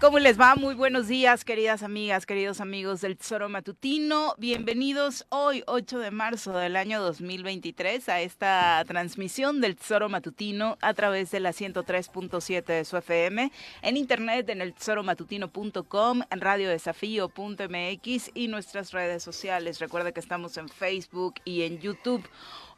¿Cómo les va? Muy buenos días, queridas amigas, queridos amigos del Tesoro Matutino. Bienvenidos hoy, 8 de marzo del año 2023, a esta transmisión del Tesoro Matutino a través de la 103.7 de su FM, en internet en el tesoromatutino.com, en radiodesafío.mx y nuestras redes sociales. Recuerde que estamos en Facebook y en YouTube.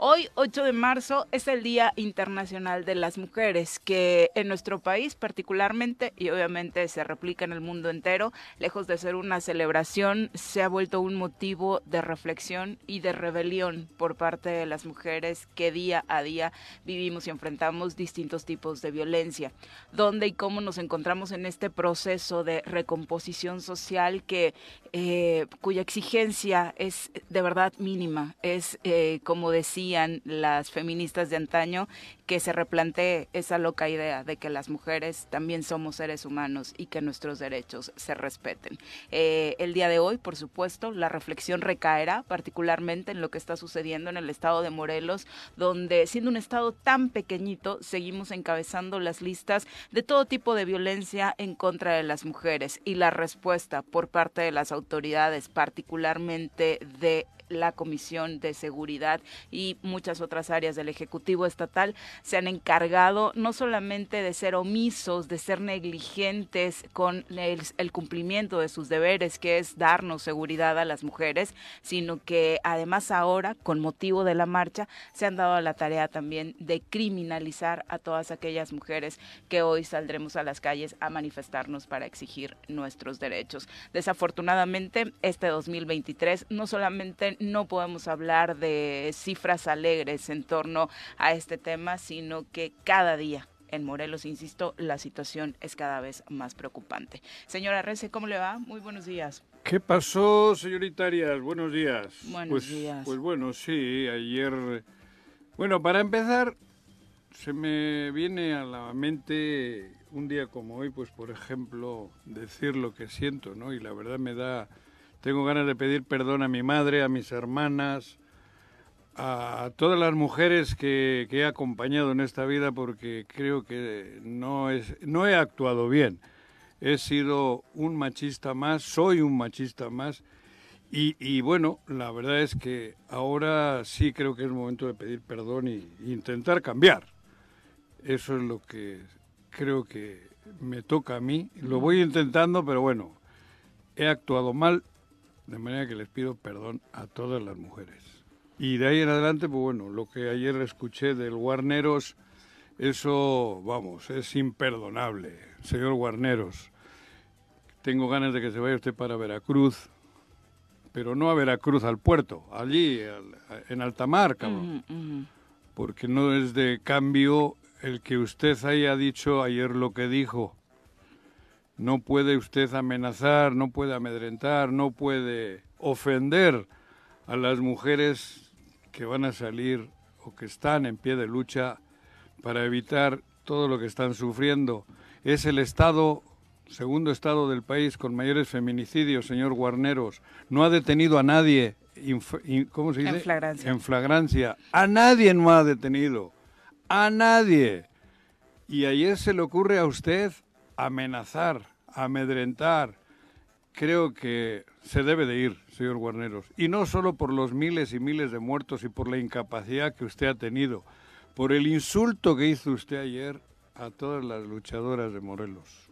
Hoy, 8 de marzo, es el Día Internacional de las Mujeres, que en nuestro país particularmente, y obviamente se replica en el mundo entero, lejos de ser una celebración, se ha vuelto un motivo de reflexión y de rebelión por parte de las mujeres que día a día vivimos y enfrentamos distintos tipos de violencia. ¿Dónde y cómo nos encontramos en este proceso de recomposición social que eh, cuya exigencia es de verdad mínima? Es, eh, como decía, las feministas de antaño que se replantee esa loca idea de que las mujeres también somos seres humanos y que nuestros derechos se respeten. Eh, el día de hoy, por supuesto, la reflexión recaerá particularmente en lo que está sucediendo en el estado de Morelos, donde siendo un estado tan pequeñito, seguimos encabezando las listas de todo tipo de violencia en contra de las mujeres y la respuesta por parte de las autoridades, particularmente de la Comisión de Seguridad y muchas otras áreas del Ejecutivo Estatal se han encargado no solamente de ser omisos, de ser negligentes con el, cumplimiento de sus deberes, que es darnos seguridad a las mujeres, sino que además ahora, con motivo de la marcha, se han dado a la tarea también de criminalizar a todas aquellas mujeres que hoy saldremos a las calles a manifestarnos para exigir nuestros derechos. Desafortunadamente, este 2023 no solamente no podemos hablar de cifras alegres en torno a este tema, sino que cada día en Morelos, insisto, la situación es cada vez más preocupante. Señora Rece, ¿cómo le va? Muy buenos días. ¿Qué pasó, señorita Arias? Buenos días. Buenos pues, días. Pues bueno, sí, ayer... Bueno, para empezar, se me viene a la mente un día como hoy, pues por ejemplo, decir lo que siento, ¿no? Y la verdad me da tengo ganas de pedir perdón a mi madre, a mis hermanas, a todas las mujeres que, he acompañado en esta vida porque creo que no, es, no he actuado bien. He sido un machista más, soy un machista más. Y, y, bueno, la verdad es que ahora sí creo que es momento de pedir perdón e intentar cambiar. Eso es lo que creo que me toca a mí. Lo voy intentando, pero bueno, he actuado mal de manera que les pido perdón a todas las mujeres. Y de ahí en adelante, pues bueno, lo que ayer escuché del Guarneros, eso, vamos, es imperdonable. Señor Guarneros, tengo ganas de que se vaya usted para Veracruz, pero no a Veracruz, al puerto, allí, en alta mar, cabrón. Porque no es de cambio el que usted haya dicho ayer lo que dijo no puede usted amenazar, no puede amedrentar, no puede ofender a las mujeres que van a salir o que están en pie de lucha para evitar todo lo que están sufriendo. Es el estado, segundo estado del país con mayores feminicidios, señor Guarneros. No ha detenido a nadie, ¿cómo se dice? En flagrancia. En flagrancia. A nadie no ha detenido. A nadie. Y ayer se le ocurre a usted amenazar, amedrentar. Creo que se debe de ir, señor Guarneros. Y no solo por los miles y miles de muertos y por la incapacidad que usted ha tenido, por el insulto que hizo usted ayer a todas las luchadoras de Morelos.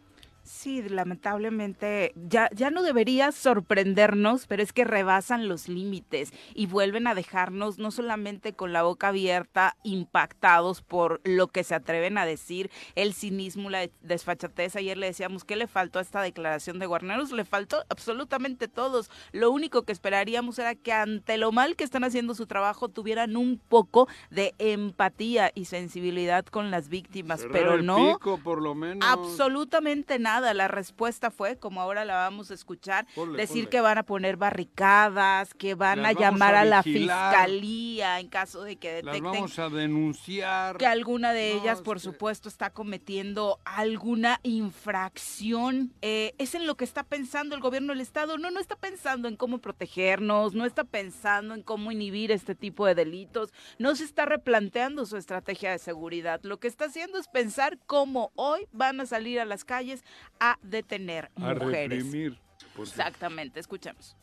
Sí, lamentablemente ya, ya no debería sorprendernos, pero es que rebasan los límites y vuelven a dejarnos no solamente con la boca abierta, impactados por lo que se atreven a decir, el cinismo, la desfachatez. Ayer le decíamos, ¿qué le faltó a esta declaración de Guarneros? Le faltó absolutamente todos. Lo único que esperaríamos era que ante lo mal que están haciendo su trabajo tuvieran un poco de empatía y sensibilidad con las víctimas, pero no. por lo menos. Absolutamente nada la respuesta fue, como ahora la vamos a escuchar, decir que van a poner barricadas, que van a llamar a, la fiscalía en caso de que detecten. Las vamos a denunciar. Que alguna de ellas, por supuesto, está cometiendo alguna infracción. Eh, es en lo que está pensando el gobierno del Estado. No, no está pensando en cómo protegernos, no está pensando en cómo inhibir este tipo de delitos, no se está replanteando su estrategia de seguridad. Lo que está haciendo es pensar cómo hoy van a salir a las calles a detener a mujeres. Reprimir, Exactamente, escuchemos.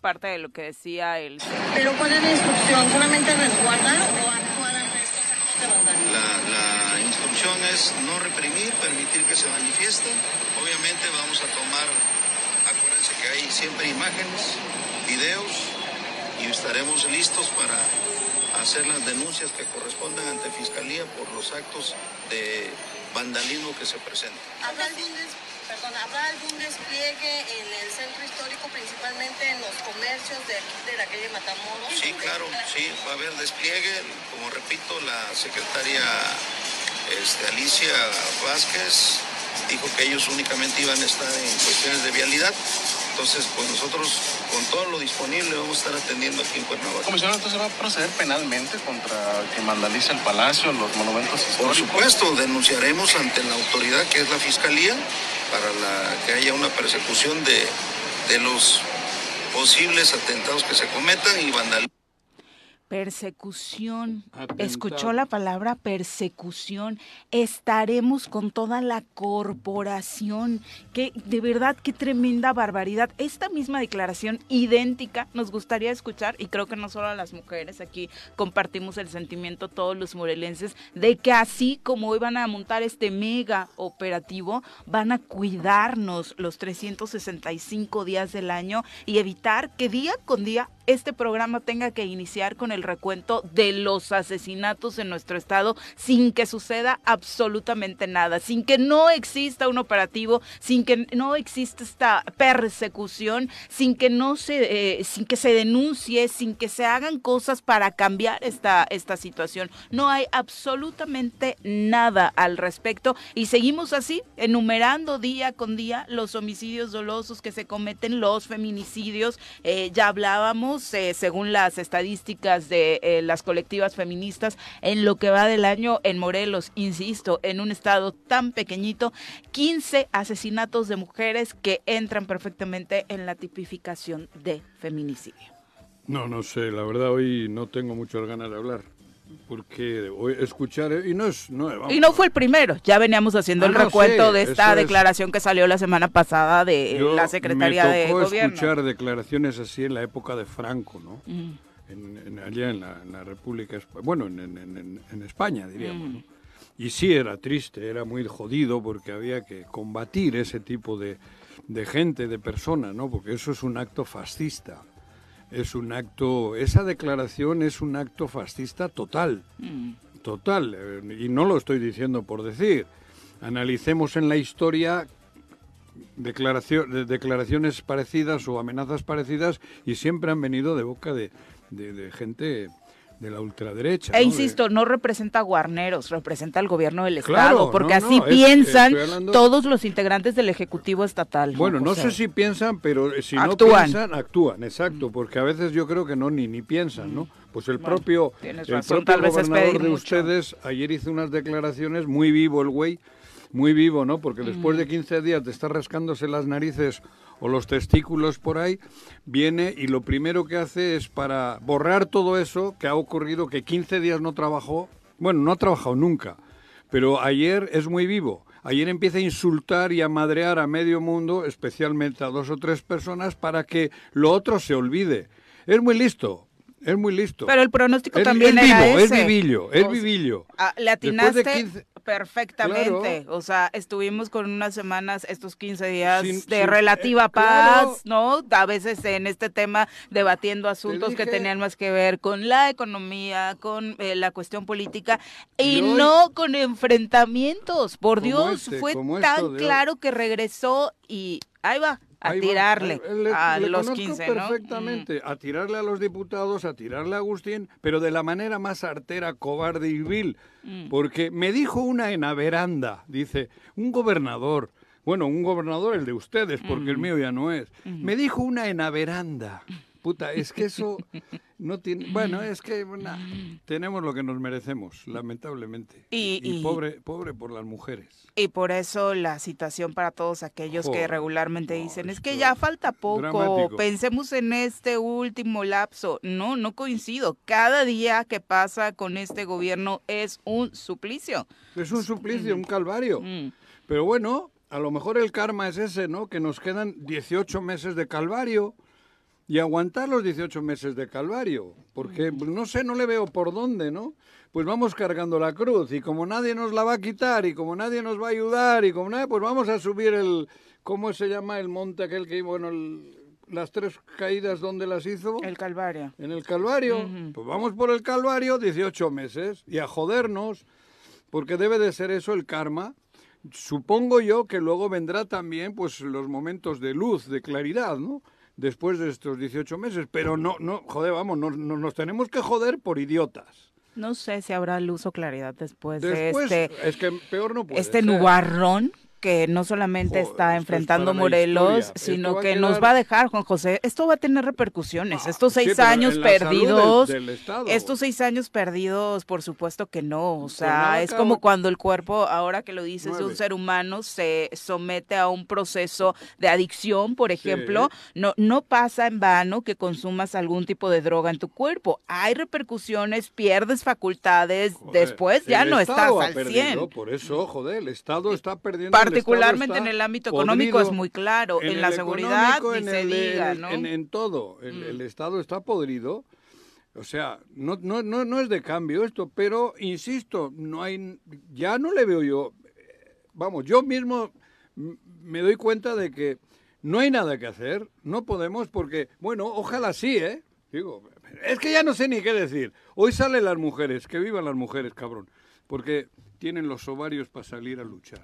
Parte de lo que decía él. ¿Pero cuál es la instrucción? ¿Solamente resguardar o actuar ante estos actos de vandalismo? La, la instrucción es no reprimir, permitir que se manifiesten. Obviamente vamos a tomar, acuérdense que hay siempre imágenes, videos y estaremos listos para hacer las denuncias que correspondan ante Fiscalía por los actos de vandalismo que se presentan. ¿Habrá algún, algún despliegue en el centro histórico, principalmente en los comercios de aquí de la calle Matamoros? Sí, claro, sí, va a haber despliegue. Como repito, la secretaria este, Alicia Vázquez dijo que ellos únicamente iban a estar en cuestiones de vialidad. Entonces, pues nosotros con todo lo disponible vamos a estar atendiendo aquí en Cuernavaca. Comisionado, entonces va a proceder penalmente contra quien vandaliza el palacio, los monumentos históricos. Por supuesto, denunciaremos ante la autoridad que es la Fiscalía para la, que haya una persecución de, de los posibles atentados que se cometan y vandalismo. Persecución. Escuchó la palabra persecución. Estaremos con toda la corporación. Que de verdad, qué tremenda barbaridad. Esta misma declaración idéntica nos gustaría escuchar, y creo que no solo a las mujeres, aquí compartimos el sentimiento todos los morelenses, de que así como hoy van a montar este mega operativo, van a cuidarnos los 365 días del año y evitar que día con día este programa tenga que iniciar con el recuento de los asesinatos en nuestro estado sin que suceda absolutamente nada, sin que no exista un operativo, sin que no exista esta persecución, sin que no se, eh, sin que se denuncie, sin que se hagan cosas para cambiar esta, esta situación. No hay absolutamente nada al respecto y seguimos así, enumerando día con día los homicidios dolosos que se cometen, los feminicidios. Eh, ya hablábamos eh, según las estadísticas de eh, las colectivas feministas, en lo que va del año en Morelos, insisto, en un estado tan pequeñito, 15 asesinatos de mujeres que entran perfectamente en la tipificación de feminicidio. No, no sé, la verdad hoy no tengo muchas ganas de hablar porque escuchar y no es no, y no fue el primero ya veníamos haciendo ah, el recuento de esta declaración que salió la semana pasada de la secretaría de gobierno. escuchar declaraciones así en la época de Franco no en, allá en la, República bueno en, España diríamos y sí era triste era muy jodido porque había que combatir ese tipo de, de gente de personas no porque eso es un acto fascista es un acto, esa declaración es un acto fascista total, mm. total, eh, y no lo estoy diciendo por decir. Analicemos en la historia declaración, declaraciones parecidas o amenazas parecidas y siempre han venido de boca de, de, gente de la ultraderecha. E ¿no? insisto, no representa a guarneros, representa al gobierno del Claro, Estado, porque no, así piensan hablando- todos los integrantes del Ejecutivo Estatal. Bueno, no sé si piensan, pero eh, si no piensan, actúan, exacto, porque a veces yo creo que no ni ni piensan, ¿no? Pues el Bueno, propio el razón, propio gobernador de mucho. ustedes ayer hizo unas declaraciones muy vivo el güey, muy vivo, ¿no? Porque después de 15 días de estar rascándose las narices o los testículos por ahí, viene y lo primero que hace es para borrar todo eso que ha ocurrido, que 15 días no trabajó, bueno, no ha trabajado nunca, pero ayer es muy vivo. Ayer empieza a insultar y a madrear a medio mundo, especialmente a dos o tres personas, para que lo otro se olvide. Es muy listo, es muy listo. Pero el pronóstico Es- también es era vivo, es vivillo, es vivillo. Ah, le Después atinaste de 15 perfectamente. Claro. O sea, estuvimos con unas semanas, estos 15 días Sin- de sin- relativa eh, paz, claro. ¿no? A veces en este tema debatiendo asuntos que tenían más que ver con la economía, con eh, la cuestión política y, Y hoy- no con enfrentamientos. Por Dios, este, fue esto tan claro que regresó y ahí va. A Ahí tirarle le- a le los conozco 15, ¿no? Mm. perfectamente, a tirarle a los diputados, a tirarle a Agustín, pero de la manera más artera, cobarde y vil, Mm. porque me dijo una en Averanda, dice, un gobernador, bueno, un gobernador el de ustedes, porque Mm. el mío ya no es, me dijo una en Averanda. Puta, es que eso no tiene... Bueno, es que na, tenemos lo que nos merecemos, lamentablemente. Y- y- pobre, pobre por las mujeres. Y por eso la citación para todos aquellos que regularmente no, dicen, es que ya falta poco, dramático. pensemos en este último lapso. No, no coincido. Cada día que pasa con este gobierno es un suplicio. Es un suplicio, un calvario. Mm. Pero bueno, a lo mejor el karma es ese, ¿no? Que nos quedan 18 meses de calvario y aguantar los 18 meses de calvario. Porque, pues, no sé, no le veo por dónde, ¿no? Pues vamos cargando la cruz y como nadie nos la va a quitar y como nadie nos va a ayudar y como nadie, pues vamos a subir el, ¿cómo se llama? El monte aquel que, bueno, el- las tres caídas, ¿dónde las hizo? El Calvario. En el Calvario. Pues vamos por el Calvario 18 meses y a jodernos, porque debe de ser eso el karma. Supongo yo que luego vendrá también pues los momentos de luz, de claridad, ¿no? Después de estos 18 meses, pero no, no, joder, vamos, no, no- nos tenemos que joder por idiotas. No sé si habrá luz o claridad después, Después, de este, es que peor no puede este nubarrón que no solamente Joder, está es enfrentando Morelos, sino que nos va a dejar, Juan José. Esto va a tener repercusiones. Ah, Estos seis años del- perdidos, del estos seis años perdidos, por supuesto que no. O Pues sea, es como cuando el cuerpo, ahora que lo dices, de un Nueve. ser humano se somete a un proceso de adicción, por ejemplo. No, no pasa en vano que consumas algún tipo de droga en tu cuerpo. Hay repercusiones, pierdes facultades, Joder, después ya no estás al perdido, 100. Por eso, joder, el Estado está perdiendo. Particularmente en el ámbito económico es muy claro, en, la seguridad ni en se el- diga, ¿no? En, en todo, el, Mm. el Estado está podrido. O sea, no, no, no, no es de cambio esto, pero insisto, no hay, ya no le veo yo. Vamos, yo mismo me doy cuenta de que no hay nada que hacer, no podemos porque, bueno, ojalá sí, ¿eh? Digo, es que ya no sé ni qué decir. Hoy salen las mujeres, que vivan las mujeres, cabrón, porque tienen los ovarios para salir a luchar.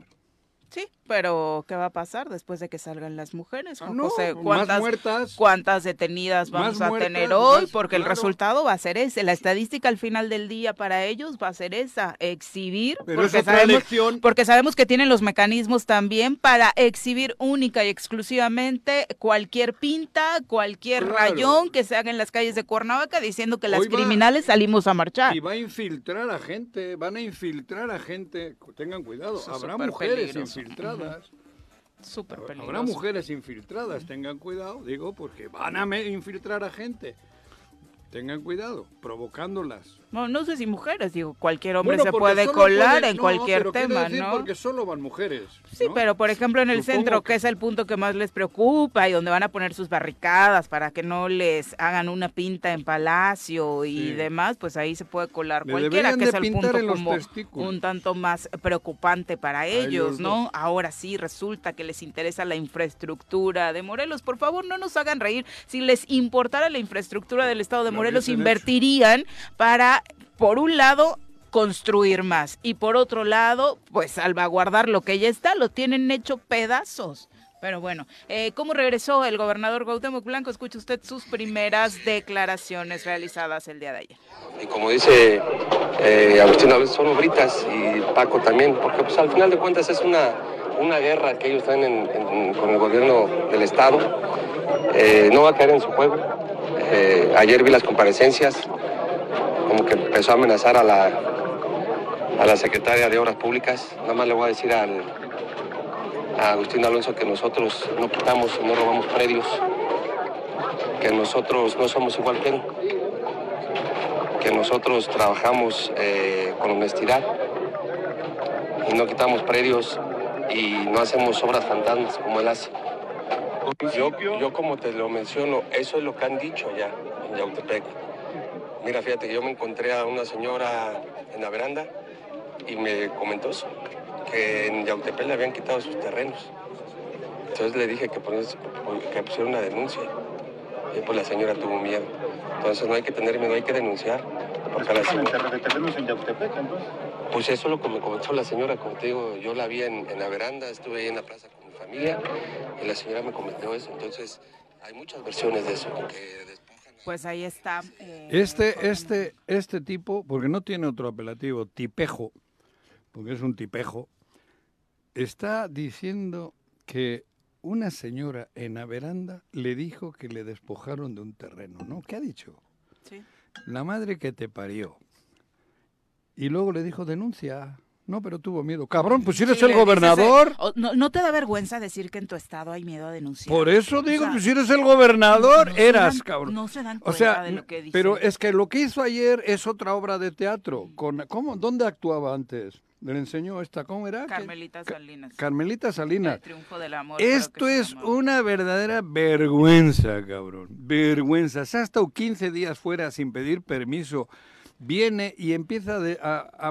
Sí, pero ¿qué va a pasar después de que salgan las mujeres? Ah, no, José? ¿Cuántas, muertas. ¿Cuántas detenidas vamos a tener hoy? más- Porque el resultado va a ser ese. La estadística al final del día para ellos va a ser esa, exhibir. Pero es porque, otra sabemos, elección. porque sabemos que tienen los mecanismos también para exhibir única y exclusivamente cualquier pinta, cualquier Claro. rayón que se haga en las calles de Cuernavaca diciendo que las Hoy va- criminales salimos a marchar. Y va a infiltrar a gente, van a infiltrar a gente. Tengan cuidado, Eso es habrá mujeres. Infiltradas. Súper Habrá mujeres infiltradas, tengan cuidado, digo, porque van a me- infiltrar a gente. Tengan cuidado, provocándolas. No, no sé si mujeres, digo, cualquier hombre Bueno, se puede colar puede- en no, cualquier pero tema, decir ¿no? Porque solo van mujeres. Sí, ¿no? pero por ejemplo en el Supongo centro, que que- es el punto que más les preocupa y donde van a poner sus barricadas para que no les hagan una pinta en palacio y Sí. demás, pues ahí se puede colar Le cualquiera, que es el punto como testículos. un tanto más preocupante para ellos, ellos ¿no? dos. Ahora sí resulta que les interesa la infraestructura de Morelos. Por favor, no nos hagan reír. Si les importara la infraestructura del estado de Lo Morelos, hecho. invertirían para, por un lado, construir más y por otro lado, pues salvaguardar lo que ya está, lo tienen hecho pedazos. Pero bueno, eh, ¿cómo regresó el gobernador Cuauhtémoc Blanco? Escucha usted sus primeras declaraciones realizadas el día de ayer. Y como dice eh, Agustín, a veces son obritas y Paco también, porque pues al final de cuentas es una, una guerra que ellos están en- con el gobierno del Estado. Eh, no va a caer en su. Eh, ayer vi las comparecencias, como que empezó a amenazar a la, a la secretaria de Obras Públicas. Nada más le voy a decir al, a Agustín Alonso que nosotros no quitamos y no robamos predios, que nosotros no somos igual que él que nosotros trabajamos eh, con honestidad y no quitamos predios y no hacemos obras fantasmas como él hace. Yo, yo como te lo menciono, eso es lo que han dicho ya en Yautepec. Mira, fíjate que yo me encontré a una señora en la veranda y me comentó eso, que en Yautepec le habían quitado sus terrenos. Entonces le dije que, ponies- que pusiera una denuncia. Y pues la señora tuvo miedo. Entonces no hay que tener miedo, hay que denunciar. Porque la señora... de terrenos en Yautepec, entonces. Pues eso es lo que me comentó la señora, como te digo, yo la vi en, en la veranda, estuve ahí en la plaza con mi familia y la señora me comentó eso. Entonces hay muchas versiones de eso, que Pues ahí está. eh, Este, este, este tipo, porque no tiene otro apelativo, tipejo, porque es un tipejo, está diciendo que una señora en la veranda le dijo que le despojaron de un terreno, ¿no? ¿Qué ha dicho? Sí. La madre que te parió. Y luego le dijo, denuncia. No, pero tuvo miedo. Cabrón, pues si eres Sí, el dices, gobernador. eh, no, ¿No te da vergüenza decir que en tu estado hay miedo a denunciar? Por eso O digo, sea, pues si eres el gobernador, no eras, dan- cabrón. No se dan O cuenta sea, de lo que dicen. pero es que lo que hizo ayer es otra obra de teatro. Con, ¿cómo, ¿Dónde actuaba antes? Le enseñó esta, ¿cómo era? Carmelita Ca- Salinas. Carmelita Salinas. El triunfo del amor. Esto es una verdadera vergüenza, cabrón. Vergüenza. Se ha estado 15 días fuera sin pedir permiso. Viene y empieza de- a, a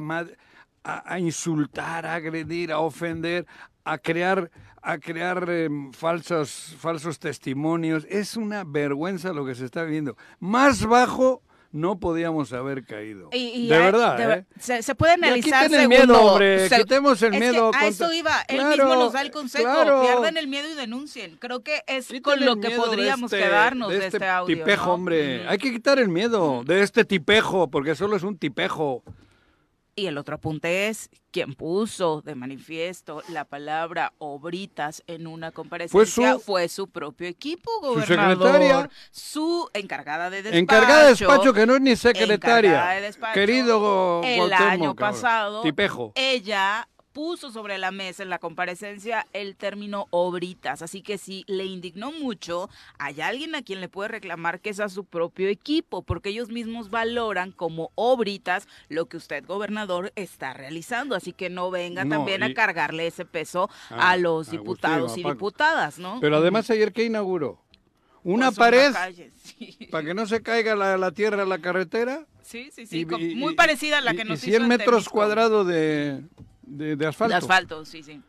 a- a insultar, a agredir, a ofender, a crear, a crear em, falsos, falsos testimonios. Es una vergüenza lo que se está viviendo. Más bajo no podíamos haber caído. Y- y de hay- verdad, de ¿eh? se, se puede analizar quiten el miedo, hombre, quitemos el es que miedo a contra- eso iba, él Claro, mismo nos da el consejo, claro. pierden el miedo y denuncien. Creo que es con lo que de podríamos este- quedarnos de este, audio. Tipejo, ¿no? hombre. Hay que quitar el miedo de este tipejo, porque solo es un tipejo. Y el otro apunte es quien puso de manifiesto la palabra obritas en una comparecencia fue su- su, propio equipo, Su gobernador. secretaria. Su encargada de despacho. Encargada de despacho, que no es ni secretaria. de despacho, Querido El Cuauhtémoc, año cabrón. pasado, Tipejo. ella puso sobre la mesa en la comparecencia el término obritas, así que si le indignó mucho, hay alguien a quien le puede reclamar que es a su propio equipo, porque ellos mismos valoran como obritas lo que usted, gobernador, está realizando, así que no venga No, también y- a cargarle ese peso Ah, a los diputados y diputadas, ¿no? Pero además ayer, ¿qué inauguró? Una Pues pared calle, sí. para que no se caiga la, la tierra a la carretera. Sí, sí, sí, y- con- y- muy y- parecida a la y- que y nos 100 hizo en metros Temisco. cuadrados de, de, de asfalto. De asfalto, sí, sí.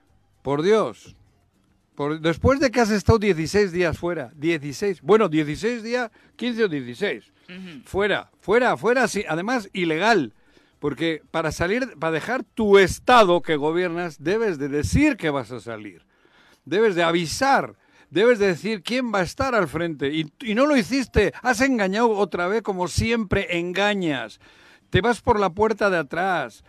Por Dios. Por- después de que has estado 16 días fuera, 16, bueno, 16 días, 15 o 16, Ujú. fuera, fuera, fuera, sí, además ilegal, porque para salir, para dejar tu estado que gobiernas, debes de decir que vas a salir, debes de avisar, debes de decir quién va a estar al frente, y, y no lo hiciste, has engañado otra vez como siempre engañas, te vas por la puerta de atrás,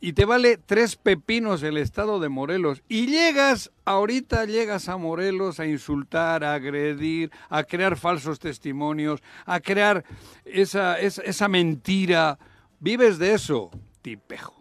y te vale tres pepinos el estado de Morelos. Y llegas, ahorita llegas a Morelos a insultar, a agredir, a crear falsos testimonios, a crear esa, esa, esa mentira. Vives de eso, tipejo.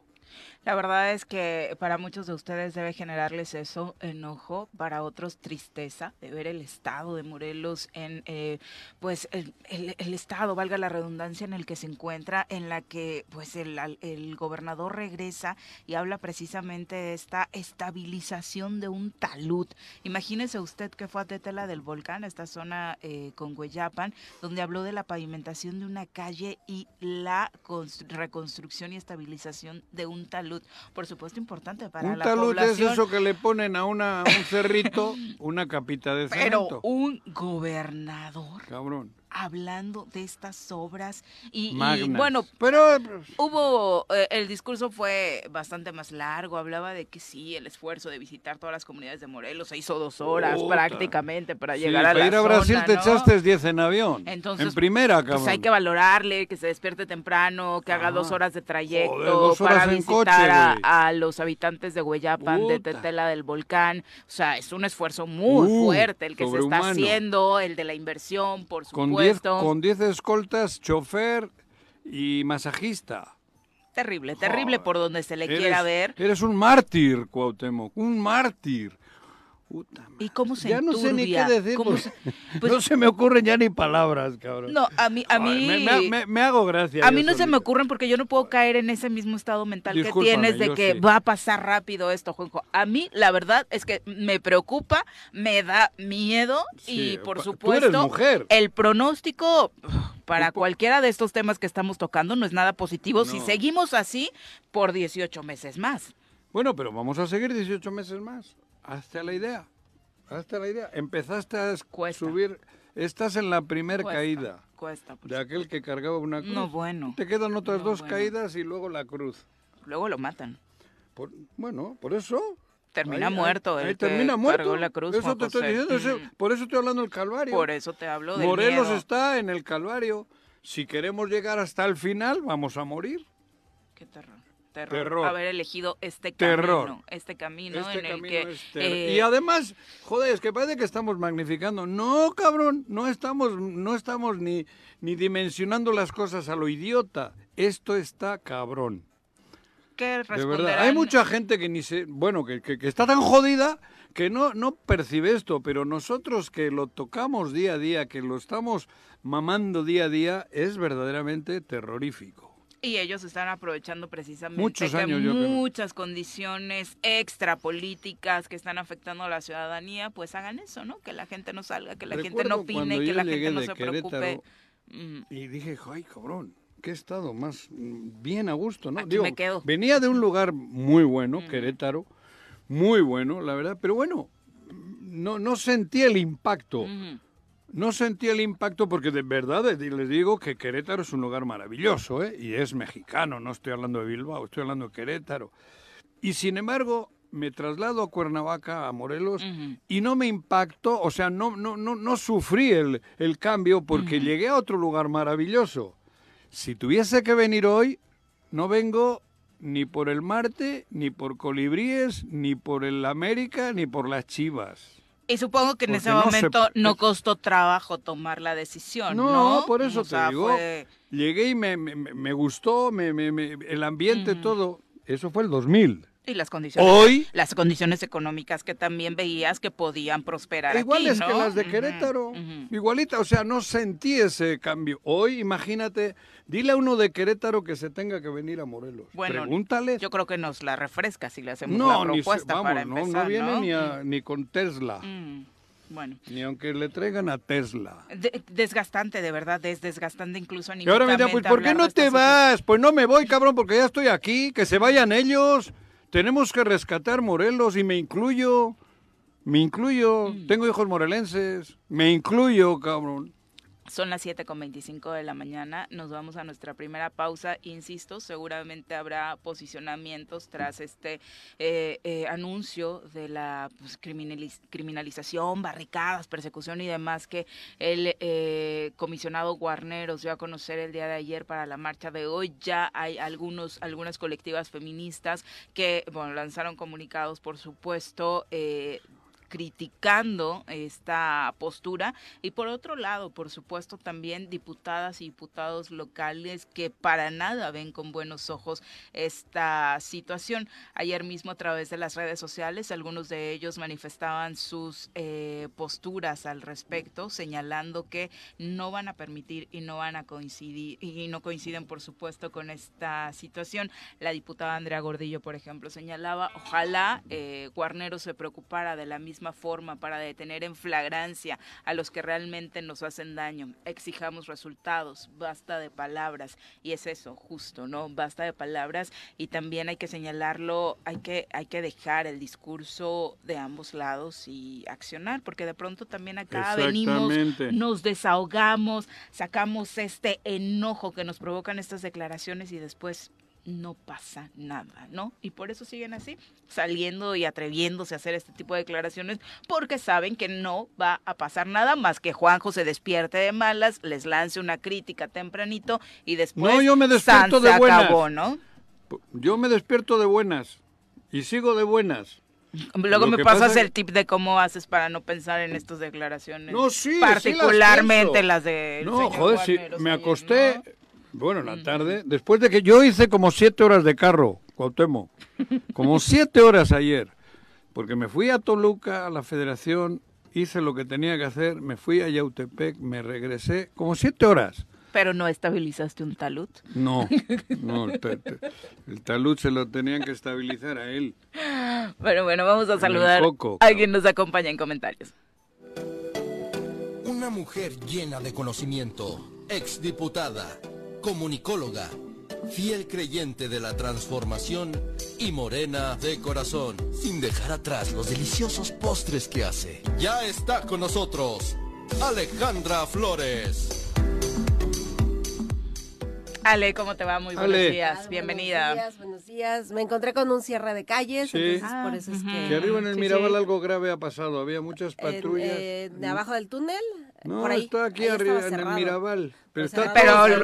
La verdad es que para muchos de ustedes debe generarles eso enojo, para otros tristeza de ver el estado de Morelos en, eh, pues el, el- estado, valga la redundancia, en el que se encuentra, en la que pues el, el gobernador regresa y habla precisamente de esta estabilización de un talud. Imagínese usted que fue a Tetela del Volcán, esta zona eh, con Hueyapan, donde habló de la pavimentación de una calle y la cons- reconstrucción y estabilización de un talud. Por supuesto, importante para un la talud es población. eso que le ponen a, una, un cerrito una capita de Pero cemento. un gobernador Cabrón. Hablando de estas obras y, bueno, pero hubo, eh, el discurso fue bastante más largo, hablaba de que sí, el esfuerzo de visitar todas las comunidades de Morelos se hizo dos horas Puta. prácticamente para sí, llegar a para la ir a Brasil zona, te ¿no? echaste 10 en avión. Entonces, en primera, cabrón. Pues hay que valorarle, que se despierte temprano, que haga dos horas de trayecto Joder, dos horas para visitar coche, a, los habitantes de Hueyapan, de. Tetela del Volcán. O sea, es un esfuerzo muy Uh, fuerte el que se está haciendo, el de la inversión, por con 10 supuesto. con 10 escoltas, chofer y masajista. Terrible, terrible Joder. por donde se le Eres- quiera ver. Eres un mártir, Cuauhtémoc, un mártir. Puta. ¿Y cómo se Ya no sé ni qué decir. ¿Cómo porque se- pues- no se me ocurren ya ni palabras, cabrón. No, a mí, a mí, me, me- me- me hago gracia. a mí no se me ocurren porque yo no puedo caer en ese mismo estado mental Discúlpame, que tienes de que sí. va a pasar rápido esto, Juanjo. A mí, la verdad, es que me preocupa, me da miedo y, por tú supuesto, eres mujer. el pronóstico para cualquiera de estos temas que estamos tocando no es nada positivo si seguimos así por 18 meses más. Bueno, pero vamos a seguir 18 meses más. Hasta la idea. Hasta la idea. Empezaste a Cuesta. subir. Estás en la primera caída Cuesta. pues. de aquel que cargaba una cruz. No, bueno. Te quedan otras No, dos bueno. caídas y luego la cruz. Luego lo matan. Por- bueno, por eso. Termina Ahí- ahí- muerto el ahí que termina muerto. cargó la cruz, Eso Juan te estoy diciendo. Mm. por eso estoy hablando del Calvario. Por eso te hablo del Morelos miedo. está en el Calvario. Si queremos llegar hasta el final, vamos a morir. Qué terror. Terror. Terror. Haber elegido este Terror. camino. Este camino Este en el que. ter- eh, Y además, joder, es que parece que estamos magnificando. No, cabrón, no estamos, no estamos ni, ni dimensionando las cosas a lo idiota. Esto está cabrón. ¿qué De verdad. Hay mucha gente que ni se, bueno, que, que- que está tan jodida que no, no percibe esto, pero nosotros que lo tocamos día a día, que lo estamos mamando día a día, es verdaderamente terrorífico. Y ellos están aprovechando precisamente Muchos que años, muchas condiciones extra políticas que están afectando a la ciudadanía, pues hagan eso, ¿no? Que la gente no salga, que la gente no opine, que la gente no se preocupe. Querétaro. Y dije, ay, cabrón, qué estado más mm, bien a gusto, ¿no? Aquí me quedo. venía de un lugar muy bueno, Mm. Querétaro, muy bueno, la verdad, pero bueno, no, no sentí el impacto. No sentí el impacto porque de verdad les digo que Querétaro es un lugar maravilloso, ¿eh? Y es mexicano, no estoy hablando de Bilbao, estoy hablando de Querétaro. Y sin embargo, me traslado a Cuernavaca, a Morelos, y no me impactó, o sea, no, no, no, no sufrí el, el cambio porque llegué a otro lugar maravilloso. Si tuviese que venir hoy, no vengo ni por el Marte, ni por Colibríes, ni por el América, ni por las Chivas. Y supongo que en ese no se- momento no costó trabajo tomar la decisión, ¿no? No, por eso O sea, te digo. fue- Llegué y me, me, me- gustó, me, me- me- el ambiente, todo. Eso fue el 2000. Y las condiciones, Hoy, las condiciones económicas que también veías que podían prosperar iguales aquí, que las de Querétaro. Igualita, o sea, no sentí ese cambio. Hoy, imagínate, dile a uno de Querétaro que se tenga que venir a Morelos. Bueno, Pregúntale. Yo creo que nos la refresca si le hacemos no, la ni se- propuesta vamos, para no, empezar, no viene ¿no? Ni, a- ni con Tesla. Mm, Bueno, Ni aunque le traigan a Tesla. de- desgastante, de verdad, es desgastante incluso Y ahora me dirán, pues ¿por qué no te vas? Pues no me voy, cabrón, porque ya estoy aquí, que se vayan ellos. Tenemos que rescatar Morelos y me incluyo. Me incluyo. Mm. Tengo hijos morelenses. Me incluyo, cabrón. Son las 7 con 25 de la mañana. Nos vamos a nuestra primera pausa. Insisto, seguramente habrá posicionamientos tras este eh, eh, anuncio de la pues, criminaliz- criminalización, barricadas, persecución y demás que el eh, comisionado Guarneros dio a conocer el día de ayer para la marcha de hoy. Ya hay algunos, algunas colectivas feministas que bueno, lanzaron comunicados, por supuesto. Eh, criticando esta postura y por otro lado, por supuesto, también diputadas y diputados locales que para nada ven con buenos ojos esta situación. Ayer mismo a través de las redes sociales, algunos de ellos manifestaban sus eh, posturas al respecto, señalando que no van a permitir y no van a coincidir y no coinciden, por supuesto, con esta situación. La diputada Andrea Gordillo, por ejemplo, señalaba, ojalá eh, Guarnero se preocupara de la misma misma forma para detener en flagrancia a los que realmente nos hacen daño. Exijamos resultados, basta de palabras y es eso, justo, ¿no? Basta de palabras y también hay que señalarlo, hay que hay que dejar el discurso de ambos lados y accionar, porque de pronto también acá venimos, nos desahogamos, sacamos este enojo que nos provocan estas declaraciones y después no pasa nada, ¿no? Y por eso siguen así, saliendo y atreviéndose a hacer este tipo de declaraciones, porque saben que no va a pasar nada más que Juanjo se despierte de malas, les lance una crítica tempranito y después no, yo me despierto de buenas. ¿no? Yo me despierto de buenas y sigo de buenas. Luego me pasas el tip de cómo haces para no pensar en estas declaraciones. No, sí, particularmente las, de. No, joder, sí, me acosté. Bueno, en la tarde, después de que yo hice como siete horas de carro, Cuauhtémoc, como siete horas ayer, porque me fui a Toluca, a la federación, hice lo que tenía que hacer, me fui a Yautepec, me regresé, como siete horas. Pero no estabilizaste un talud. No, no, el, talud se lo tenían que estabilizar a él. Bueno, bueno, vamos a saludar a quien nos acompaña en comentarios. Una mujer llena de conocimiento, exdiputada comunicóloga, fiel creyente de la transformación y morena de corazón, sin dejar atrás los deliciosos postres que hace. Ya está con nosotros Alejandra Flores. Ale, ¿cómo te va? Muy buenos días, bienvenida. Buenos días, buenos días. Me encontré con un cierre de calles, entonces por eso es que... Que arriba en el Mirabal algo grave ha pasado, había muchas patrullas. Eh, ¿De abajo del túnel? No, está aquí arriba en el Mirabal. Pero,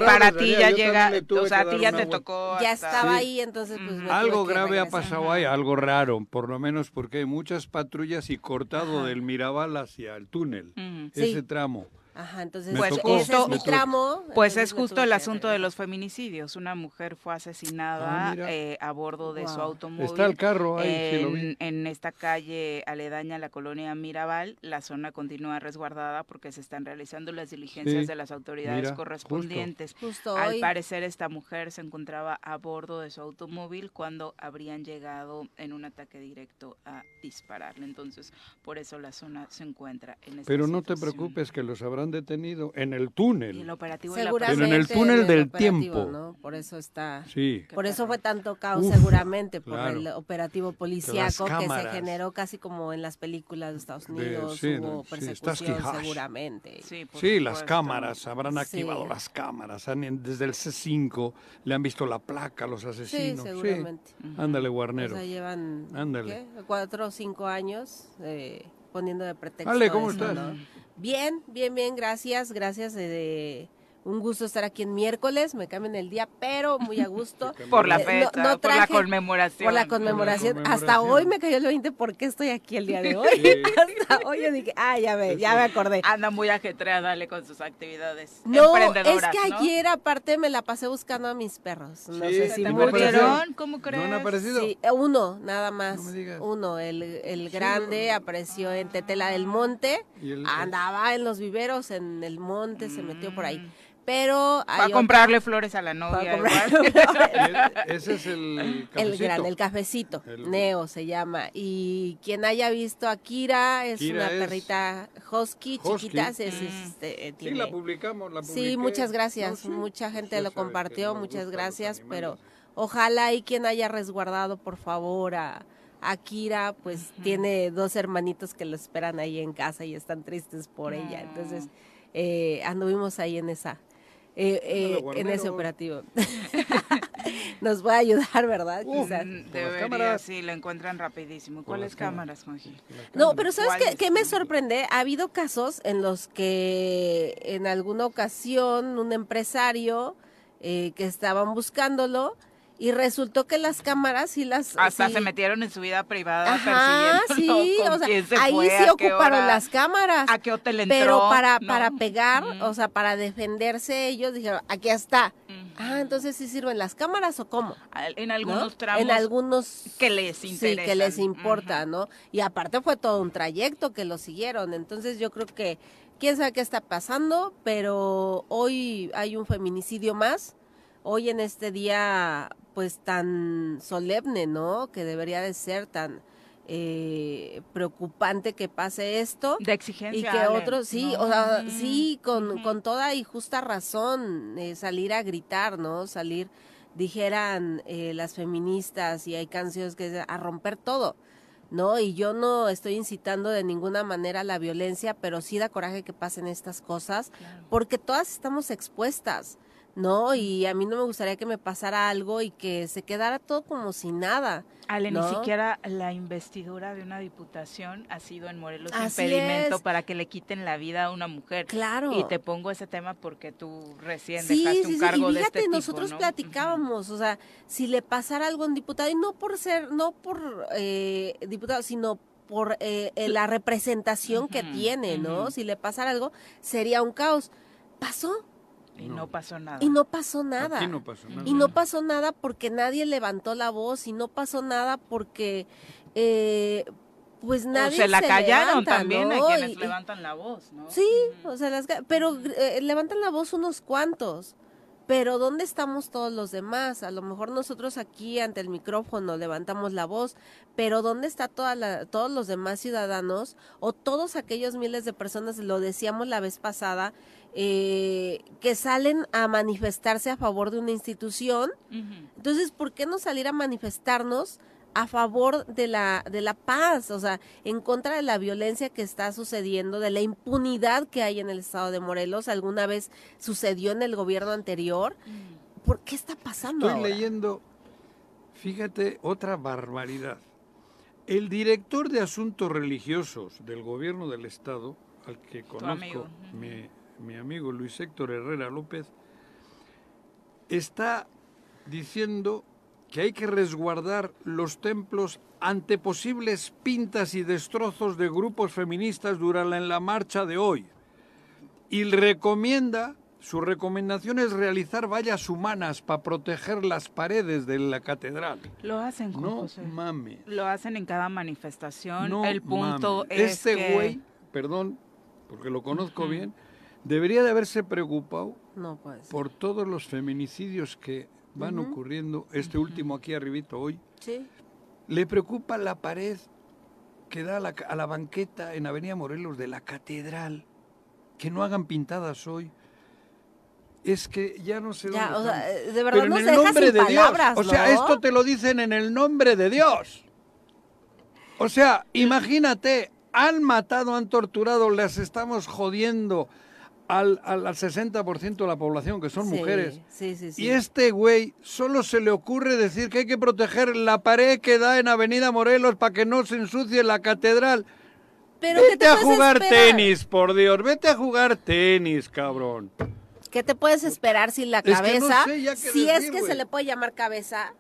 para ti ya llega, o sea, a ti ya te tocó. Ya estaba ahí, entonces pues Algo grave ha pasado ahí, algo raro, por lo menos porque hay muchas patrullas y cortado del Mirabal hacia el túnel, ese tramo. Ajá, entonces pues, ese es mi tramo. Pues es justo el asunto de los feminicidios. Una mujer fue asesinada ah, eh, a bordo de su automóvil. Está el carro ahí, en, en esta calle aledaña a la colonia Mirabal. La zona continúa resguardada porque se están realizando las diligencias de las autoridades correspondientes. Al parecer esta mujer se encontraba a bordo de su automóvil cuando habrían llegado en un ataque directo a dispararle. Entonces, por eso la zona se encuentra en esta Pero no te preocupes que los habrá han detenido en el túnel. Seguramente en el túnel del tiempo. Por eso está. Sí. Por eso fue tanto caos, seguramente, por el operativo policíaco que se generó casi como en las películas de Estados Unidos. hubo persecución, seguramente. Sí, las cámaras, habrán activado las cámaras. desde el C5 le han visto la placa a los asesinos. Sí, seguramente. Ándale, Guarnero. O sea, llevan cuatro o cinco años eh, poniendo de pretexto. Ale, ¿cómo estás? Bien, bien, bien, gracias, gracias. de un gusto estar aquí en miércoles, me cambian el día, pero muy a gusto. por la eh, fecha, por la conmemoración. Por la conmemoración. Hasta hoy me cayó el 20 porque estoy aquí el día de hoy. Hasta hoy yo dije, ah, ya me, ya me acordé. Anda muy ajetreada, dale, con sus actividades No, es que ayer aparte me la pasé buscando a mis perros. No sé si murieron, ¿cómo crees? ¿No han aparecido? Sí, uno, nada más. uno, el, el grande apareció en Tetela del Monte, andaba en los viveros en el monte, se metió por ahí. Mm. Pero Va a comprarle flores a la novia. Ese es el cafecito. El gran, el cafecito. Neo se llama. Y quien haya visto a Kira, es una perrita husky, chiquita. Es, este, Sí, la publicamos, la Sí, muchas gracias. Mucha gente lo compartió, muchas gracias. Pero ojalá y quien haya resguardado, por favor, a... Akira pues tiene dos hermanitos que lo esperan ahí en casa y están tristes por ella. Entonces eh, anduvimos ahí en esa eh, eh, en ese operativo. Nos va a ayudar, ¿verdad? Quizás. Debería, sí, lo encuentran rapidísimo. ¿Cuáles cámaras, Juanji? No, pero ¿sabes qué, qué me sorprende? Ha habido casos en los que en alguna ocasión un empresario eh, que estaban buscándolo y resultó que las cámaras sí las hasta se metieron en su vida privada Ajá, sí, o sea, ahí sí ocuparon las cámaras. ¿A qué hotel entró? Pero para para pegar, o sea, para defenderse ellos dijeron, aquí está. Ah, entonces sí sirven las cámaras o cómo? En algunos tramos. En algunos que les interesa. Sí, que les importa, ¿no? Y aparte fue todo un trayecto que lo siguieron, entonces yo creo que quién sabe qué está pasando, pero hoy hay un feminicidio más. Hoy en este día pues tan solemne, ¿no? Que debería de ser tan eh, preocupante que pase esto. De exigencia. Y que otros, sí, No. o sea, sí, con, con toda y justa razón, eh, salir a gritar, ¿no? Salir, dijeran eh, las feministas, y hay canciones que a romper todo, ¿no? Y yo no estoy incitando de ninguna manera a la violencia, pero sí da coraje que pasen estas cosas, porque todas estamos expuestas, ¿no? Y a mí no me gustaría que me pasara algo y que se quedara todo como si nada. Ale, ni siquiera la investidura de una diputación ha sido en Morelos Así impedimento es. para que le quiten la vida a una mujer. Claro. Y te pongo ese tema porque tú recién Sí, dejaste sí, un sí, cargo y de fíjate, este tipo, nosotros ¿no? platicábamos, o sea, si le pasara algo a un diputado, y no por ser, no por eh, diputado, sino por eh, eh, la representación que tiene, ¿no? Si le pasara algo, sería un caos. Pasó Y no, pasó nada. y no pasó nada. Aquí no pasó nada. Y no pasó nada porque nadie levantó la voz y no pasó nada porque, eh, pues O nadie se la callaron levanta, también ¿no? a quienes Y- levantan la voz, ¿no? Sí, o sea, las, pero eh, levantan la voz unos cuantos. Pero ¿dónde estamos todos los demás? A lo mejor nosotros aquí ante el micrófono levantamos la voz, pero ¿dónde está toda la, todos los demás ciudadanos o todos aquellos miles de personas, lo decíamos la vez pasada, eh, que salen a manifestarse a favor de una institución? Entonces, ¿por qué no salir a manifestarnos a favor de la, de la paz? O sea, en contra de la violencia que está sucediendo, de la impunidad que hay en el estado de Morelos. Alguna vez sucedió en el gobierno anterior. ¿Por qué está pasando Estoy ahora? leyendo, fíjate, otra barbaridad. El director de asuntos religiosos del gobierno del estado, al que conozco, amigo. Mi, mi amigo Luis Héctor Herrera López, está diciendo que hay que resguardar los templos ante posibles pintas y destrozos de grupos feministas durante la marcha de hoy. Y recomienda, su recomendación es realizar vallas humanas para proteger las paredes de la catedral. Lo hacen, Juan No José. mames. Lo hacen en cada manifestación. No el punto es Este que... güey, perdón, porque lo conozco bien, debería de haberse preocupado No, por todos los feminicidios que van ocurriendo, este último aquí arribito hoy. Sí. Le preocupa la pared que da a la, a la banqueta en Avenida Morelos de la catedral. Que no hagan pintadas hoy. Es que ya no sé Ya, dónde o sea, eh, de verdad Pero nos en el deja nombre sin de palabras, Dios. O sea, ¿no? esto te lo dicen en el nombre de Dios. O sea, imagínate, han matado, han torturado, les estamos jodiendo al, al, al 60% de la población, que son Sí, mujeres. Sí, sí, sí. Y este güey solo se le ocurre decir que hay que proteger la pared que da en Avenida Morelos para que no se ensucie la catedral. Pero ¿qué vete te a jugar esperar? tenis, por Dios, vete a jugar tenis, cabrón. ¿Qué te puedes esperar si la Es que no cabeza, sé si es que se le puede llamar cabeza,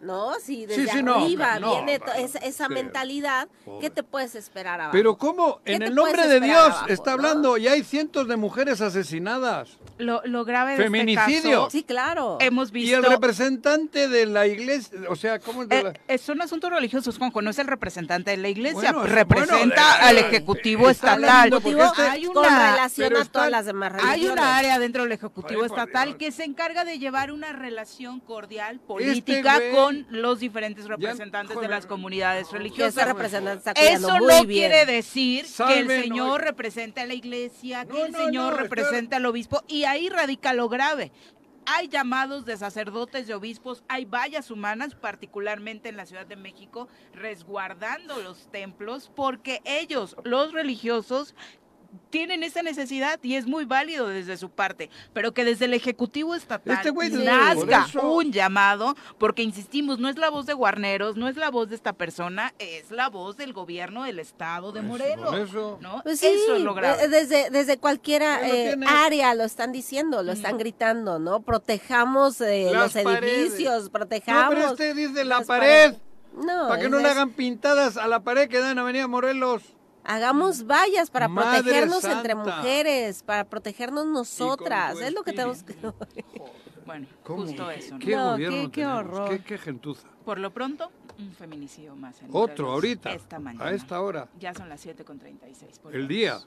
¿no? Si desde sí, no, arriba no, viene no, esa, esa sí. mentalidad, Pobre. ¿qué te puedes esperar abajo? Pero ¿cómo? ¿Qué En el nombre de Dios abajo, está no? hablando y hay cientos de mujeres asesinadas. Lo, lo grave de Feminicidio. este caso, Sí, claro. hemos Y el visto... representante de la iglesia, o sea, ¿cómo es de la... Eh, eh, son asuntos religiosos, Juanjo, no es el representante de la iglesia, Bueno, representa bueno, de- al de- Ejecutivo está Estatal. este- hay con una, relación a todas las demás hay religiones. una área dentro del Ejecutivo Ay, Estatal que se encarga de llevar una relación cordial política Este güey- con los diferentes representantes de joder. las comunidades religiosas. está Eso muy no bien. quiere decir que el Señor hoy. represente a la iglesia, que No, el no, Señor no, represente al obispo, y ahí radica lo grave. Hay llamados de sacerdotes y obispos, hay vallas humanas, particularmente en la Ciudad de México, resguardando los templos, porque ellos, los religiosos, tienen esa necesidad y es muy válido desde su parte, pero que desde el Ejecutivo Estatal Este nazca eso- un llamado, porque insistimos, no es la voz de Guarneros, no es la voz de esta persona, es la voz del gobierno del Estado de Morelos. eso. ¿no? Pues sí, Eso es lo grave. eh, desde, desde cualquiera lo eh, área lo están diciendo, lo están gritando, ¿no? Protejamos eh, los edificios, No, protejamos... pero este dice la pared. No, para que no le hagan pintadas a la pared que da en Avenida Morelos. Hagamos vallas para Madre protegernos entre mujeres, para protegernos nosotras. Es lo que tenemos que... Bueno, ¿Cómo? justo eso. ¿no? ¿Qué No, gobierno qué- qué horror. ¿Qué, qué gentuza? Por lo pronto, un feminicidio más. en Otro ahorita, Esta mañana. a esta hora. Ya son las 7.36. por El día.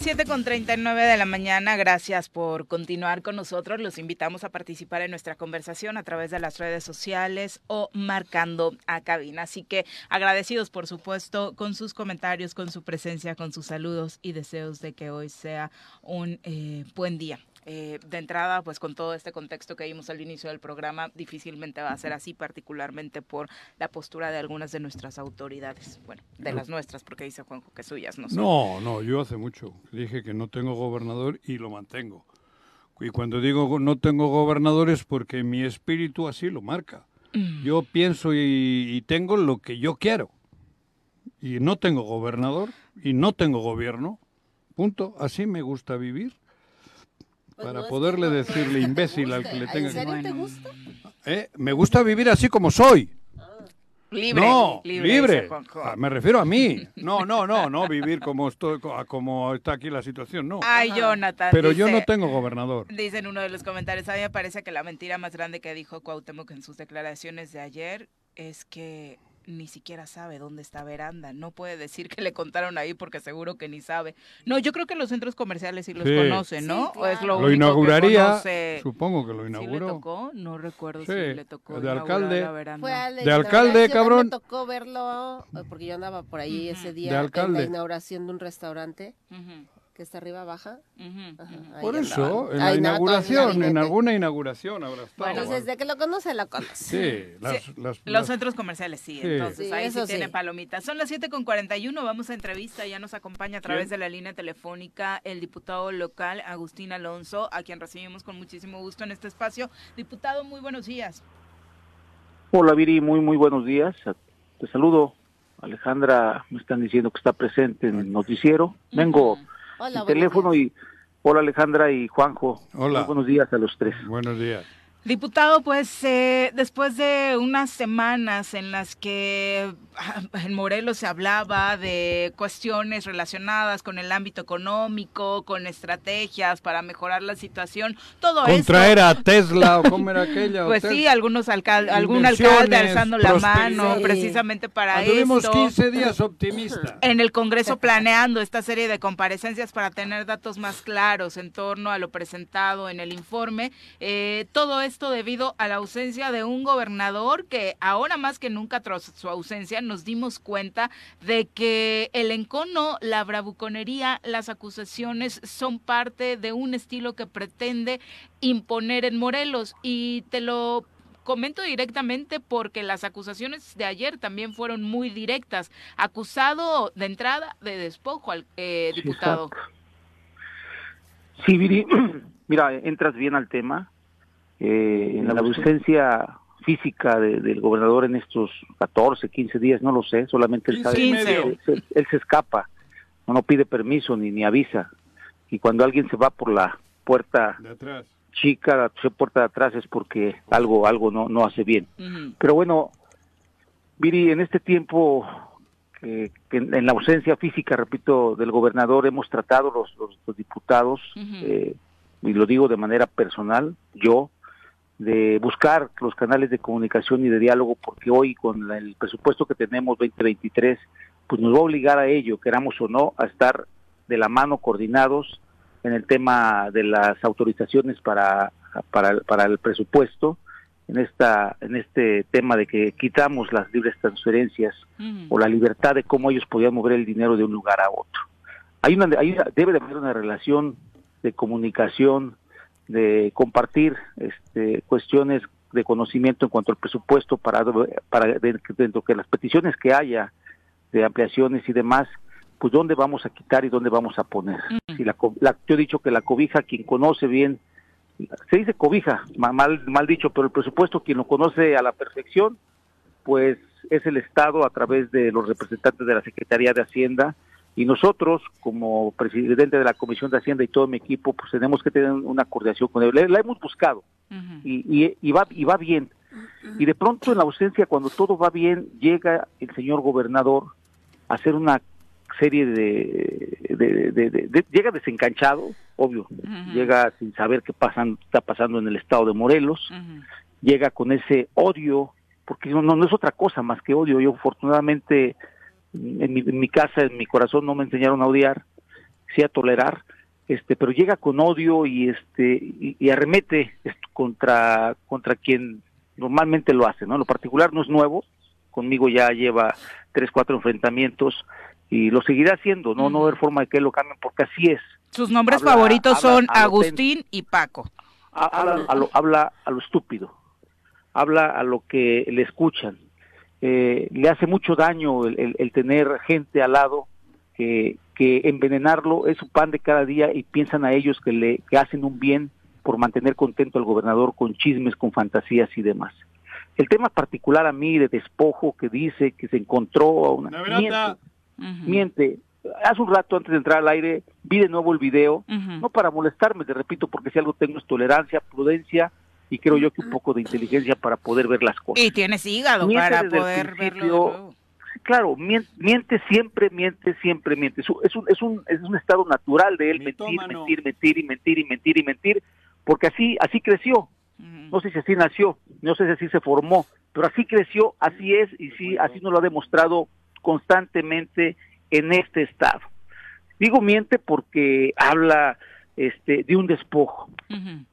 7 con 39 de la mañana, gracias por continuar con nosotros. Los invitamos a participar en nuestra conversación a través de las redes sociales o marcando a cabina. Así que agradecidos, por supuesto, con sus comentarios, con su presencia, con sus saludos y deseos de que hoy sea un eh, buen día eh, de entrada, pues con todo este contexto que vimos al inicio del programa, difícilmente va a ser así, particularmente por la postura de algunas de nuestras autoridades. Bueno, de las nuestras, porque dice Juanjo que suyas no son. No, no, yo hace mucho dije que no tengo gobernador y lo mantengo. Y cuando digo no tengo gobernador es porque mi espíritu así lo marca. Mm. Yo pienso y, y tengo lo que yo quiero. Y no tengo gobernador y no tengo gobierno. Punto. Así me gusta vivir. Pues para poderle decirle imbécil al que le tenga ¿En serio te gusta? ¿Eh? Me gusta vivir así como soy. Libre, no, libre. libre. Ah, me refiero a mí. No, no, no, no vivir como estoy, como está aquí la situación, no. Ay, Jonathan. Pero yo no tengo gobernador. Dice en uno de los comentarios, a mí me parece que la mentira más grande que dijo Cuauhtémoc en sus declaraciones de ayer es que ni siquiera sabe dónde está Veranda. No puede decir que le contaron ahí porque seguro que ni sabe. No, yo creo que los centros comerciales sí los conocen, ¿no? Sí, claro. lo, inauguraría, supongo que lo inauguró. ¿Sí le tocó? No recuerdo si le tocó de alcalde. La veranda. Fue a la de alcalde, cabrón. Me tocó verlo porque yo andaba por ahí ese día De en alcalde. la inauguración de un restaurante Ujú, que está arriba baja. Ajá, Por eso, en la inauguración, en alguna inauguración habrá estado. Bueno, Entonces, de que lo conoce, lo conoce. Sí, las, Sí, las- Los las- centros comerciales sí, Sí. entonces Sí, ahí sí tiene sí. palomitas. Son las 7 con 41, vamos a entrevista, ya nos acompaña a través ¿Quién? de la línea telefónica el diputado local Agustín Alonso, a quien recibimos con muchísimo gusto en este espacio. Diputado, muy buenos días. Hola Viri, muy muy buenos días. Te saludo. Alejandra, me están diciendo que está presente en el noticiero. Vengo Ujú. Hola, teléfono días. y hola Alejandra y Juanjo. Hola. Muy buenos días a los tres. Buenos días. Diputado, pues eh, después de unas semanas en las que ah, en Morelos se hablaba de cuestiones relacionadas con el ámbito económico, con estrategias para mejorar la situación, todo esto... Contraer a Tesla o cómo era aquella. Pues sí, algunos alcal algún alcalde alzando la mano precisamente para Anduvimos esto. 15 días optimistas. En el Congreso planeando esta serie de comparecencias para tener datos más claros en torno a lo presentado en el informe. Eh, todo esto debido a la ausencia de un gobernador que ahora más que nunca tras su ausencia nos dimos cuenta de que el encono, la bravuconería, las acusaciones son parte de un estilo que pretende imponer en Morelos. Y te lo comento directamente porque las acusaciones de ayer también fueron muy directas. Acusado de entrada de despojo al eh, diputado. Sí, Viri, mira, entras bien al tema. Eh, en la ausencia física de- del gobernador en estos 14, 15 días, no lo sé, solamente él 15 sabe. Él, se- él se escapa, no, no pide permiso ni, ni avisa. Y cuando alguien se va por la puerta De atrás. chica, la puerta de atrás es porque algo, algo no, no hace bien. Pero bueno, Viri, en este tiempo que en, en la ausencia física, repito, del gobernador, hemos tratado los, los, los diputados, eh, y lo digo de manera personal, yo, de buscar los canales de comunicación y de diálogo, porque hoy con el presupuesto que tenemos 2023, pues nos va a obligar a ello, queramos o no, a estar de la mano coordinados en el tema de las autorizaciones para, para, el- para el presupuesto, en esta en este tema de que quitamos las libres transferencias o la libertad de cómo ellos podían mover el dinero de un lugar a otro. Hay una, hay una- debe de haber una relación de comunicación, de compartir este, cuestiones de conocimiento en cuanto al presupuesto para, para de- dentro que las peticiones que haya de ampliaciones y demás, pues dónde vamos a quitar y dónde vamos a poner. Ujú. Si la, la- yo he dicho que la cobija, quien conoce bien, se dice cobija, ma- mal, mal dicho, pero el presupuesto, quien lo conoce a la perfección, pues es el Estado a través de los representantes de la Secretaría de Hacienda y nosotros, como presidente de la Comisión de Hacienda y todo mi equipo, pues tenemos que tener una coordinación con él. La, la hemos buscado y, y, y va, y va bien. Y de pronto en la ausencia, cuando todo va bien, llega el señor gobernador a hacer una serie de... de- de- de- llega desencanchado, obvio, llega sin saber qué pasan, está pasando en el estado de Morelos, llega con ese odio, porque no, no, no es otra cosa más que odio. Yo afortunadamente en mi, en mi casa, en mi corazón no me enseñaron a odiar, sí a tolerar, este, pero llega con odio y este y, arremete contra contra quien normalmente lo hace, ¿no? Lo particular no es nuevo, conmigo ya lleva tres, cuatro enfrentamientos y lo seguirá haciendo, no, no hay forma de que lo cambien porque así es. Sus nombres favoritos son Agustín y Paco. Habla a, lo, habla a lo estúpido, habla a lo que le escuchan. Eh, le hace mucho daño el, el, tener gente al lado que, que envenenarlo es su pan de cada día y piensan a ellos que le que hacen un bien por mantener contento al gobernador con chismes, con fantasías y demás. El tema particular a mí de despojo que dice que se encontró a una... Miente, miente. Hace un rato antes de entrar al aire vi de nuevo el video, no para molestarme, te repito, porque si algo tengo es tolerancia, prudencia y creo yo que un poco de inteligencia para poder ver las cosas. Y tienes hígado para poder verlo. Claro, miente, siempre, miente siempre, miente. Es un, es un, es un estado natural de él mentir, mentir, mentir y mentir y mentir y mentir, porque así, así creció no sé si así nació, no sé si así se formó, pero así creció, así es y sí, así nos lo ha demostrado constantemente en este estado. Digo miente porque habla este de un despojo.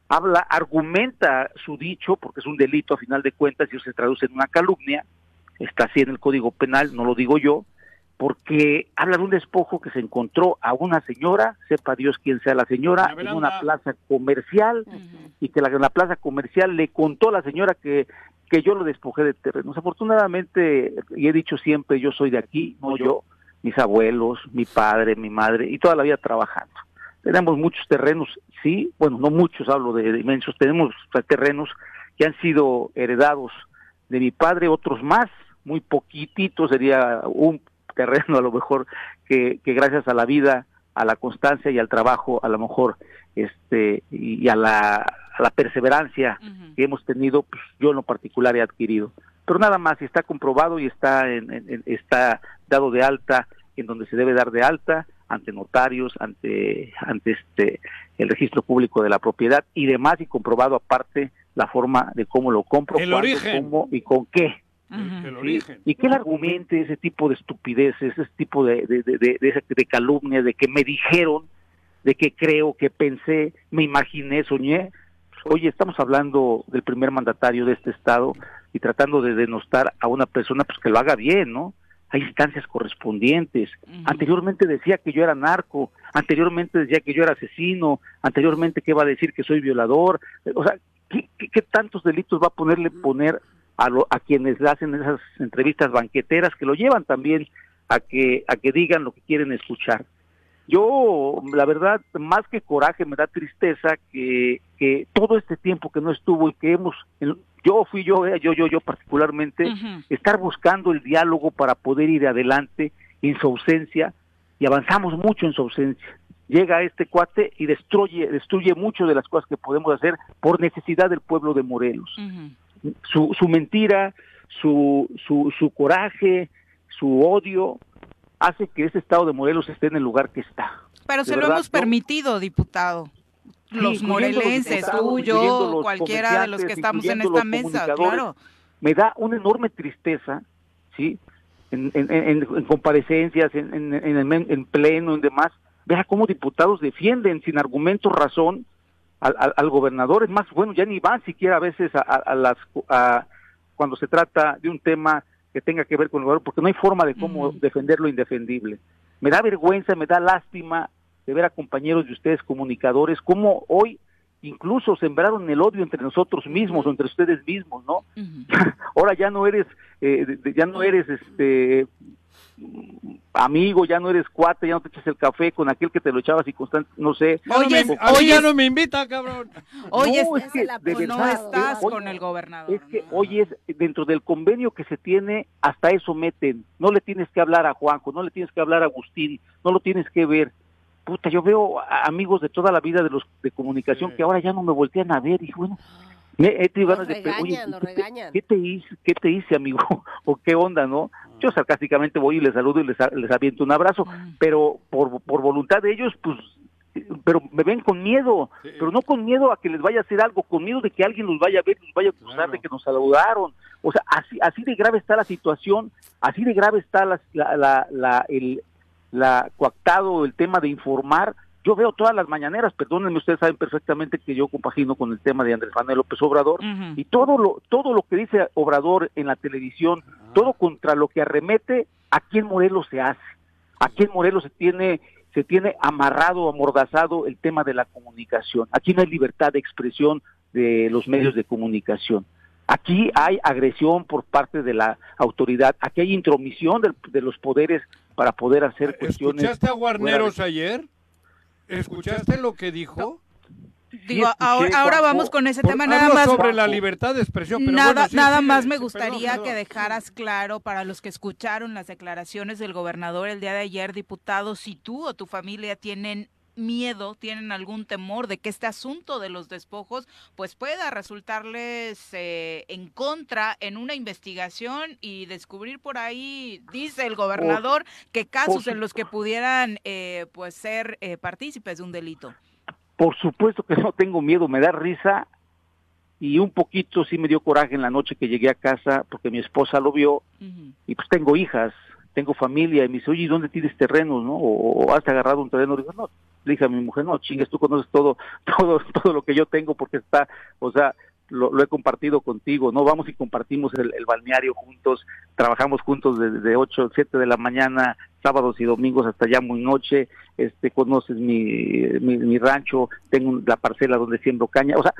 Habla, argumenta su dicho porque es un delito a final de cuentas y se traduce en una calumnia. Está así en el Código Penal, no lo digo yo, porque habla de un despojo que se encontró a una señora, sepa Dios quién sea la señora, en una plaza comercial y que la, en la plaza comercial le contó a la señora que, que yo lo despojé de terrenos. Afortunadamente, y he dicho siempre, yo soy de aquí, no yo, mis abuelos, mi padre, mi madre, y toda la vida trabajando. Tenemos muchos terrenos, sí, bueno, no muchos, hablo de, de inmensos, tenemos terrenos que han sido heredados de mi padre, otros más, muy poquititos, sería un terreno a lo mejor que, que gracias a la vida, a la constancia y al trabajo, a lo mejor, este, y a la, a la perseverancia que hemos tenido, pues yo en lo particular he adquirido. Pero nada más, está comprobado y está, en, está dado de alta en donde se debe dar de alta, ante notarios, ante, ante este, el registro público de la propiedad y demás, y comprobado aparte la forma de cómo lo compro, el origen. cómo y con qué. Y que él argumente ese tipo de estupideces, ese tipo de, de, de, de, de calumnias, de que me dijeron, de que creo, que pensé, me imaginé, soñé. Oye, estamos hablando del primer mandatario de este estado y tratando de denostar a una persona pues que lo haga bien, ¿no? Hay instancias correspondientes. Anteriormente decía que yo era narco, anteriormente decía que yo era asesino, anteriormente que va a decir que soy violador. O sea, ¿qué, qué, qué tantos delitos va a ponerle poner a, a quienes hacen esas entrevistas banqueteras que lo llevan también a que a que digan lo que quieren escuchar. Yo, la verdad, más que coraje, me da tristeza que, que todo este tiempo que no estuvo y que hemos, yo fui yo, eh, yo, yo, yo particularmente, estar buscando el diálogo para poder ir adelante en su ausencia y avanzamos mucho en su ausencia. Llega este cuate y destruye, destruye mucho de las cosas que podemos hacer por necesidad del pueblo de Morelos su, su mentira, su, su, su coraje, su odio, hace que ese estado de Morelos esté en el lugar que está. Pero se lo hemos permitido, diputado. Los morelenses, tú, yo, cualquiera de los que estamos en esta mesa, claro. Me da una enorme tristeza, ¿sí? En, en, en, comparecencias, en, en, en, pleno, en demás, vea cómo diputados defienden sin argumentos, razón, al, gobernador, es más, bueno, ya ni van siquiera a veces a, las, cuando se trata de un tema que tenga que ver con el gobernador, porque no hay forma de cómo defender lo indefendible. Me da vergüenza, me da lástima de ver a compañeros de ustedes comunicadores, como hoy incluso sembraron el odio entre nosotros mismos o entre ustedes mismos, ¿no? Ahora ya no eres, eh, ya no eres este amigo, ya no eres cuate, ya no te echas el café con aquel que te lo echabas y constante, no sé. Oye, hoy ya no me invita, cabrón. Oye, no, es que de no estás con el gobernador. Es que hoy es dentro del convenio que se tiene, hasta eso meten. No le tienes que hablar a Juanjo, no le tienes que hablar a Agustín, no lo tienes que ver. Puta, yo veo amigos de toda la vida de los de comunicación que ahora ya no me voltean a ver y bueno, me, eh, regañan, regañan. ¿qué te, hice, ¿qué te hice, amigo? ¿O qué onda, no? Yo sarcásticamente voy y les saludo y les, les aviento un abrazo, pero por, por voluntad de ellos, pues, pero me ven con miedo, pero no con miedo a que les vaya a hacer algo, con miedo de que alguien los vaya a ver, los vaya a acusar de que nos saludaron. O sea, así, así de grave está la situación, así de grave está la, la, la, el, la coactado el tema de informar. Yo veo todas las mañaneras, perdónenme, ustedes saben perfectamente que yo compagino con el tema de Andrés Manuel López Obrador y todo lo todo lo que dice Obrador en la televisión, todo contra lo que arremete, aquí en Morelos se hace. Aquí en Morelos se tiene se tiene amarrado, amordazado el tema de la comunicación. Aquí no hay libertad de expresión de los medios de comunicación. Aquí hay agresión por parte de la autoridad, aquí hay intromisión de, de los poderes para poder hacer cuestiones. ¿Escuchaste a Guarneros ayer? ¿Escuchaste lo que dijo? Digo, ahora, ahora vamos con ese tema nada más sobre la libertad de expresión. Pero nada bueno, sí, nada sí, más sí, me gustaría perdón. que dejaras claro para los que escucharon las declaraciones del gobernador el día de ayer, diputado, si tú o tu familia tienen miedo, tienen algún temor de que este asunto de los despojos pues pueda resultarles eh, en contra en una investigación y descubrir por ahí, dice el gobernador, que casos en los que pudieran eh, pues ser eh, partícipes de un delito. Por supuesto que no tengo miedo, me da risa y un poquito sí me dio coraje en la noche que llegué a casa porque mi esposa lo vio y pues tengo hijas, tengo familia y me dice, oye, ¿y dónde tienes terrenos, no? O, o has agarrado un terreno. Digo, no, le dije a mi mujer, no, chingues, tú conoces todo, todo, todo lo que yo tengo porque está, o sea, lo, he compartido contigo, ¿no? Vamos y compartimos el, balneario juntos, trabajamos juntos desde 8, 7 de la mañana, sábados y domingos hasta ya muy noche, este, conoces mi, mi, mi rancho, tengo la parcela donde siembro caña, o sea,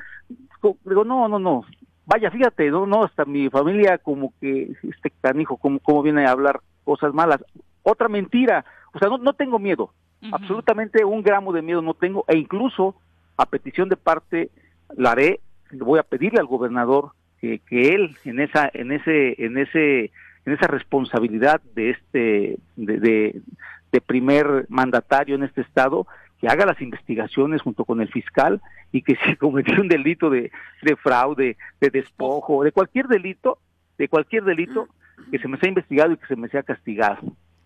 digo, no, no, no, vaya, fíjate, no, no, hasta mi familia como que, este canijo, como, como viene a hablar cosas malas. Otra mentira, o sea, no, no tengo miedo, absolutamente un gramo de miedo no tengo, e incluso a petición de parte la haré, voy a pedirle al gobernador que, que él en esa, en ese, en ese, en esa responsabilidad de este, de, de, de primer mandatario en este estado, que haga las investigaciones junto con el fiscal y que si cometió un delito de, de fraude, de despojo, de cualquier delito, de cualquier delito, que se me sea investigado y que se me sea castigado,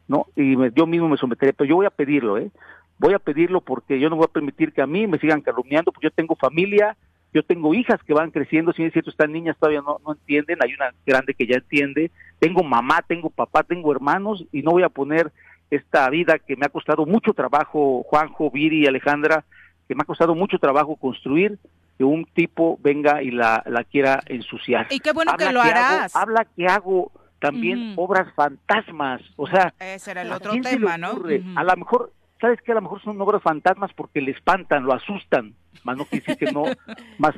¿no? Y me- yo mismo me someteré, pero yo voy a pedirlo, ¿eh? Voy a pedirlo porque yo no voy a permitir que a mí me sigan calumniando, porque yo tengo familia, yo tengo hijas que van creciendo, si es cierto, estas niñas todavía no, no entienden, hay una grande que ya entiende, tengo mamá, tengo papá, tengo hermanos, y no voy a poner esta vida que me ha costado mucho trabajo, Juanjo, Viri, Alejandra, que me ha costado mucho trabajo construir, que un tipo venga y la, la quiera ensuciar. Y qué bueno que lo hago- harás. habla que hago también obras fantasmas, o sea, Ese era el ¿a otro tema, ¿no? A lo mejor, ¿sabes qué? A lo mejor son obras fantasmas porque le espantan, lo asustan, más no quiere decir que no, más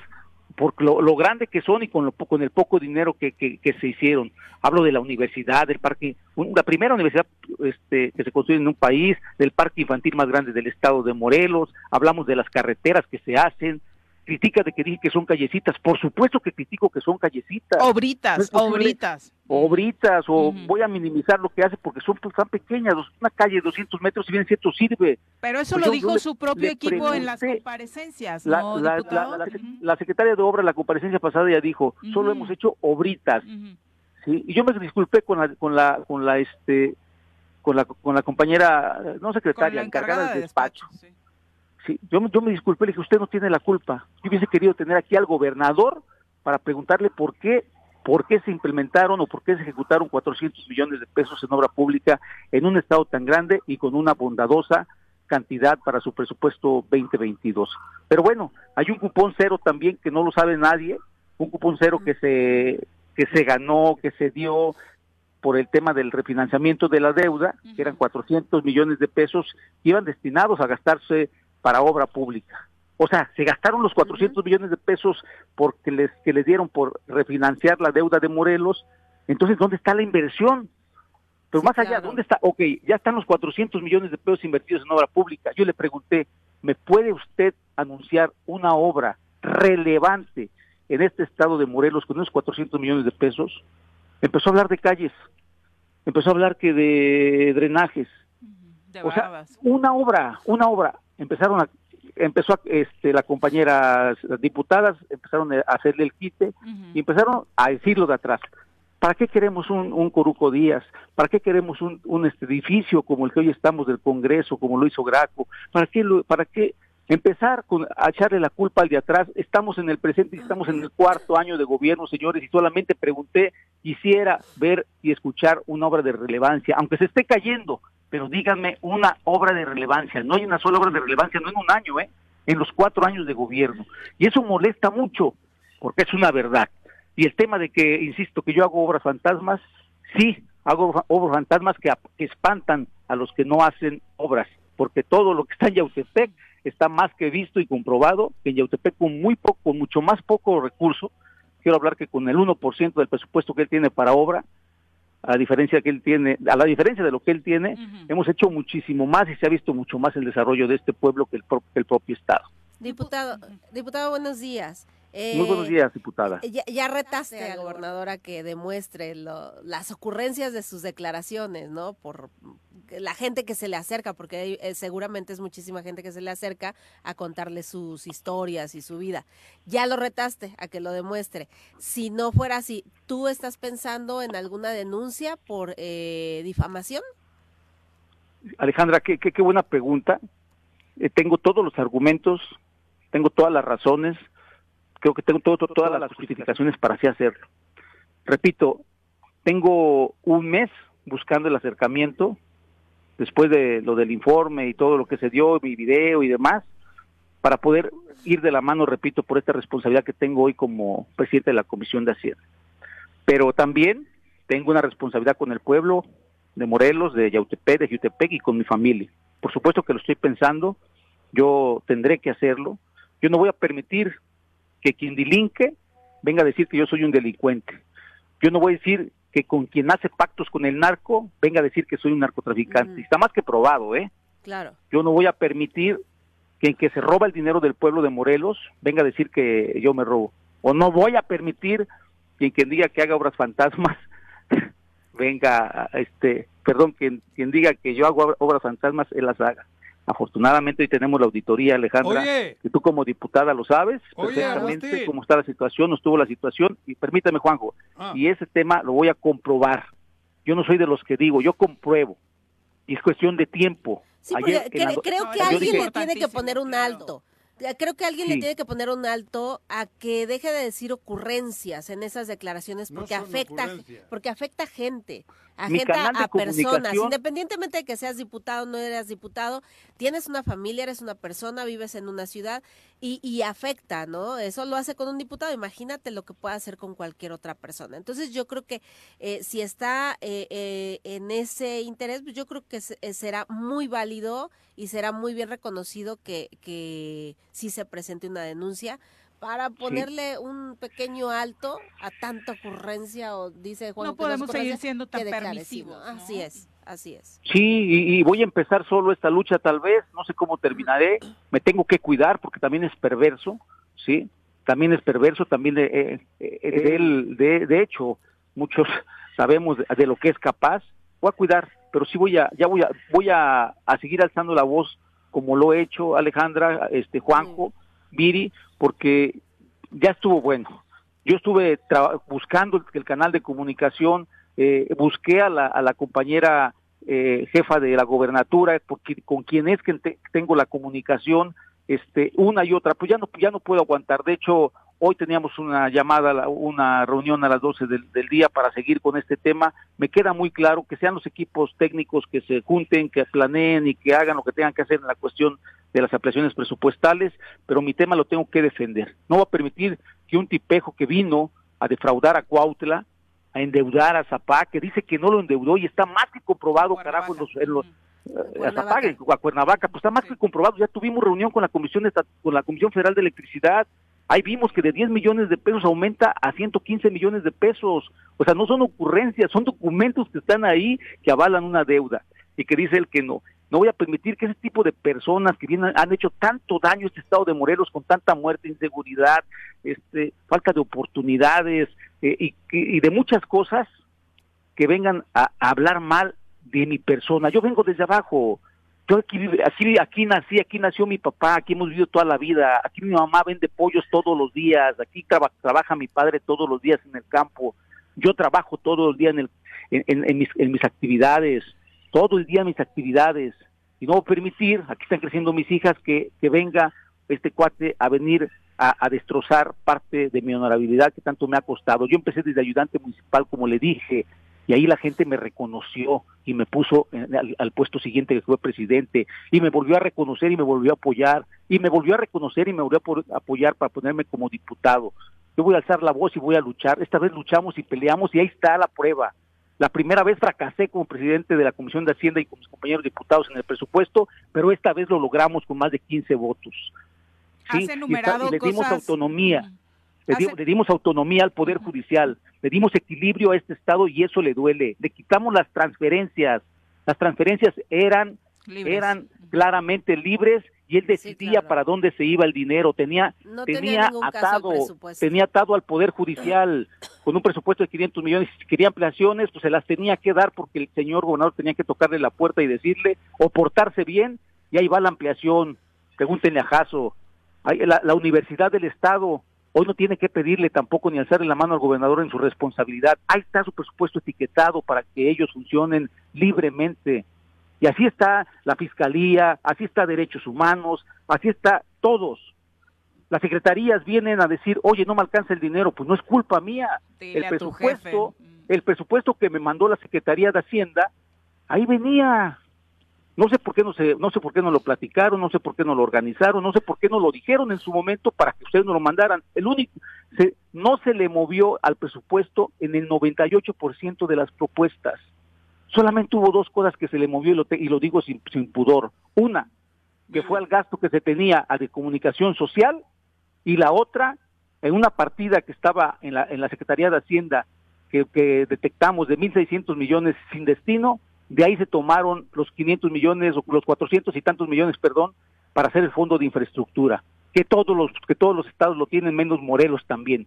por lo, lo grande que son y con, lo, con el poco dinero que, que, que se hicieron. Hablo de la universidad, del parque, un- la primera universidad este, que se construye en un país, del parque infantil más grande del estado de Morelos, hablamos de las carreteras que se hacen, critica de que dije que son callecitas, por supuesto que critico que son callecitas. Obritas, No obritas. Obritas, o voy a minimizar lo que hace porque son pues, tan pequeñas, una calle de 200 metros, si bien cierto sirve. Pero eso Pues lo yo- dijo yo su propio equipo en las comparecencias, La, ¿no, la, secretaria de Obra, la comparecencia pasada, ya dijo, solo hemos hecho obritas. ¿sí? Y yo me disculpé con la, con la, con la, este, con la, con la compañera, no secretaria, encargada, del despacho. Sí, yo, me- yo me disculpé, le dije, usted no tiene la culpa. Yo hubiese querido tener aquí al gobernador para preguntarle por qué, por qué se implementaron o por qué se ejecutaron 400 millones de pesos en obra pública en un estado tan grande y con una bondadosa cantidad para su presupuesto 2022. Pero bueno, hay un cupón cero también que no lo sabe nadie, un cupón cero que se que se ganó, que se dio por el tema del refinanciamiento de la deuda, que eran 400 millones de pesos, que iban destinados a gastarse para obra pública. O sea, se gastaron los 400 millones de pesos porque les que les dieron por refinanciar la deuda de Morelos. Entonces, ¿dónde está la inversión? Pero más allá, ¿dónde está? Ok, ya están los 400 millones de pesos invertidos en obra pública. Yo le pregunté, ¿me puede usted anunciar una obra relevante en este estado de Morelos con esos 400 millones de pesos? Empezó a hablar de calles, empezó a hablar que de drenajes. De o sea, una obra, una obra. Empezaron a, empezó a, este, la compañera, las diputadas empezaron a hacerle el quite y empezaron a decirlo de atrás. ¿Para qué queremos un, un Coruco Díaz? ¿Para qué queremos un, un este edificio como el que hoy estamos del Congreso, como lo hizo Graco? ¿Para qué, lo- para qué empezar con, a echarle la culpa al de atrás? Estamos en el presente y estamos en el cuarto año de gobierno, señores, y solamente pregunté, quisiera ver y escuchar una obra de relevancia, aunque se esté cayendo, pero díganme una obra de relevancia. No hay una sola obra de relevancia, no en un año, ¿eh? En los cuatro años de gobierno. Y eso molesta mucho, porque es una verdad. Y el tema de que, insisto, que yo hago obras fantasmas, sí, hago obras fantasmas que, espantan a los que no hacen obras, porque todo lo que está en Yautepec está más que visto y comprobado que en Yautepec con muy poco, mucho más poco recurso, quiero hablar que con el 1% del presupuesto que él tiene para obra, a diferencia que él tiene, a la diferencia de lo que él tiene, hemos hecho muchísimo más y se ha visto mucho más el desarrollo de este pueblo que el, el propio Estado. Diputado, diputado, buenos días. Muy buenos días, diputada. Eh, ya, retaste a la gobernadora que demuestre las ocurrencias de sus declaraciones, ¿no? Por la gente que se le acerca, porque eh, seguramente es muchísima gente que se le acerca a contarle sus historias y su vida. Ya lo retaste a que lo demuestre. Si no fuera así, ¿tú estás pensando en alguna denuncia por eh, difamación? Alejandra, qué, qué, buena pregunta. tengo todos los argumentos, tengo todas las razones creo que tengo todas las justificaciones para así hacerlo. Repito, tengo un mes buscando el acercamiento, después de lo del informe y todo lo que se dio, mi video y demás, para poder ir de la mano, repito, por esta responsabilidad que tengo hoy como presidente de la Comisión de Hacienda. Pero también tengo una responsabilidad con el pueblo de Morelos, de Yautepec, de Yautepec y con mi familia. Por supuesto que lo estoy pensando, yo tendré que hacerlo. Yo no voy a permitir que quien delinque venga a decir que yo soy un delincuente. Yo no voy a decir que con quien hace pactos con el narco venga a decir que soy un narcotraficante. Está más que probado, ¿eh? Claro. Yo no voy a permitir que en que se roba el dinero del pueblo de Morelos venga a decir que yo me robo. O no voy a permitir que quien diga que haga obras fantasmas venga, este, perdón, quien, quien diga que yo hago obras fantasmas, él las haga. Afortunadamente hoy tenemos la auditoría, Alejandra, que tú como diputada lo sabes perfectamente cómo está la situación, no estuvo la situación, y permítame, Juanjo, ah. y ese tema lo voy a comprobar. Yo no soy de los que digo, yo compruebo, y es cuestión de tiempo. Sí, creo que alguien le tiene que poner un alto. Creo que alguien le tiene que poner un alto a que deje de decir ocurrencias en esas declaraciones porque afecta porque afecta a gente, a gente a, personas, independientemente de que seas diputado o no eres diputado, tienes una familia, eres una persona, vives en una ciudad y, y afecta, ¿no? Eso lo hace con un diputado, imagínate lo que puede hacer con cualquier otra persona. Entonces yo creo que eh, si está eh, eh, en ese interés, pues yo creo que será muy válido y será muy bien reconocido que, que si se presente una denuncia para ponerle un pequeño alto a tanta ocurrencia o dice Juan no podemos seguir siendo tan permisivos así es así es. Sí y, voy a empezar solo esta lucha tal vez no sé cómo terminaré. Me tengo que cuidar porque también es perverso sí también es perverso también de, de, de, hecho muchos sabemos de, lo que es capaz. Voy a cuidar pero sí voy a ya voy a voy a, a seguir alzando la voz como lo he hecho Alejandra este Juanjo Viri, porque ya estuvo bueno. Yo estuve buscando el, canal de comunicación, eh, busqué a la, a la compañera eh, jefa de la gobernatura, con quien es que tengo la comunicación, este, una y otra, pues ya no, ya no puedo aguantar. De hecho, Hoy teníamos una llamada, una reunión a las 12 del, día para seguir con este tema. Me queda muy claro que sean los equipos técnicos que se junten, que planeen y que hagan lo que tengan que hacer en la cuestión de las ampliaciones presupuestales, pero mi tema lo tengo que defender. No va a permitir que un tipejo que vino a defraudar a Cuautla, a endeudar a Zapá, que dice que no lo endeudó y está más que comprobado, carajo, en los, en los a Zapá, a Cuernavaca, pues está más que comprobado. Ya tuvimos reunión con la Comisión con la Comisión Federal de Electricidad, Ahí vimos que de 10 millones de pesos aumenta a 115 millones de pesos. O sea, no son ocurrencias, son documentos que están ahí que avalan una deuda y que dice él que no. No voy a permitir que ese tipo de personas que vienen, han hecho tanto daño a este estado de Morelos con tanta muerte, inseguridad, este, falta de oportunidades eh, y, de muchas cosas que vengan a hablar mal de mi persona. Yo vengo desde abajo, yo aquí, así, aquí nací, aquí nació mi papá, aquí hemos vivido toda la vida, aquí mi mamá vende pollos todos los días, aquí trabaja mi padre todos los días en el campo, yo trabajo todos los días en, el, en, mis, en mis actividades, todo el día en mis actividades, y no permitir, aquí están creciendo mis hijas, que, que venga este cuate a venir a, a, destrozar parte de mi honorabilidad que tanto me ha costado. Yo empecé desde ayudante municipal, como le dije, y ahí la gente me reconoció y me puso al, puesto siguiente que fue presidente y me volvió a reconocer y me volvió a apoyar y me volvió a reconocer y me volvió a apoyar para ponerme como diputado. Yo voy a alzar la voz y voy a luchar. Esta vez luchamos y peleamos y ahí está la prueba. La primera vez fracasé como presidente de la Comisión de Hacienda y con mis compañeros diputados en el presupuesto, pero esta vez lo logramos con más de 15 votos. ¿Sí? y, le dimos autonomía. Le, dimos autonomía al Poder Judicial, le dimos equilibrio a este Estado y eso le duele. Le quitamos las transferencias. Las transferencias eran, eran claramente libres y él decidía para dónde se iba el dinero. Tenía, tenía, atado, tenía atado al Poder Judicial con un presupuesto de 500 millones. Si quería ampliaciones, pues se las tenía que dar porque el señor gobernador tenía que tocarle la puerta y decirle o portarse bien y ahí va la ampliación. Pregúntenle a Jaso. La, la Universidad del Estado Hoy no tiene que pedirle tampoco ni alzarle la mano al gobernador en su responsabilidad. Ahí está su presupuesto etiquetado para que ellos funcionen libremente. Y así está la Fiscalía, así está Derechos Humanos, así está todos. Las secretarías vienen a decir, oye, no me alcanza el dinero, pues no es culpa mía. el presupuesto, el presupuesto que me mandó la Secretaría de Hacienda, ahí venía, no sé por qué no se, no sé por qué no lo platicaron, no sé por qué no lo organizaron, no sé por qué no lo dijeron en su momento para que ustedes no lo mandaran. El único, se, no se le movió al presupuesto en el 98% de las propuestas. Solamente hubo dos cosas que se le movió y lo, y lo digo sin, sin pudor. Una, que fue al gasto que se tenía a de comunicación social y la otra, en una partida que estaba en la, en la Secretaría de Hacienda que, que detectamos de 1.600 millones sin destino, de ahí se tomaron los 500 millones o los 400 y tantos millones, perdón, para hacer el fondo de infraestructura, que todos los que todos los estados lo tienen menos Morelos también.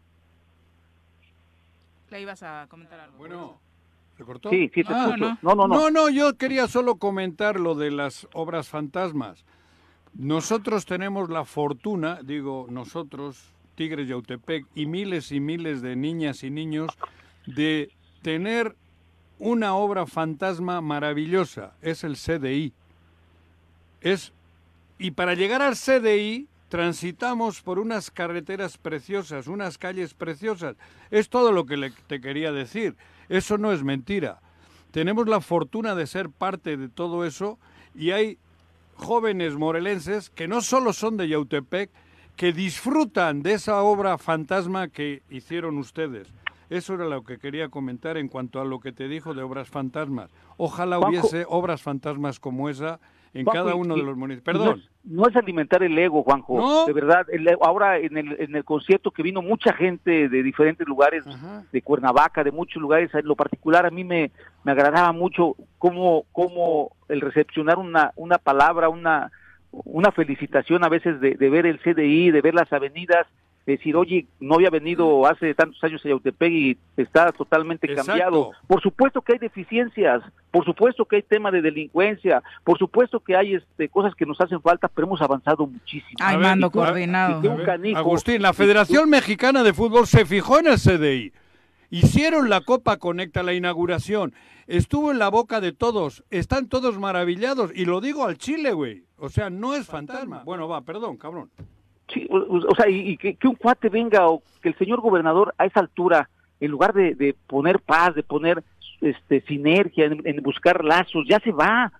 ¿Le ibas a comentar algo? Bueno, ¿se cortó? Sí, sí, te ah, no. No, no, no. No, yo quería solo comentar lo de las obras fantasmas. Nosotros tenemos la fortuna, digo nosotros, Tigres Yautepec y miles y miles de niñas y niños, de tener una obra fantasma maravillosa, es el CDI. Es, y para llegar al CDI transitamos por unas carreteras preciosas, unas calles preciosas. Es todo lo que le, te quería decir. Eso no es mentira. Tenemos la fortuna de ser parte de todo eso y hay jóvenes morelenses que no solo son de Yautepec, que disfrutan de esa obra fantasma que hicieron ustedes. Eso era lo que quería comentar en cuanto a lo que te dijo de obras fantasmas. Ojalá hubiese obras fantasmas como esa en cada uno de los municipios. Perdón. No es, alimentar el ego, Juanjo. De verdad, ahora en el, en el concierto que vino mucha gente de diferentes lugares, de Cuernavaca, de muchos lugares, en lo particular a mí me, me agradaba mucho cómo, cómo el recepcionar una, una palabra, una, una felicitación a veces de, de ver el CDI, de ver las avenidas, decir, oye, no había venido hace tantos años a Yautepec y está totalmente cambiado. Por supuesto que hay deficiencias, por supuesto que hay tema de delincuencia, por supuesto que hay este, cosas que nos hacen falta, pero hemos avanzado muchísimo. Ay, mando coordinado. Agustín, la Federación Mexicana de Fútbol se fijó en el CDI. Hicieron la Copa Conecta, la inauguración. Estuvo en la boca de todos. Están todos maravillados. Y lo digo al Chile, güey. O sea, no es fantasma. Bueno, va, perdón, cabrón. Sí, o, sea, y, que, un cuate venga o que el señor gobernador a esa altura, en lugar de, poner paz, de poner este sinergia, en, buscar lazos, ya se va.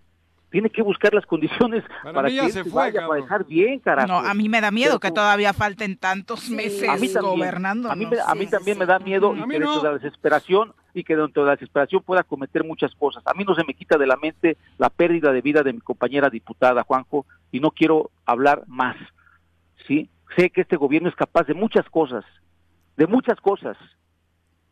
Tiene que buscar las condiciones para, que se vaya, para dejar bien, carajo. No, a mí me da miedo que todavía falten tantos meses gobernando. A mí, a mí también me da miedo y que dentro de la desesperación y que dentro de la desesperación pueda cometer muchas cosas. A mí no se me quita de la mente la pérdida de vida de mi compañera diputada, Juanjo, y no quiero hablar más ¿sí? Sé que este gobierno es capaz de muchas cosas, de muchas cosas,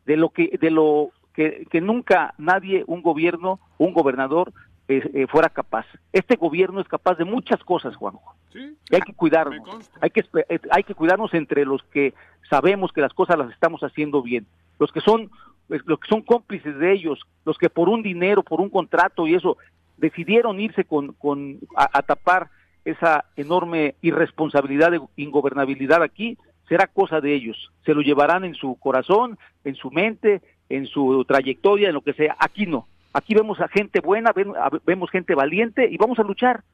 de lo que, de lo que, que nunca nadie, un gobierno, un gobernador, eh, eh, fuera capaz. Este gobierno es capaz de muchas cosas, Juanjo. ¿Sí? Y hay que cuidarnos. Hay que, eh, hay que cuidarnos entre los que sabemos que las cosas las estamos haciendo bien. Los que son los que son cómplices de ellos, los que por un dinero, por un contrato y eso decidieron irse con, con a tapar esa enorme irresponsabilidad de ingobernabilidad aquí será cosa de ellos. Se lo llevarán en su corazón, en su mente, en su trayectoria, en lo que sea. Aquí no. Aquí vemos a gente buena, vemos gente valiente y vamos a luchar.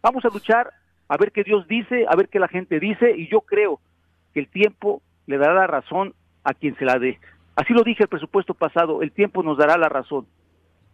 Vamos a luchar a ver qué Dios dice, a ver qué la gente dice y yo creo que el tiempo le dará la razón a quien se la dé. Así lo dije el presupuesto pasado, el tiempo nos dará la razón.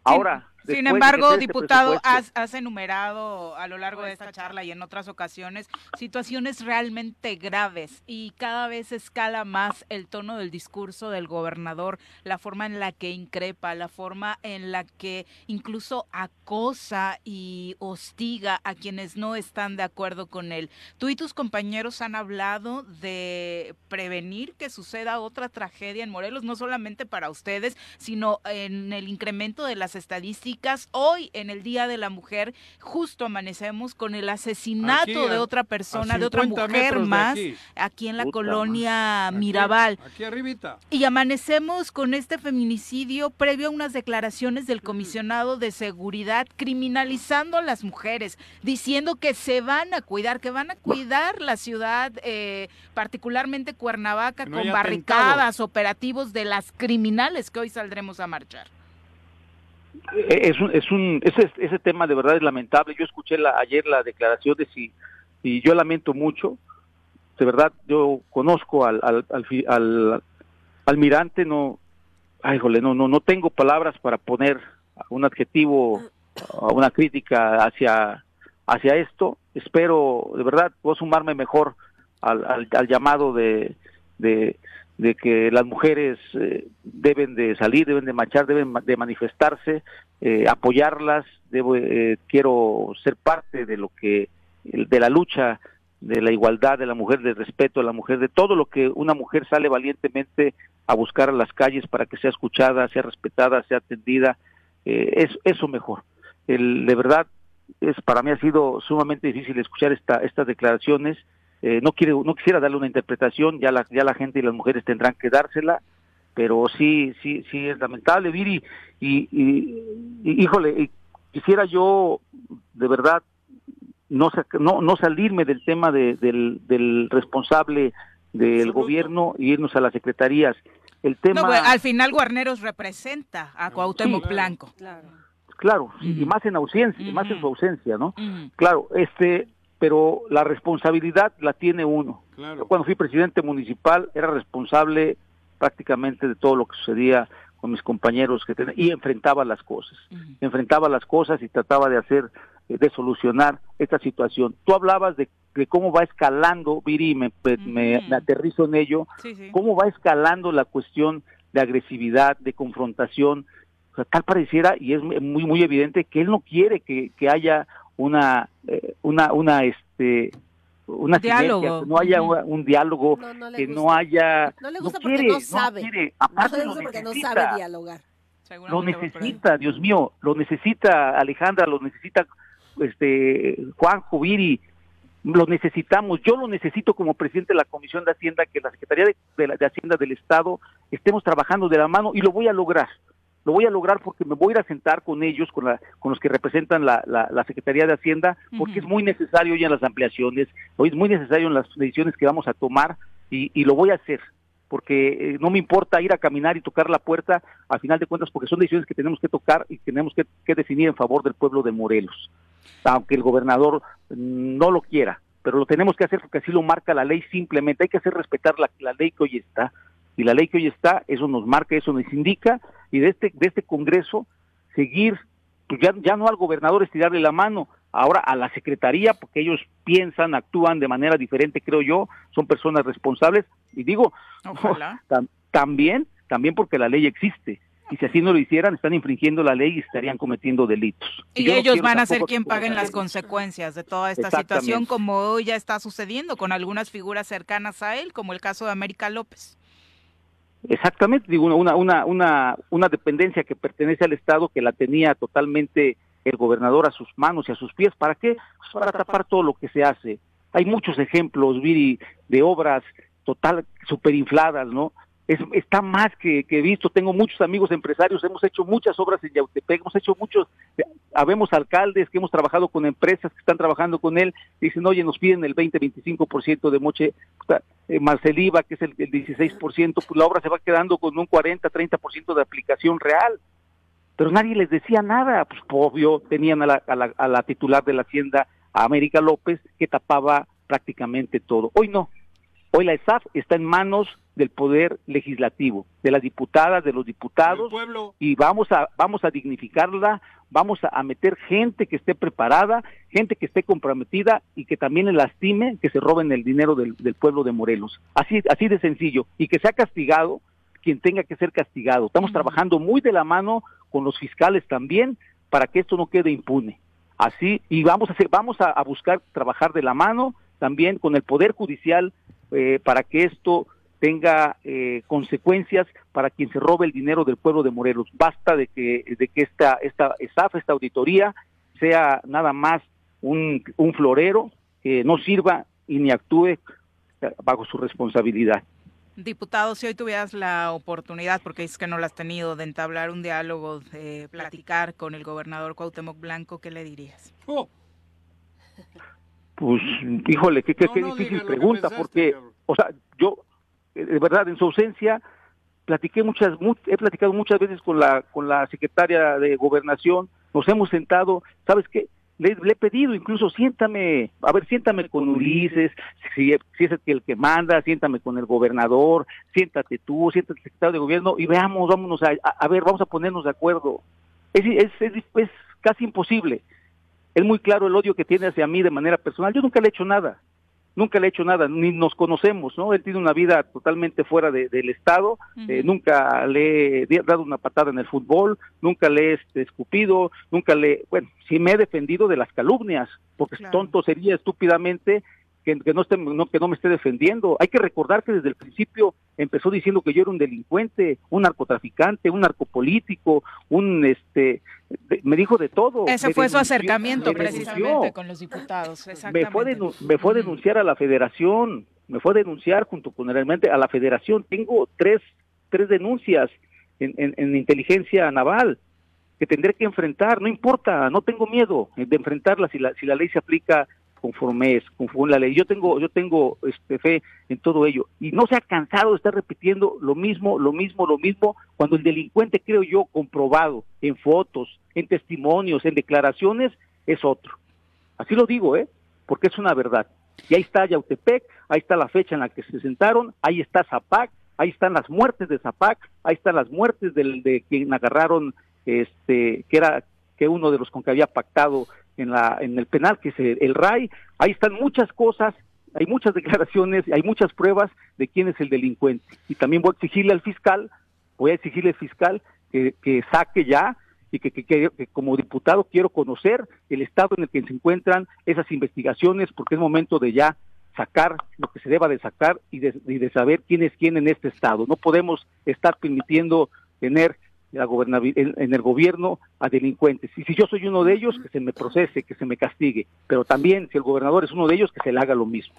Ahora, sin embargo, diputado, has, enumerado a lo largo de esta charla y en otras ocasiones situaciones realmente graves y cada vez escala más el tono del discurso del gobernador, la forma en la que increpa, la forma en la que incluso acosa y hostiga a quienes no están de acuerdo con él. Tú y tus compañeros han hablado de prevenir que suceda otra tragedia en Morelos, no solamente para ustedes, sino en el incremento de las estadísticas Hoy, en el Día de la Mujer, justo amanecemos con el asesinato de otra persona, de otra mujer más, aquí, en la colonia Mirabal. Aquí arribita. Y amanecemos con este feminicidio previo a unas declaraciones del comisionado de seguridad criminalizando a las mujeres, diciendo que se van a cuidar, que van a cuidar la ciudad, eh, particularmente Cuernavaca, con barricadas, operativos de las criminales que hoy saldremos a marchar. Eh, es un, es un ese, ese tema de verdad es lamentable. Yo escuché la, ayer la declaración de si y yo lamento mucho. De verdad, yo conozco al, al, al, almirante, no, ay, jole, no, no, no tengo palabras para poner un adjetivo, una crítica hacia, hacia esto. Espero, de verdad, puedo sumarme mejor al, al, llamado de, de, de que las mujeres eh, deben de salir, deben de marchar, deben de manifestarse, eh, apoyarlas, debo, eh, quiero ser parte de lo que, de la lucha de la igualdad de la mujer, del respeto a la mujer, de todo lo que una mujer sale valientemente a buscar a las calles para que sea escuchada, sea respetada, sea atendida, es eso mejor. El, de verdad, es para mí ha sido sumamente difícil escuchar esta, estas declaraciones, eh, no quiere no quisiera darle una interpretación ya la ya la gente y las mujeres tendrán que dársela pero sí sí sí es lamentable Viri y, y, híjole quisiera yo de verdad no no no salirme del tema de, del, del responsable del gobierno y irnos a las secretarías. El tema pues, al final Guarneros representa a Cuauhtémoc Blanco. claro claro y más en ausencia más en su ausencia no claro este pero la responsabilidad la tiene uno. Yo cuando fui presidente municipal era responsable prácticamente de todo lo que sucedía con mis compañeros que y enfrentaba las cosas, enfrentaba las cosas y trataba de hacer, eh, de solucionar esta situación. Tú hablabas de, cómo va escalando, Viri, me, me, aterrizo en ello, cómo va escalando la cuestión de agresividad, de confrontación, o sea, tal pareciera, y es muy, muy evidente, que él no quiere que, que haya una, eh, una, una, este, una diálogo. que no haya un, diálogo, que no haya... No le gusta porque no sabe. No, quiere. Aparte no le gusta porque no sabe dialogar. Lo necesita, Dios mío, lo necesita Alejandra, lo necesita este Juan Jubiri, lo necesitamos, yo lo necesito como presidente de la Comisión de Hacienda, que la Secretaría de, de Hacienda del Estado estemos trabajando de la mano y lo voy a lograr lo voy a lograr porque me voy a ir a sentar con ellos, con, la, con los que representan la, la, Secretaría de Hacienda, porque es muy necesario ya en las ampliaciones, hoy es muy necesario en las decisiones que vamos a tomar y, y lo voy a hacer porque eh, no me importa ir a caminar y tocar la puerta, a final de cuentas, porque son decisiones que tenemos que tocar y tenemos que, que definir en favor del pueblo de Morelos, aunque el gobernador no lo quiera, pero lo tenemos que hacer porque así lo marca la ley simplemente, hay que hacer respetar la, la ley que hoy está, y la ley que hoy está, eso nos marca, eso nos indica, y de este, de este Congreso seguir, pues ya, ya no al gobernador estirarle la mano, ahora a la Secretaría, porque ellos piensan, actúan de manera diferente, creo yo, son personas responsables, y digo, también, también porque la ley existe, y si así no lo hicieran, están infringiendo la ley y estarían cometiendo delitos. Y, ellos van a ser quien paguen las consecuencias de toda esta situación, como hoy ya está sucediendo con algunas figuras cercanas a él, como el caso de América López. Exactamente, digo, una, una, una, una dependencia que pertenece al Estado que la tenía totalmente el gobernador a sus manos y a sus pies. ¿Para qué? Pues para tapar todo lo que se hace. Hay muchos ejemplos, Viri, de obras total superinfladas, ¿no? Es, está más que, que, visto. Tengo muchos amigos empresarios, hemos hecho muchas obras en Yautepec, hemos hecho muchos, habemos alcaldes que hemos trabajado con empresas que están trabajando con él, dicen, oye, nos piden el 20-25% de moche, eh, Marceliva, que es el, el 16%, pues la obra se va quedando con un 40-30% de aplicación real. Pero nadie les decía nada, pues obvio, tenían a la, a la, a la titular de la Hacienda, a América López, que tapaba prácticamente todo. Hoy no, hoy la ESAF está en manos del poder legislativo, de las diputadas, de los diputados, y vamos a, vamos a dignificarla, vamos a, meter gente que esté preparada, gente que esté comprometida y que también le lastime que se roben el dinero del, pueblo de Morelos. Así, así de sencillo, y que sea castigado quien tenga que ser castigado. Estamos trabajando muy de la mano con los fiscales también para que esto no quede impune. Así, y vamos a hacer, vamos a, buscar trabajar de la mano también con el Poder Judicial eh, para que esto tenga eh, consecuencias para quien se robe el dinero del pueblo de Morelos. Basta de que, de que esta, esta esta auditoría, sea nada más un, un florero que no sirva y ni actúe eh, bajo su responsabilidad. Diputado, si hoy tuvieras la oportunidad, porque es que no la has tenido, de entablar un diálogo, de platicar con el gobernador Cuauhtémoc Blanco, ¿qué le dirías? Oh. Pues, híjole, qué, qué, difícil pregunta, porque, o sea, yo de verdad, en su ausencia, platiqué muchas, he platicado muchas veces con la, con la secretaria de Gobernación, nos hemos sentado, ¿sabes qué? Le, he pedido incluso siéntame, a ver, siéntame con Ulises, si, es el que, el que manda, siéntame con el gobernador, siéntate tú, siéntate el secretario de gobierno y veamos, vámonos a, a, ver, vamos a ponernos de acuerdo. Es, es, casi imposible. Es muy claro el odio que tiene hacia mí de manera personal. Yo nunca le he hecho nada nunca le he hecho nada, ni nos conocemos, ¿no? Él tiene una vida totalmente fuera del Estado, eh, nunca le he dado una patada en el fútbol, nunca le he este, escupido, nunca le, bueno, sí me he defendido de las calumnias, porque tonto sería estúpidamente que, no esté, no, que no me esté defendiendo. Hay que recordar que desde el principio empezó diciendo que yo era un delincuente, un narcotraficante, un narcopolítico, un este me dijo de todo. Ese fue su acercamiento precisamente con los diputados. Me fue, me fue a denunciar a la federación, me fue a denunciar junto con realmente a la federación. Tengo tres, tres denuncias en, en inteligencia naval que tendré que enfrentar, no importa, no tengo miedo de enfrentarla si la, si la ley se aplica conforme es, conforme la ley. Yo tengo, yo tengo este, fe en todo ello. Y no se ha cansado de estar repitiendo lo mismo, lo mismo, lo mismo, cuando el delincuente, creo yo, comprobado en fotos, en testimonios, en declaraciones, es otro. Así lo digo, ¿eh? Porque es una verdad. Y ahí está Yautepec, ahí está la fecha en la que se sentaron, ahí está Zapac, ahí están las muertes de Zapac, ahí están las muertes de quien agarraron, este, que era que uno de los con que había pactado en, la, en el penal, que es el, RAI, ahí están muchas cosas, hay muchas declaraciones, hay muchas pruebas de quién es el delincuente. Y también voy a exigirle al fiscal, voy a exigirle al fiscal que, que saque ya y que, que, como diputado quiero conocer el estado en el que se encuentran esas investigaciones porque es momento de ya sacar lo que se deba de sacar y de, y de saber quién es quién en este estado. No podemos estar permitiendo tener en, el gobierno a delincuentes. Y si yo soy uno de ellos, que se me procese, que se me castigue. Pero también, si el gobernador es uno de ellos, que se le haga lo mismo.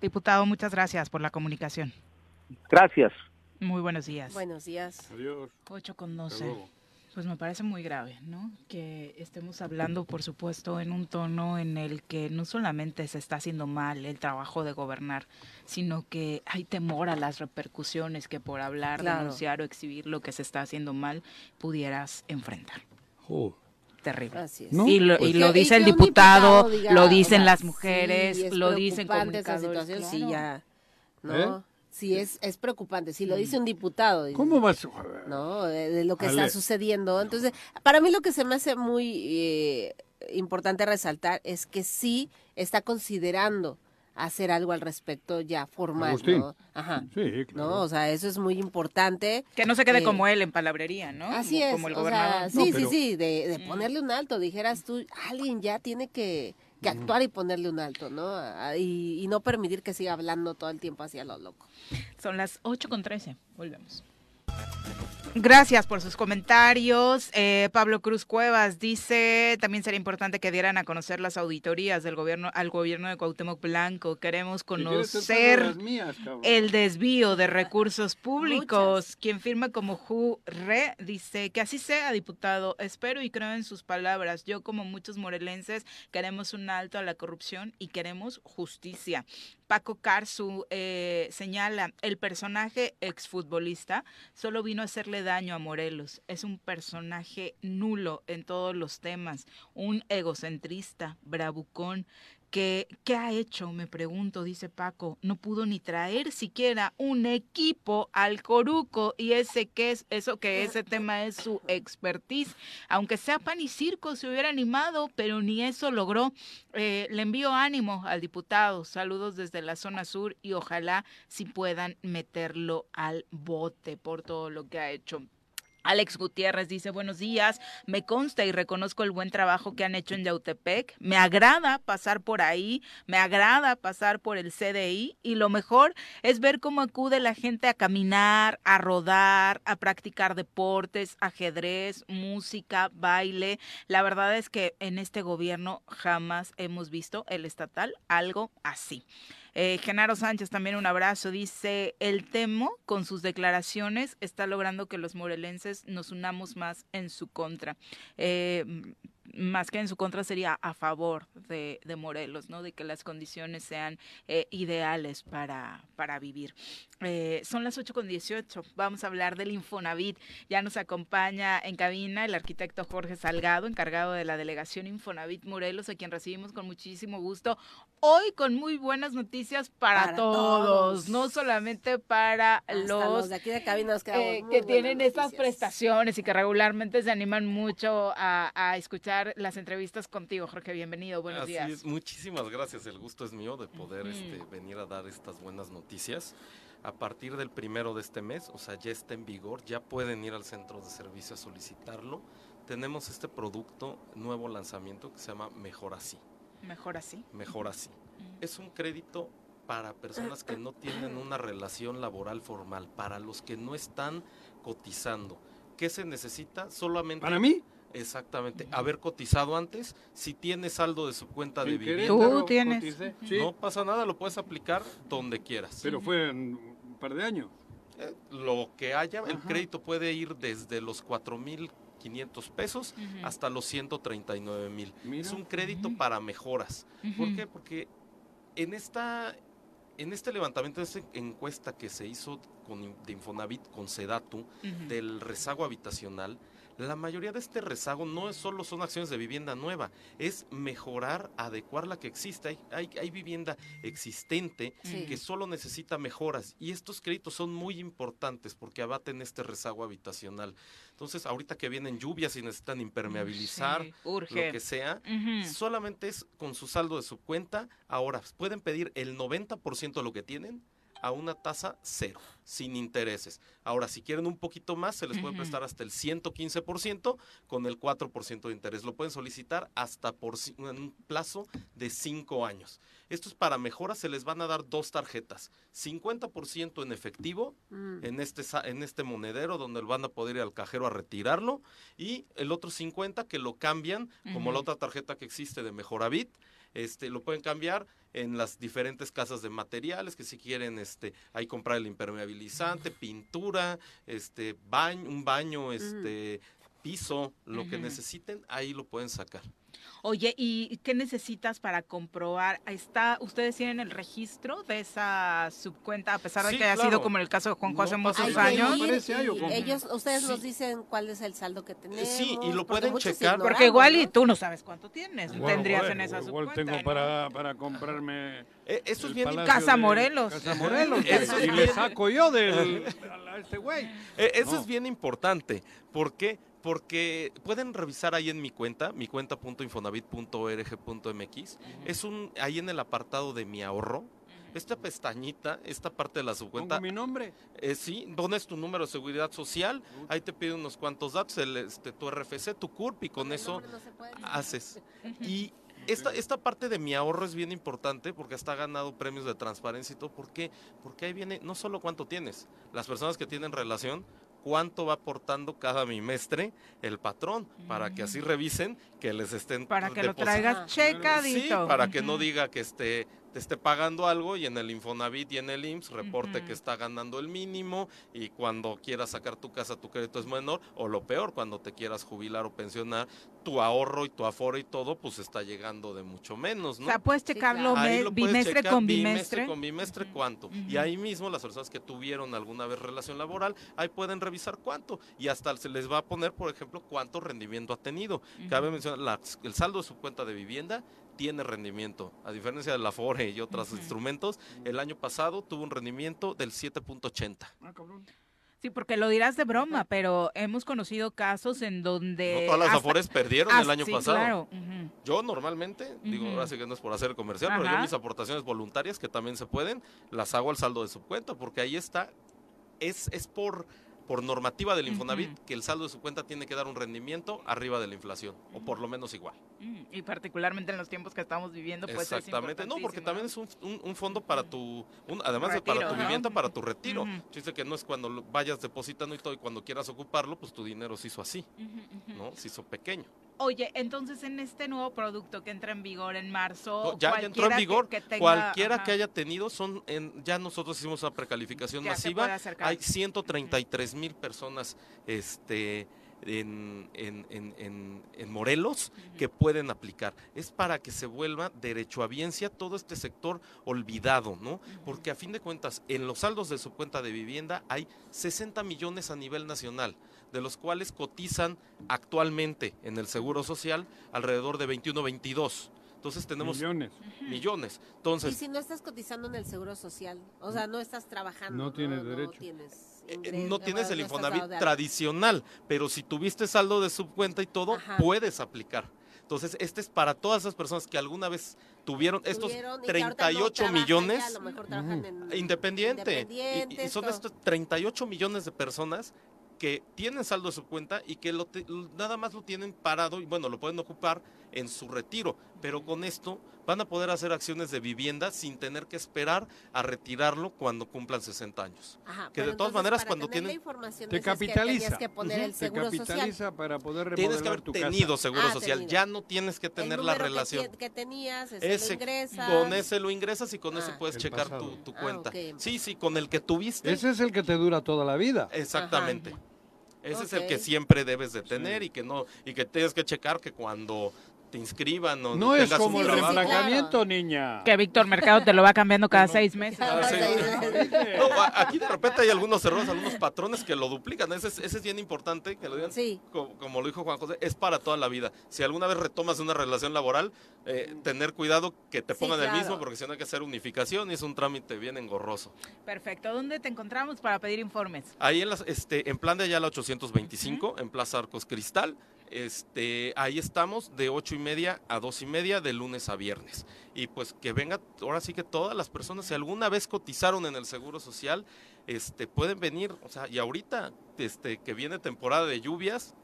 Diputado, muchas gracias por la comunicación. Gracias. Muy buenos días. Buenos días. Adiós. 8 con 12. Pues me parece muy grave, ¿no? Que estemos hablando, por supuesto, en un tono en el que no solamente se está haciendo mal el trabajo de gobernar, sino que hay temor a las repercusiones que por hablar, denunciar o exhibir lo que se está haciendo mal pudieras enfrentar. Terrible. Y, lo, pues dice el diputado, lo dicen las mujeres, lo dicen comunicadores. Esa sí, ya, ¿no? ¿Eh? Sí, es, es preocupante. Si lo dice un diputado. ¿Cómo vas? No, de, lo que está sucediendo. Entonces, para mí lo que se me hace muy eh, importante resaltar es que sí está considerando hacer algo al respecto ya formal, ¿no? Ajá. Sí, claro. ¿No? O sea, eso es muy importante. Que no se quede eh, como él en palabrería, ¿no? Así es. Como el gobernador. sí, sí, sí, de, de ponerle un alto, dijeras tú, alguien ya tiene que que actuar y ponerle un alto, ¿no? Y, y, no permitir que siga hablando todo el tiempo hacia lo loco. Son las 8 con 13. Volvemos. Gracias por sus comentarios. Eh, Pablo Cruz Cuevas dice, también sería importante que dieran a conocer las auditorías del gobierno al gobierno de Cuauhtémoc Blanco. Queremos conocer el desvío de recursos públicos. Quien firma como Ju Re dice que así sea, diputado. Espero y creo en sus palabras. Yo, como muchos morelenses, queremos un alto a la corrupción y queremos justicia. Paco Carzu eh, señala, el personaje exfutbolista solo vino a hacerle daño a Morelos. Es un personaje nulo en todos los temas, un egocentrista, bravucón, que ¿qué ha hecho? Me pregunto, dice Paco. No pudo ni traer siquiera un equipo al Coruco y ese que es eso que ese tema es su expertise. Aunque sea pan y circo se hubiera animado, pero ni eso logró. Eh, le envío ánimo al diputado. Saludos desde la zona sur y ojalá si puedan meterlo al bote por todo lo que ha hecho. Alex Gutiérrez dice buenos días, me consta y reconozco el buen trabajo que han hecho en Yautepec, me agrada pasar por ahí, me agrada pasar por el CDI y lo mejor es ver cómo acude la gente a caminar, a rodar, a practicar deportes, ajedrez, música, baile. La verdad es que en este gobierno jamás hemos visto el estatal algo así. Eh, Genaro Sánchez, también un abrazo. Dice, el Temo, con sus declaraciones, está logrando que los morelenses nos unamos más en su contra. Eh, más que en su contra sería a favor de, de Morelos, ¿no? De que las condiciones sean eh, ideales para, para vivir. Eh, son las 8 con 18. Vamos a hablar del Infonavit. Ya nos acompaña en cabina el arquitecto Jorge Salgado, encargado de la delegación Infonavit Morelos, a quien recibimos con muchísimo gusto. Hoy con muy buenas noticias para, todos, no solamente para los, de aquí de cabina nos eh, que tienen estas prestaciones y que regularmente se animan mucho a, a escuchar las entrevistas contigo, Jorge. Bienvenido, buenos Así días. Es, muchísimas gracias. El gusto es mío de poder este, venir a dar estas buenas noticias. A partir del primero de este mes, o sea, ya está en vigor, ya pueden ir al centro de servicio a solicitarlo. Tenemos este producto, nuevo lanzamiento que se llama Mejor Así. Mejor Así. Mejor Así. Es un crédito para personas que no tienen una relación laboral formal, para los que no están cotizando. ¿Qué se necesita? Solamente... ¿Para mí? Exactamente, haber cotizado antes, si tienes saldo de su cuenta de vivienda. Tú tienes. No pasa nada, lo puedes aplicar donde quieras. Pero fue en un par de años. Eh, lo que haya, el crédito puede ir desde los 4.500 pesos hasta los 139 mil. Es un crédito para mejoras. ¿Por qué? Porque en esta en este levantamiento, en esta encuesta que se hizo con, de Infonavit con Sedatu del rezago habitacional, la mayoría de este rezago no es solo son acciones de vivienda nueva, es mejorar, adecuar la que existe. Hay, hay, vivienda existente que solo necesita mejoras y estos créditos son muy importantes porque abaten este rezago habitacional. Entonces, ahorita que vienen lluvias y necesitan impermeabilizar, lo que sea, solamente es con su saldo de su cuenta. Ahora, pueden pedir el 90% de lo que tienen a una tasa cero, sin intereses. Ahora, si quieren un poquito más, se les puede prestar hasta el 115% con el 4% de interés. Lo pueden solicitar hasta por un plazo de cinco años. Esto es para mejoras, se les van a dar dos tarjetas, 50% en efectivo mm. en, este, en este monedero donde van a poder ir al cajero a retirarlo y el otro 50 que lo cambian como la otra tarjeta que existe de Mejoravit este, lo pueden cambiar en las diferentes casas de materiales que si quieren este ahí comprar el impermeabilizante, pintura, este baño, un baño, este piso, lo que necesiten, ahí lo pueden sacar. Oye, ¿y qué necesitas para comprobar? ¿Está, ¿Ustedes tienen el registro de esa subcuenta, a pesar de que haya sido como en el caso de Juanjo hace muchos años? ellos, ustedes nos dicen cuál es el saldo que tenemos. Sí, y lo pueden checar. Porque igual y tú no sabes cuánto tienes, tendrías en esa igual tengo para, para comprarme eh, eso es bien Casa Morelos. Casa Morelos. y le saco yo del, a este güey. Eh, eso es bien importante. ¿Por qué? Porque pueden revisar ahí en mi cuenta, mi cuenta.infonavit.org.mx. Es un ahí en el apartado de mi ahorro. Esta pestañita, esta parte de la subcuenta. ¿Pongo mi nombre? Eh, sí, pones tu número de seguridad social, ahí te pide unos cuantos datos, el, este, tu RFC, tu CURP y con eso haces. Y esta, esta parte de mi ahorro es bien importante porque hasta ha ganado premios de transparencia y todo. ¿Por qué? Porque ahí viene no solo cuánto tienes, las personas que tienen relación cuánto va aportando cada bimestre el patrón, para que así revisen que les estén... Para que lo traigas checadito. Sí, para que no diga que esté te esté pagando algo y en el Infonavit y en el IMSS reporte que está ganando el mínimo y cuando quieras sacar tu casa tu crédito es menor o lo peor, cuando te quieras jubilar o pensionar tu ahorro y tu aforo y todo, pues está llegando de mucho menos, ¿no? O sea, puedes checarlo lo puedes bimestre checar con bimestre bimestre. con bimestre cuánto. Y ahí mismo las personas que tuvieron alguna vez relación laboral, ahí pueden revisar cuánto. Y hasta se les va a poner, por ejemplo, cuánto rendimiento ha tenido. Cabe mencionar, la- el saldo de su cuenta de vivienda tiene rendimiento. A diferencia del Afore y otros instrumentos, el año pasado tuvo un rendimiento del 7.80. Sí, porque lo dirás de broma, pero hemos conocido casos en donde... No todas las hasta- Afores perdieron Ah, el año sí, pasado. claro. ujú. Yo normalmente, digo, ahora sí que no es por hacer comercial, pero yo mis aportaciones voluntarias, que también se pueden, las hago al saldo de su cuenta, porque ahí está, es, es por, por normativa del Infonavit que el saldo de su cuenta tiene que dar un rendimiento arriba de la inflación, o por lo menos igual. Mm, Y particularmente en los tiempos que estamos viviendo, pues Exactamente, es no, porque también es un, un- un fondo para tu, un- además de para Retiro, tu ¿no? vivienda, para tu retiro. Dice que no es cuando lo vayas depositando y todo, y cuando quieras ocuparlo, pues tu dinero se hizo así, ¿no? Se hizo pequeño. Oye, entonces en este nuevo producto que entra en vigor en marzo, No, ya, ya entró en cualquiera que- vigor. que tenga- Cualquiera ajá. que haya tenido, son en, ya nosotros hicimos una precalificación Ya masiva. Hay 133 mil personas este, en, en, en, en, en Morelos que pueden aplicar. Es para que se vuelva derechohabiencia todo este sector olvidado, ¿no? Porque a fin de cuentas, en los saldos de su cuenta de vivienda hay 60 millones a nivel nacional, de los cuales cotizan actualmente en el Seguro Social alrededor de 21, 22. Entonces tenemos Millones. millones. Y Entonces, si no estás cotizando en el seguro social, o sea, no estás trabajando. No tienes derecho. tienes eh, ingreso, no tienes bueno, el no estás Infonavit tradicional, pero si tuviste saldo de subcuenta y todo, Ajá. puedes aplicar. Entonces, este es para todas esas personas que alguna vez tuvieron estos Tuvieron y que ahorita no 38 trabajan ya, millones a lo mejor trabajan en- independiente. Y- Y, son estos 38 millones de personas que tienen saldo de su cuenta y que lo te- nada más lo tienen parado y bueno, lo pueden ocupar en su retiro, pero con esto van a poder hacer acciones de vivienda sin tener que esperar a retirarlo cuando cumplan 60 años. Ajá, que de todas entonces, maneras para cuando tienen información Te que capitaliza. que poner Ujú. el seguro Te social. capitaliza para poder remodelar Tienes que haber tu tenido casa. seguro Ah, social, tenido. ya no tienes que El tener la que relación. ti- Que, tenías, ese, Ese, lo ingresas. con ese lo ingresas y con ese Ah. puedes checar pasado. tu, tu Ah, cuenta. ok. Sí, sí, con el que tuviste. Ese es el que te dura toda la vida. Exactamente. Ese es el que siempre debes de tener y que no y que tienes que checar que cuando te inscriban o No es un como el trabajo. niña. Que Víctor Mercado te lo va cambiando cada seis meses. No, aquí de repente hay algunos errores, algunos patrones que lo duplican. Ese es, ese es bien importante que lo digan. Sí. Co- Como, lo dijo Juan José, es para toda la vida. Si alguna vez retomas una relación laboral, eh, tener cuidado que te Sí, pongan el mismo, porque si no hay que hacer unificación y es un trámite bien engorroso. Perfecto. ¿Dónde te encontramos para pedir informes? Ahí en, las, este, en plan de Ayala 825, en Plaza Arcos Cristal. Este, ahí estamos de ocho y media a dos y media de lunes a viernes. Y pues que venga, ahora sí que todas las personas, si alguna vez cotizaron en el Seguro Social, este, pueden venir, o sea, y ahorita este, que viene temporada de lluvias,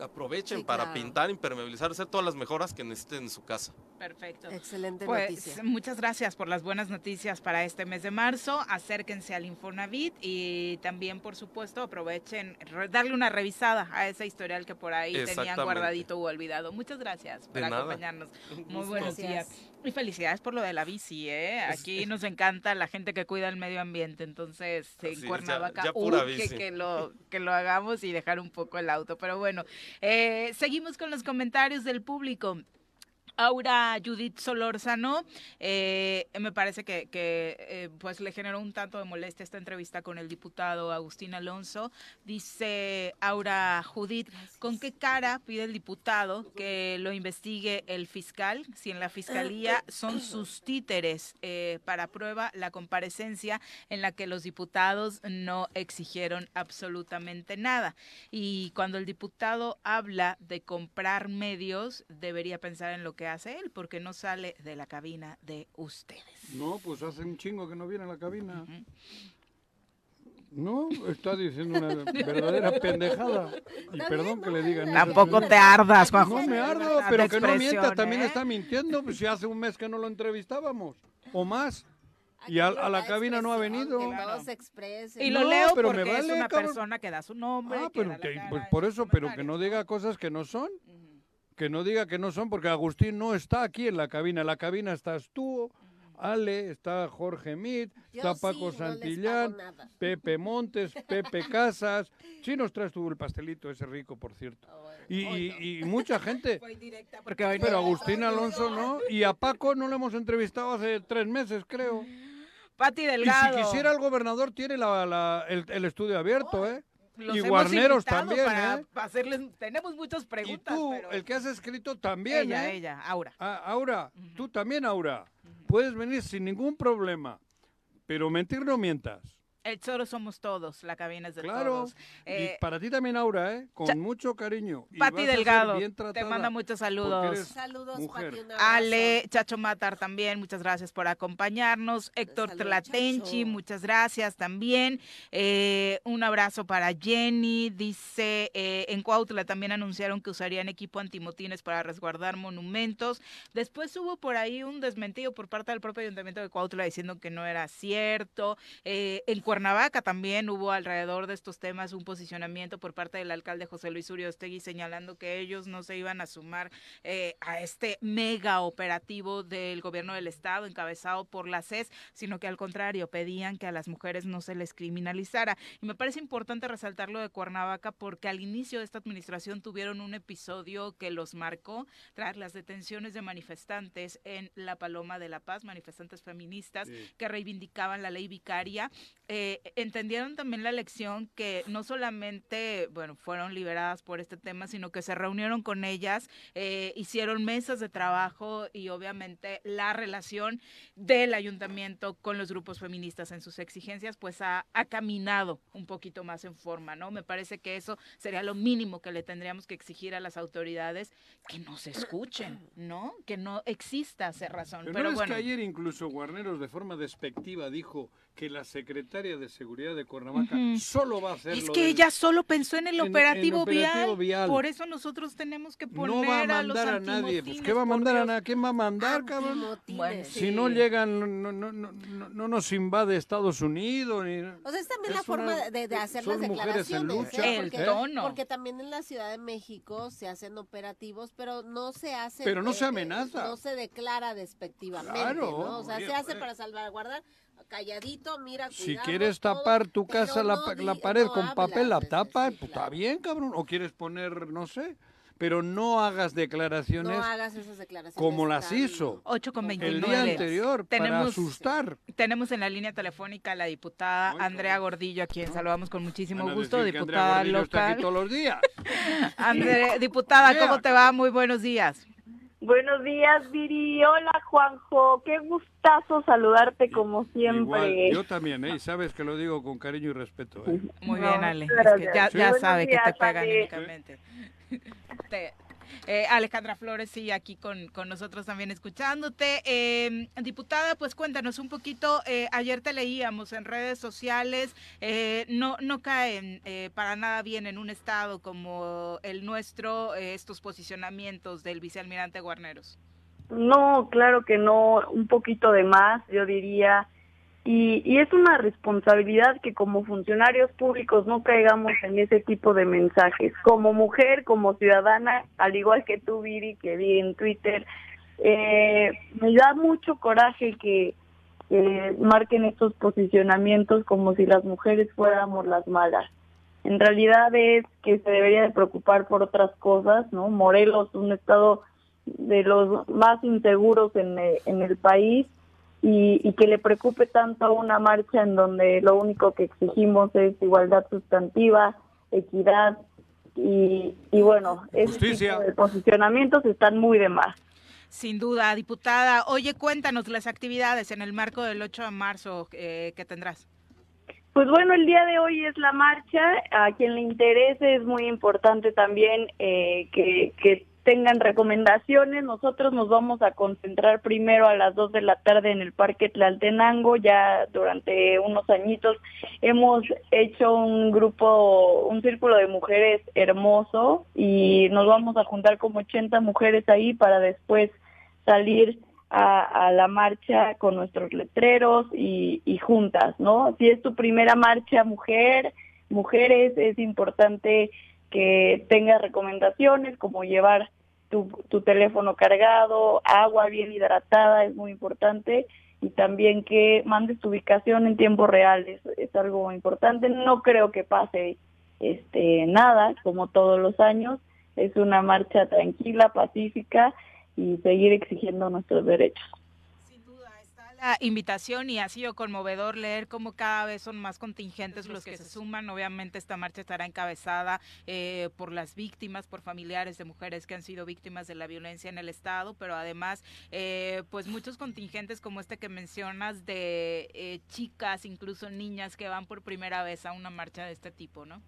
aprovechen Sí, para claro. pintar, impermeabilizar, hacer todas las mejoras que necesiten en su casa. Perfecto. Excelente Pues noticia. muchas gracias por las buenas noticias para este mes de marzo. Acérquense al Infonavit y también, por supuesto, aprovechen re- darle una revisada a ese historial que por ahí tenían guardadito o olvidado. Muchas gracias por De acompañarnos. Muy buenos Gracias. días. Y felicidades por lo de la bici, ¿eh? Aquí nos encanta la gente que cuida el medio ambiente. Entonces, en Cuernavaca, ya urge que lo, que lo hagamos y dejar un poco el auto. Pero bueno, eh, seguimos con los comentarios del público. Aura Judith Solórzano, eh, me parece que, que, eh, pues le generó un tanto de molestia esta entrevista con el diputado Agustín Alonso. Dice Aura Judith, ¿con qué cara pide el diputado que lo investigue el fiscal si en la fiscalía son sus títeres eh, para prueba la comparecencia en la que los diputados no exigieron absolutamente nada? Y cuando el diputado habla de comprar medios, debería pensar en lo que hace él, porque no sale de la cabina de ustedes. No, pues hace un chingo que no viene a la cabina. No, está diciendo una verdadera pendejada. Y perdón que le digan eso. Tampoco te ardas, Juan No me ardo, pero que no mienta, también ¿eh? está mintiendo. Pues si hace un mes que no lo entrevistábamos, o más. Y a, a la cabina no ha venido. Y lo No, leo pero porque me es vale, una cabrón. persona que da su nombre. Ah, pero que- pues por eso, pero que no diga cosas que no son. Que no diga que no son, porque Agustín no está aquí en la cabina. En la cabina estás tú, Ale, está Jorge Mit, está Paco Santillán. Pepe Montes, Pepe Casas. Sí nos traes tú el pastelito ese rico, por cierto. Y, y- y mucha gente. porque. Pero Agustín Alonso no. Y a Paco no lo hemos entrevistado hace tres meses, creo. Pati Y Delgado. si quisiera el gobernador, tiene la- la- el, el estudio abierto, ¿eh? Los y hemos Guarneros también, para ¿eh? hacerles, tenemos muchas Y preguntas, tú, pero el que has escrito también, ella, ¿eh? ella, Aura. Ah, Aura, tú también, Aura. Puedes venir sin ningún problema. Pero mentir no mientas. El Choro somos todos, la cabina es de Claro. todos. Eh, y para ti también, Aura, ¿eh? Con Cha- mucho cariño. Pati Delgado, bien te manda muchos saludos. Saludos, mujer. Pati. Ale, Chacho Matar también, muchas gracias por acompañarnos. Héctor Saludos, Tlatenchi, Chacho. muchas gracias también. Eh, un abrazo para Jenny. Dice, eh, en Cuautla también anunciaron que usarían equipo antimotines para resguardar monumentos. Después hubo por ahí un desmentido por parte del propio ayuntamiento de Cuautla diciendo que no era cierto. Eh, en Cuernavaca también hubo alrededor de estos temas un posicionamiento por parte del alcalde José Luis Uriostegui señalando que ellos no se iban a sumar eh, a este mega operativo del gobierno del estado encabezado por la CES, sino que al contrario pedían que a las mujeres no se les criminalizara. Y me parece importante resaltar lo de Cuernavaca porque al inicio de esta administración tuvieron un episodio que los marcó tras las detenciones de manifestantes en La Paloma de la Paz, manifestantes feministas Sí. que reivindicaban la ley vicaria. Eh, entendieron también la lección que no solamente, bueno, fueron liberadas por este tema, sino que se reunieron con ellas, eh, hicieron mesas de trabajo y obviamente la relación del ayuntamiento con los grupos feministas en sus exigencias, pues ha, ha caminado un poquito más en forma, ¿no? Me parece que eso sería lo mínimo que le tendríamos que exigir a las autoridades, que nos escuchen, ¿no? Que no exista cerrazón. Pero, Pero, no es bueno. que ayer incluso Guarneros de forma despectiva dijo que la secretaria de Seguridad de Cuernavaca Ujú. solo va a hacer Es lo que del- ella solo pensó en el en- en operativo, operativo vial. vial. Por eso nosotros tenemos que poner no va a los mandar a, nadie. Pues, ¿Qué va a mandar a Dios. nadie? ¿Quién va a mandar, cabrón? Antimotines. Bueno, Si no Sí. llegan, no, no, no, no, no- no nos invade Estados Unidos. Ni... O sea, es también Es la forma una- de, de hacer son las mujeres en declaraciones. lucha. ¿eh? El Porque, tono. porque también en la Ciudad de México se hacen operativos, pero no se hace. Pero no se eh, amenaza. No se declara despectivamente, Claro, ¿no? O sea, oye, se hace oye. para salvaguardar calladito, mira, Si quieres todo, tapar tu casa, la, no la pared no con papel, la tapa, sí, pues claro. está bien, cabrón. O quieres poner, no sé. Pero no hagas declaraciones No hagas esas declaraciones. como las tan- hizo 8 con el 29. día anterior para asustar. Tenemos en la línea telefónica a la diputada Andrea. Gordillo, a quien saludamos con muchísimo gusto, diputada está aquí local. todos los días. Andre- diputada. ¿cómo te va? Muy buenos días. Buenos días, Viri. Hola, Juanjo. Qué gustazo saludarte como siempre. Igual, yo también, ¿eh? Y sabes que lo digo con cariño y respeto. ¿eh? Muy No, bien, Ale. muchas Es que ya, sabe que te Ale. anímicamente. Te- eh, Alejandra Flores, sí, aquí con, con nosotros también escuchándote. Eh, diputada, pues cuéntanos un poquito, eh, ayer te leíamos en redes sociales, eh, no, no caen eh, para nada bien en un estado como el nuestro estos posicionamientos del vicealmirante Guarneros. No, claro que no. Un poquito de más, yo diría. Y, y es una responsabilidad que como funcionarios públicos no caigamos en ese tipo de mensajes. Como mujer, como ciudadana, al igual que tú, Viri, que vi en Twitter, eh, me da mucho coraje que que marquen estos posicionamientos como si las mujeres fuéramos las malas. En realidad es que se debería de preocupar por otras cosas, ¿no? Morelos, un estado de los más inseguros en, eh, en el país y, y que le preocupe tanto a una marcha en donde lo único que exigimos es igualdad sustantiva, equidad y, y bueno, ese Justicia. tipo de posicionamientos están muy de más. Sin duda, diputada. Oye, cuéntanos las actividades en el marco del 8 de marzo eh, que tendrás. Pues bueno, el día de hoy es la marcha. A quien le interese es muy importante también eh, que, que tengan recomendaciones. Nosotros nos vamos a concentrar primero a las 2 de la tarde en el Parque Tlaltenango. Ya durante unos añitos hemos hecho un grupo, un círculo de mujeres hermoso y nos vamos a juntar como 80 mujeres ahí para después salir a, a la marcha con nuestros letreros y, y juntas, ¿no? Si es tu primera marcha mujer, mujeres, es importante que tengas recomendaciones como llevar tu, tu teléfono cargado, agua bien hidratada, es muy importante. y también que mandes tu ubicación en tiempo real, es, es algo importante. No creo que pase este nada, como todos los años, es una marcha tranquila, pacífica y seguir exigiendo nuestros derechos invitación y ha sido conmovedor leer cómo cada vez son más contingentes los que se suman. Obviamente esta marcha estará encabezada eh, por las víctimas, por familiares de mujeres que han sido víctimas de la violencia en el Estado, pero además eh, pues muchos contingentes como este que mencionas de eh, chicas, incluso niñas que van por primera vez a una marcha de este tipo, ¿no?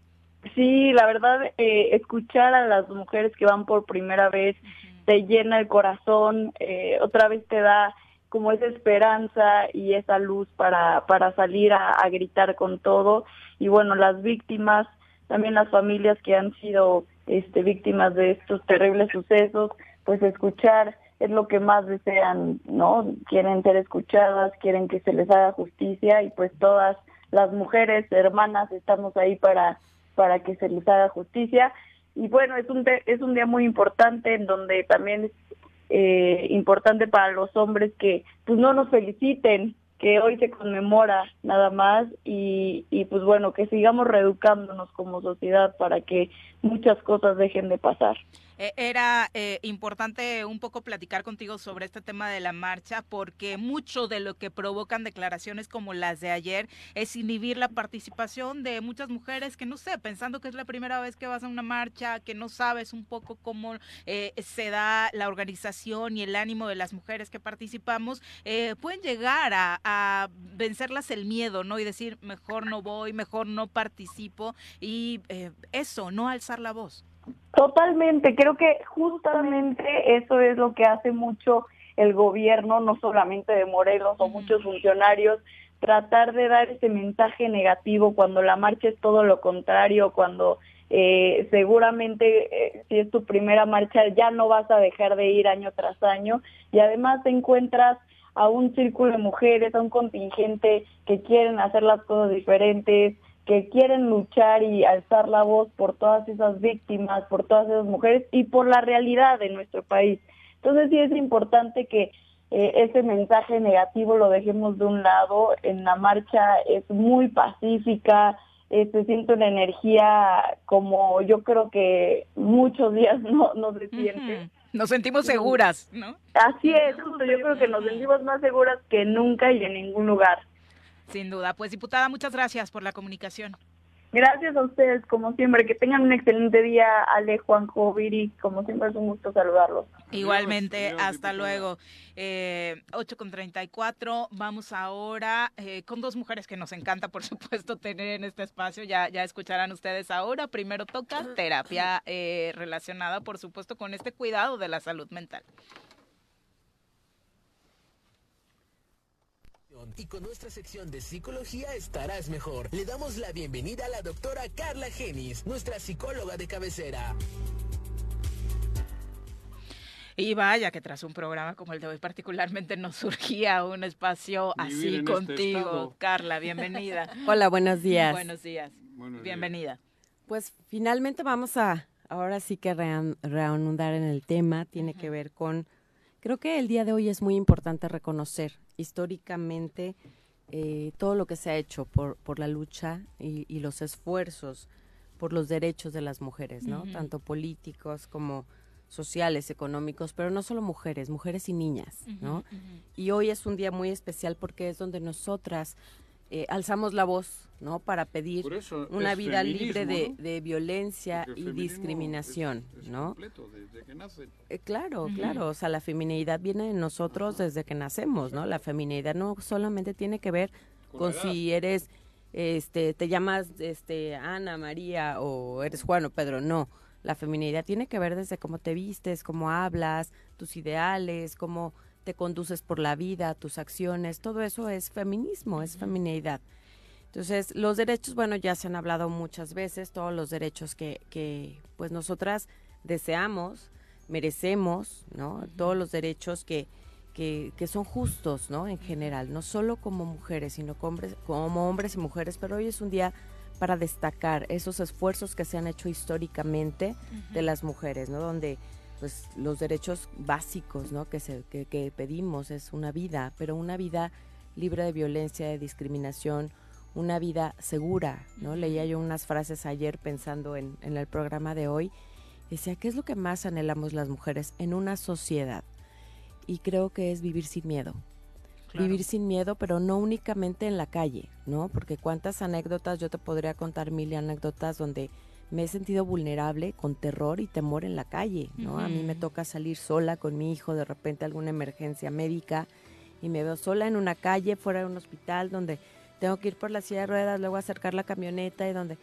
Sí, la verdad, escuchar a las mujeres que van por primera vez te llena el corazón, otra vez te da como esa esperanza y esa luz para, para salir a, gritar con todo. Y bueno, las víctimas, también las familias que han sido este, víctimas de estos terribles sucesos, pues escuchar es lo que más desean, ¿no? Quieren ser escuchadas, quieren que se les haga justicia y pues todas las mujeres, hermanas, estamos ahí para, para que se les haga justicia. Y bueno, es un, es un día muy importante en donde también eh, importante para los hombres que pues no nos feliciten, que hoy se conmemora nada más y, y pues bueno, que sigamos reeducándonos como sociedad para que muchas cosas dejen de pasar. Eh, era eh, importante un poco platicar contigo sobre este tema de la marcha, porque mucho de lo que provocan declaraciones como las de ayer es inhibir la participación de muchas mujeres que no sé, pensando que es la primera vez que vas a una marcha, que no sabes un poco cómo eh, se da la organización y el ánimo de las mujeres que participamos, pueden llegar a, a, vencerlas el miedo, ¿no? Y decir, mejor no voy, mejor no participo, y eso, no alzar la voz. Totalmente, creo que justamente eso es lo que hace mucho el gobierno, no solamente de Morelos o muchos funcionarios, tratar de dar ese mensaje negativo cuando la marcha es todo lo contrario, cuando eh, seguramente eh, si es tu primera marcha ya no vas a dejar de ir año tras año. Y además te encuentras a un círculo de mujeres, a un contingente que quieren hacer las cosas diferentes, que quieren luchar y alzar la voz por todas esas víctimas, por todas esas mujeres y por la realidad de nuestro país. Entonces sí es importante que eh, ese mensaje negativo lo dejemos de un lado. En la marcha es muy pacífica, eh, se siente una energía como yo creo que muchos días no, no se siente. Nos sentimos seguras, ¿no? Así es, justo yo creo que nos sentimos más seguras que nunca y en ningún lugar. Sin duda. Pues diputada, muchas gracias por la comunicación. Gracias a ustedes, como siempre. Que tengan un excelente día, Ale, Juanjo, Viri. Como siempre es un gusto saludarlos. Igualmente, hasta luego. Eh, 8 con 34. Vamos ahora eh, con dos mujeres que nos encanta, por supuesto, tener en este espacio. Ya, ya escucharán ustedes ahora. Primero toca terapia eh, relacionada, por supuesto, con este cuidado de la salud mental. Y con nuestra sección de psicología estarás mejor. Le damos la bienvenida a la doctora Carla Genis, nuestra psicóloga de cabecera. Y vaya que tras un programa como el de hoy particularmente nos surgía un espacio así este contigo. Carla, bienvenida. Hola, buenos días. Buenos días. bienvenida. Pues finalmente vamos a, ahora sí que reanudar en el tema, tiene que ver con Creo que el día de hoy es muy importante reconocer históricamente eh, todo lo que se ha hecho por, por la lucha y, los esfuerzos por los derechos de las mujeres, ¿no? Tanto políticos como sociales, económicos, pero no solo mujeres, mujeres y niñas, ¿no? Y hoy es un día muy especial porque es donde nosotras eh, alzamos la voz, ¿no? Para pedir una vida libre de, violencia y discriminación, ¿no? Eh, claro, claro, o sea, la feminidad viene en nosotros desde que nacemos, ¿no? La feminidad no solamente tiene que ver con, si eres, este, te llamas, este, Ana, María o eres Juan o Pedro, no. La feminidad tiene que ver desde cómo te vistes, cómo hablas, tus ideales, cómo te conduces por la vida, tus acciones, todo eso es feminismo, es feminidad. Entonces, los derechos, bueno, ya se han hablado muchas veces, todos los derechos que, que pues nosotras deseamos, merecemos, ¿no? Todos los derechos que, que, que, son justos, ¿no? En general, no solo como mujeres, sino como hombres, como hombres y mujeres, pero hoy es un día para destacar esos esfuerzos que se han hecho históricamente de las mujeres, ¿no? Donde pues los derechos básicos, ¿no? Que, se, que, que pedimos es una vida, pero una vida libre de violencia, de discriminación, una vida segura, ¿no? Leía yo unas frases ayer pensando en, en el programa de hoy. Decía, ¿qué es lo que más anhelamos las mujeres en una sociedad? Y creo que es vivir sin miedo. Vivir sin miedo, pero no únicamente en la calle, ¿no? Porque cuántas anécdotas, yo te podría contar mil anécdotas donde me he sentido vulnerable con terror y temor en la calle, ¿no? A mí me toca salir sola con mi hijo, de repente alguna emergencia médica y me veo sola en una calle, fuera de un hospital donde tengo que ir por la silla de ruedas, luego acercar la camioneta y donde...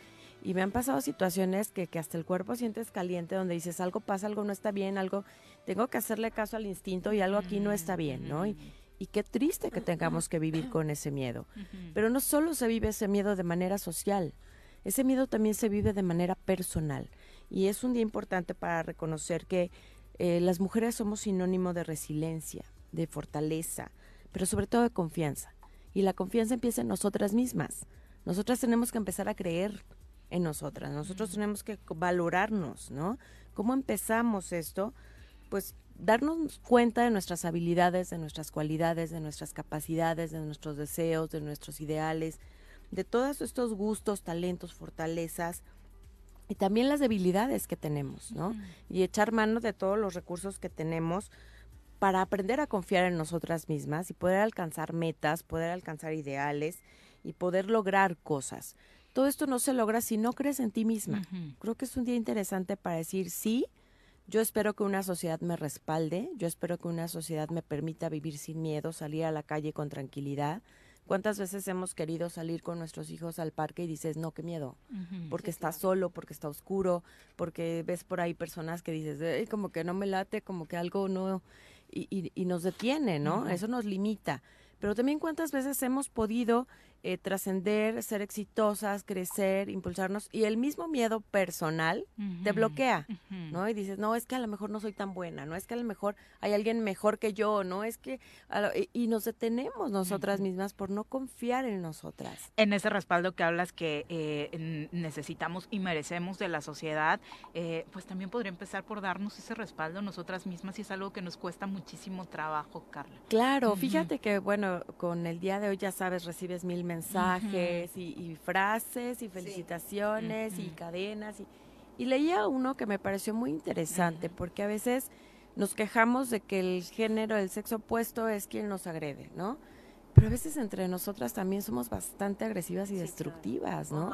Y me han pasado situaciones que, que hasta el cuerpo sientes caliente, donde dices algo pasa, algo no está bien, algo... Tengo que hacerle caso al instinto y algo aquí no está bien, ¿no? Y, y qué triste que tengamos que vivir con ese miedo. Pero no solo se vive ese miedo de manera social, ese miedo también se vive de manera personal. Y es un día importante para reconocer que eh, las mujeres somos sinónimo de resiliencia, de fortaleza, pero sobre todo de confianza. Y la confianza empieza en nosotras mismas. Nosotras tenemos que empezar a creer en nosotras, nosotros tenemos que valorarnos, ¿no? ¿Cómo empezamos esto? Pues darnos cuenta de nuestras habilidades, de nuestras cualidades, de nuestras capacidades, de nuestros deseos, de nuestros ideales, de todos estos gustos, talentos, fortalezas y también las debilidades que tenemos, ¿no? Y echar mano de todos los recursos que tenemos para aprender a confiar en nosotras mismas y poder alcanzar metas, poder alcanzar ideales y poder lograr cosas. Todo esto no se logra si no crees en ti misma. Creo que es un día interesante para decir sí. Yo espero que una sociedad me respalde, yo espero que una sociedad me permita vivir sin miedo, salir a la calle con tranquilidad. ¿Cuántas veces hemos querido salir con nuestros hijos al parque y dices, no, qué miedo? Porque está solo, porque está oscuro, porque ves por ahí personas que dices, como que no me late, como que algo no y, y, nos detiene, ¿no? Eso nos limita. Pero también cuántas veces hemos podido eh, trascender, ser exitosas, crecer, impulsarnos y el mismo miedo personal te bloquea, ¿no? Y dices, no, es que a lo mejor no soy tan buena, no es que a lo mejor hay alguien mejor que yo, no es que... y, nos detenemos nosotras mismas por no confiar en nosotras. En ese respaldo que hablas que eh, necesitamos y merecemos de la sociedad, eh, pues también podría empezar por darnos ese respaldo nosotras mismas y es algo que nos cuesta muchísimo trabajo, Carla. Claro, fíjate que, bueno, con el día de hoy ya sabes, recibes mil mensajes y, frases y felicitaciones y cadenas. Y, y, leía uno que me pareció muy interesante porque a veces nos quejamos de que el género, el sexo opuesto es quien nos agrede, ¿no? Pero a veces entre nosotras también somos bastante agresivas y destructivas, ¿no?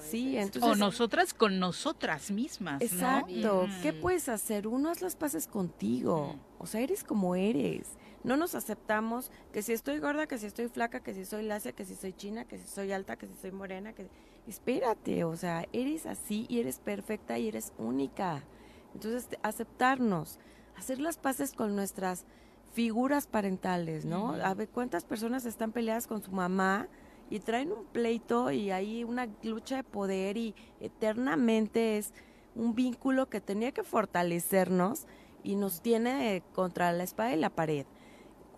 Sí, entonces... O nosotras con nosotras mismas, Exacto. ¿Qué puedes hacer? Uno haz las paces contigo. O sea, eres como eres. No nos aceptamos que si estoy gorda, que si estoy flaca, que si soy lacia, que si soy china, que si soy alta, que si soy morena, que espérate, o sea, eres así y eres perfecta y eres única. Entonces, aceptarnos, hacer las paces con nuestras figuras parentales, ¿no? A ver cuántas personas están peleadas con su mamá y traen un pleito y hay una lucha de poder y eternamente es un vínculo que tenía que fortalecernos y nos tiene contra la espada y la pared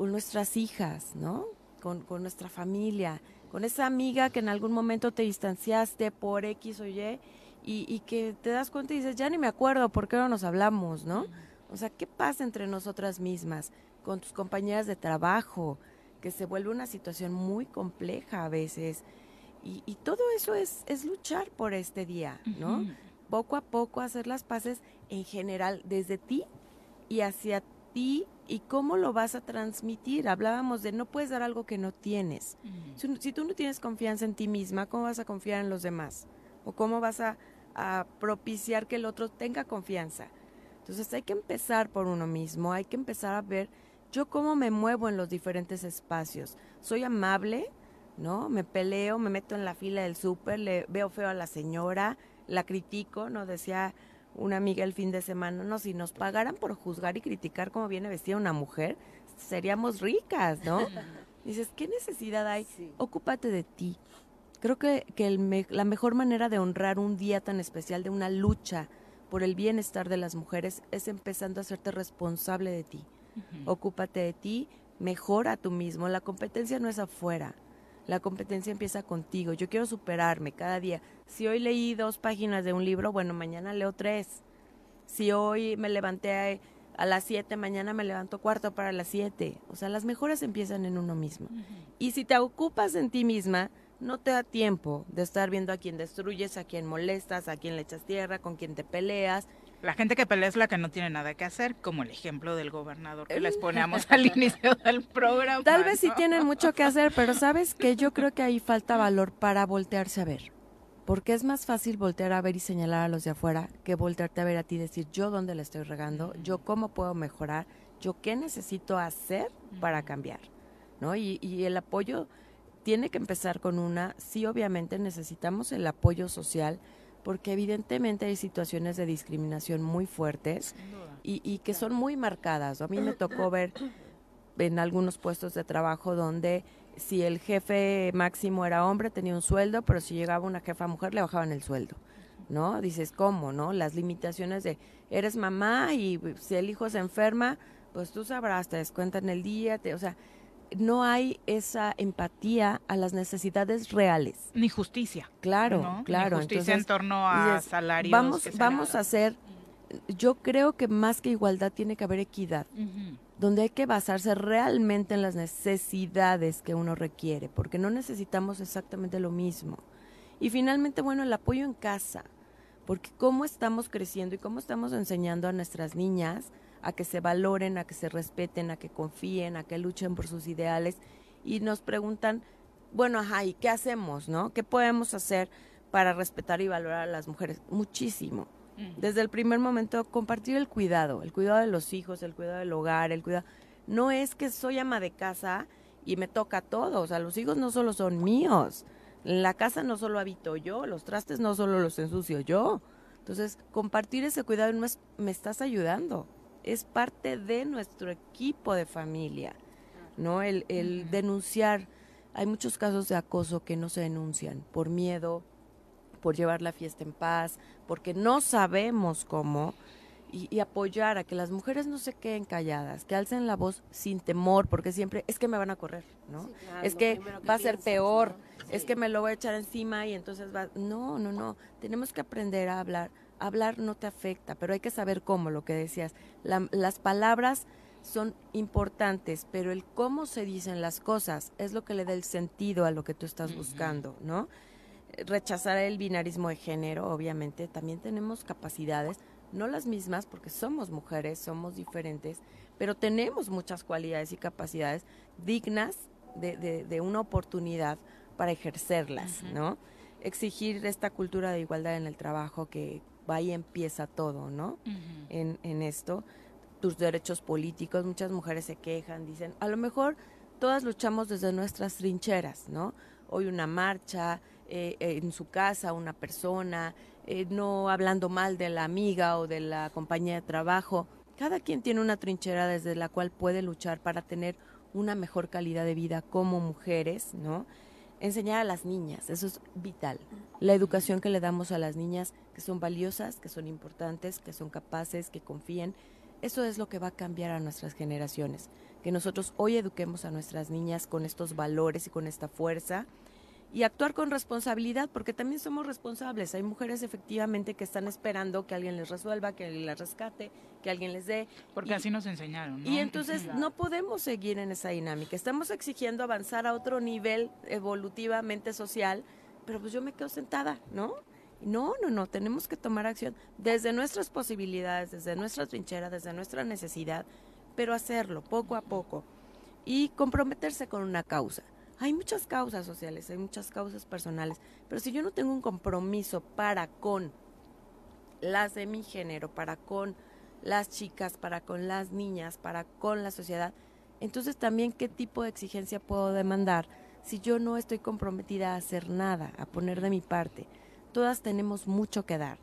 con nuestras hijas, ¿no? Con, con, nuestra familia, con esa amiga que en algún momento te distanciaste por X o Y y, y que te das cuenta y dices, ya ni me acuerdo por qué no nos hablamos, ¿no? O sea, ¿qué pasa entre nosotras mismas, con tus compañeras de trabajo, que se vuelve una situación muy compleja a veces? Y, y todo eso es, es luchar por este día, ¿no? Poco a poco hacer las paces en general, desde ti y hacia ti y cómo lo vas a transmitir. Hablábamos de no puedes dar algo que no tienes. si, tú no tienes confianza en ti misma, ¿cómo vas a confiar en los demás? ¿O cómo vas a, propiciar que el otro tenga confianza? Entonces hay que empezar por uno mismo, hay que empezar a ver yo cómo me muevo en los diferentes espacios. Soy amable, ¿no? Me peleo, me meto en la fila del súper, le veo feo a la señora, la critico, ¿no? Decía una amiga el fin de semana, no, si nos pagaran por juzgar y criticar cómo viene vestida una mujer, seríamos ricas, ¿no? Dices, ¿qué necesidad hay? Ocúpate de ti. Creo que, que el la mejor manera de honrar un día tan especial, de una lucha por el bienestar de las mujeres, es empezando a hacerte responsable de ti. Ocúpate de ti, mejora tú mismo. La competencia no es afuera. La competencia empieza contigo. Yo quiero superarme cada día. Si hoy leí dos páginas de un libro, bueno, mañana leo tres. Si hoy me levanté a, las 7, mañana me levanto cuarto para las 7. O sea, las mejoras empiezan en uno mismo. Y si te ocupas en ti misma, no te da tiempo de estar viendo a quién destruyes, a quién molestas, a quién le echas tierra, con quién te peleas. La gente que pelea es la que no tiene nada que hacer, como el ejemplo del gobernador que les poníamos al inicio del programa. Tal vez sí tienen mucho que hacer, pero sabes que yo creo que ahí falta valor para voltearse a ver. Porque es más fácil voltear a ver y señalar a los de afuera que voltearte a ver a ti y decir yo dónde le estoy regando, yo cómo puedo mejorar, yo qué necesito hacer para cambiar. ¿no? Y, y el apoyo tiene que empezar con una, sí obviamente necesitamos el apoyo social, porque evidentemente hay situaciones de discriminación muy fuertes y, y que son muy marcadas. A mí me tocó ver en algunos puestos de trabajo donde si el jefe máximo era hombre tenía un sueldo, pero si llegaba una jefa mujer le bajaban el sueldo. ¿No? Dices, ¿cómo? ¿No? Las limitaciones de eres mamá y si el hijo se enferma, pues tú sabrás, te descuentan el día, te, o sea, no hay esa empatía a las necesidades reales. Ni justicia. Claro, claro. Ni justicia en torno a salarios. Vamos, vamos a hacer, yo creo que más que igualdad tiene que haber equidad, donde hay que basarse realmente en las necesidades que uno requiere, porque no necesitamos exactamente lo mismo. Y finalmente, bueno, el apoyo en casa, porque cómo estamos creciendo y cómo estamos enseñando a nuestras niñas a que se valoren, a que se respeten, a que confíen, a que luchen por sus ideales y nos preguntan, bueno, ajá, ¿y qué hacemos, no? ¿Qué podemos hacer para respetar y valorar a las mujeres? Muchísimo. Desde el primer momento, compartir el cuidado, el cuidado de los hijos, el cuidado del hogar, el cuidado... No es que soy ama de casa y me toca todo, o sea, los hijos no solo son míos, la casa no solo habito yo, los trastes no solo los ensucio yo. Entonces, compartir ese cuidado me estás ayudando es parte de nuestro equipo de familia, ¿no? El, el denunciar, hay muchos casos de acoso que no se denuncian por miedo, por llevar la fiesta en paz, porque no sabemos cómo, y, apoyar a que las mujeres no se queden calladas, que alcen la voz sin temor, porque siempre es que me van a correr, ¿no? es que, va a ser peor, es que me lo voy a echar encima y entonces va... No, no, no, tenemos que aprender a hablar hablar no te afecta, pero hay que saber cómo, lo que decías. las palabras son importantes, pero el cómo se dicen las cosas es lo que le da el sentido a lo que tú estás buscando, ¿no? Rechazar el binarismo de género, obviamente, también tenemos capacidades, no las mismas porque somos mujeres, somos diferentes, pero tenemos muchas cualidades y capacidades dignas de, de, una oportunidad para ejercerlas, ¿no? Exigir esta cultura de igualdad en el trabajo que, ahí empieza todo, ¿no? en, en esto, tus derechos políticos, muchas mujeres se quejan, dicen, a lo mejor todas luchamos desde nuestras trincheras, ¿no? Hoy una marcha, eh, en su casa una persona, eh, no hablando mal de la amiga o de la compañía de trabajo. Cada quien tiene una trinchera desde la cual puede luchar para tener una mejor calidad de vida como mujeres, ¿no? Enseñar a las niñas, eso es vital. La educación que le damos a las niñas, que son valiosas, que son importantes, que son capaces, que confíen, eso es lo que va a cambiar a nuestras generaciones. Que nosotros hoy eduquemos a nuestras niñas con estos valores y con esta fuerza y actuar con responsabilidad, porque también somos responsables. Hay mujeres efectivamente que están esperando que alguien les resuelva, que alguien las rescate, que alguien les dé. Porque así nos enseñaron. Y entonces no podemos seguir en esa dinámica. Estamos exigiendo avanzar a otro nivel evolutivamente social, pero pues yo me quedo sentada, ¿no? No, no, no, tenemos que tomar acción desde nuestras posibilidades, desde nuestra trinchera, desde nuestra necesidad, pero hacerlo poco a poco y comprometerse con una causa hay muchas causas sociales, hay muchas causas personales, pero si yo no tengo un compromiso para con las de mi género, para con las chicas, para con las niñas, para con la sociedad, entonces también qué tipo de exigencia puedo demandar si yo no estoy comprometida a hacer nada, a poner de mi parte. Todas tenemos mucho que dar,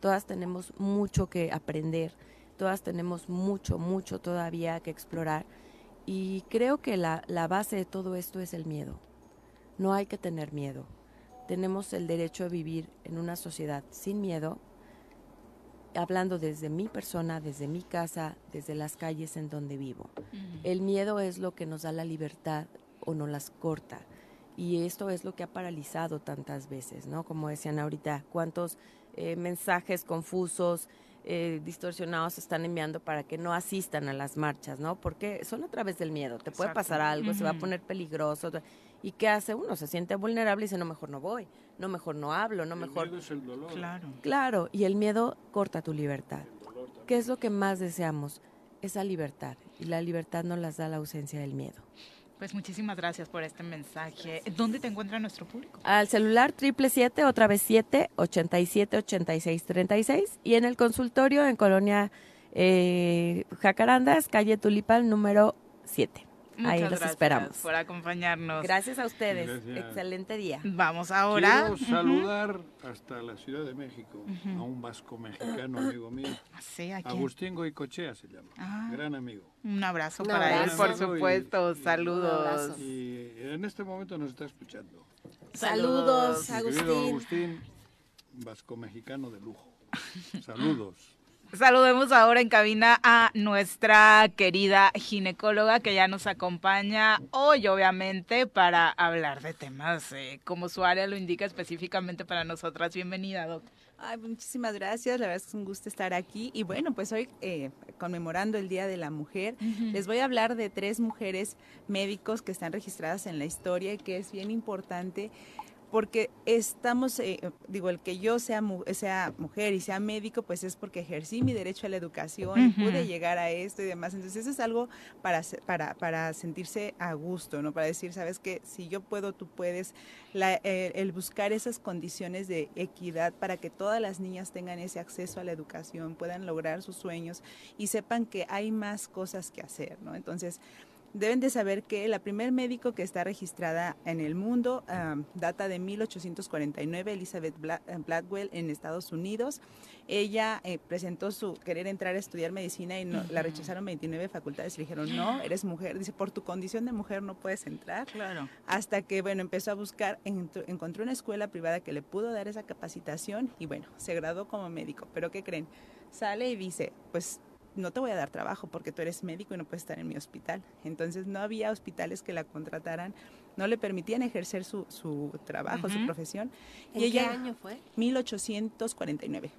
todas tenemos mucho que aprender, todas tenemos mucho, mucho todavía que explorar y creo que la, la base de todo esto es el miedo. No hay que tener miedo. Tenemos el derecho a vivir en una sociedad sin miedo, hablando desde mi persona, desde mi casa, desde las calles en donde vivo. El miedo es lo que nos da la libertad o nos las corta. Y esto es lo que ha paralizado tantas veces, ¿no? Como decían ahorita, cuántos eh, mensajes confusos, eh, distorsionados están enviando para que no asistan a las marchas, ¿no? Porque son a través del miedo. Te puede pasar algo, se va a poner peligroso. ¿Y qué hace uno? Se siente vulnerable y dice, no, mejor no voy, no, mejor no hablo, no, mejor... Miedo es el dolor. Claro. Claro, y el miedo corta tu libertad. ¿Qué es lo que más deseamos? Esa libertad. Y la libertad nos las da la ausencia del miedo. Pues muchísimas gracias por este mensaje. ¿Dónde te encuentra nuestro público? Al celular triple siete, otra vez siete, ochenta y siete, ochenta y seis, treinta y seis. Y en el consultorio en Colonia eh, Jacarandas, calle Tulipal, número 7. Ahí los gracias esperamos. por acompañarnos. Gracias a ustedes. Gracias. Excelente día. Vamos ahora. Quiero saludar hasta la Ciudad de México a un vasco mexicano amigo mío. Sí, ¿a? Agustín Goicochea se llama. Ah. Gran amigo. Un abrazo Un para él, por supuesto. y- Saludos. Y en este momento nos está escuchando. Saludos, Mi querido Agustín. Agustín, vasco mexicano de lujo. Saludos. Saludemos ahora en cabina a nuestra querida ginecóloga que ya nos acompaña hoy, obviamente, para hablar de temas eh, como su área lo indica específicamente para nosotras. Bienvenida, doctor. Ay, muchísimas gracias, la verdad es que es un gusto estar aquí. Y bueno, pues hoy eh, conmemorando el Día de la Mujer, les voy a hablar de tres mujeres médicos que están registradas en la historia y que es bien importante porque estamos, eh, digo, el que yo sea, mu- sea mujer y sea médico, pues es porque ejercí mi derecho a la educación y pude llegar a esto y demás. Entonces eso es algo para, para, para sentirse a gusto, ¿no? Para decir, sabes que si yo puedo, tú puedes. La- eh, el buscar esas condiciones de equidad para que todas las niñas tengan ese acceso a la educación, puedan lograr sus sueños y sepan que hay más cosas que hacer, ¿no? Entonces, Deben de saber que la primer médico que está registrada en el mundo data de 1849, Elizabeth eh, Blackwell en Estados Unidos. Ella eh, presentó su querer entrar a estudiar medicina y no- la rechazaron 29 facultades. Le dijeron, no, eres mujer. Dice, por tu condición de mujer no puedes entrar. Claro. Hasta que, bueno, empezó a buscar, encontró una escuela privada que le pudo dar esa capacitación y, bueno, se graduó como médico. Pero, ¿qué creen? Sale y dice, pues no te voy a dar trabajo porque tú eres médico y no puedes estar en mi hospital. Entonces no había hospitales que la contrataran, no le permitían ejercer su, su trabajo, su profesión. ¿En qué año fue? 1849.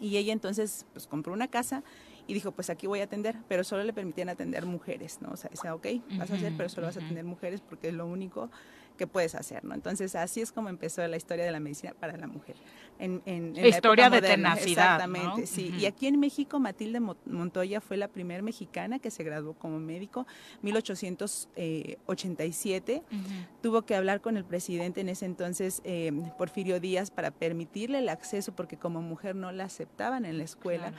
Y ella entonces pues compró una casa y dijo, pues aquí voy a atender, pero solo le permitían atender mujeres, ¿no? O sea, decía, ok, vas a hacer, pero solo vas a atender mujeres porque es lo único que puedes hacer, ¿no? Entonces así es como empezó la historia de la medicina para la mujer. En, en- en la Historia de moderna. tenacidad, Exactamente, ¿no? sí. Y aquí en México, Matilde Mo- Montoya fue la primera mexicana que se graduó como médico, 1887 tuvo que hablar con el presidente en ese entonces, eh, Porfirio Díaz, para permitirle el acceso, porque como mujer no la aceptaban en la escuela.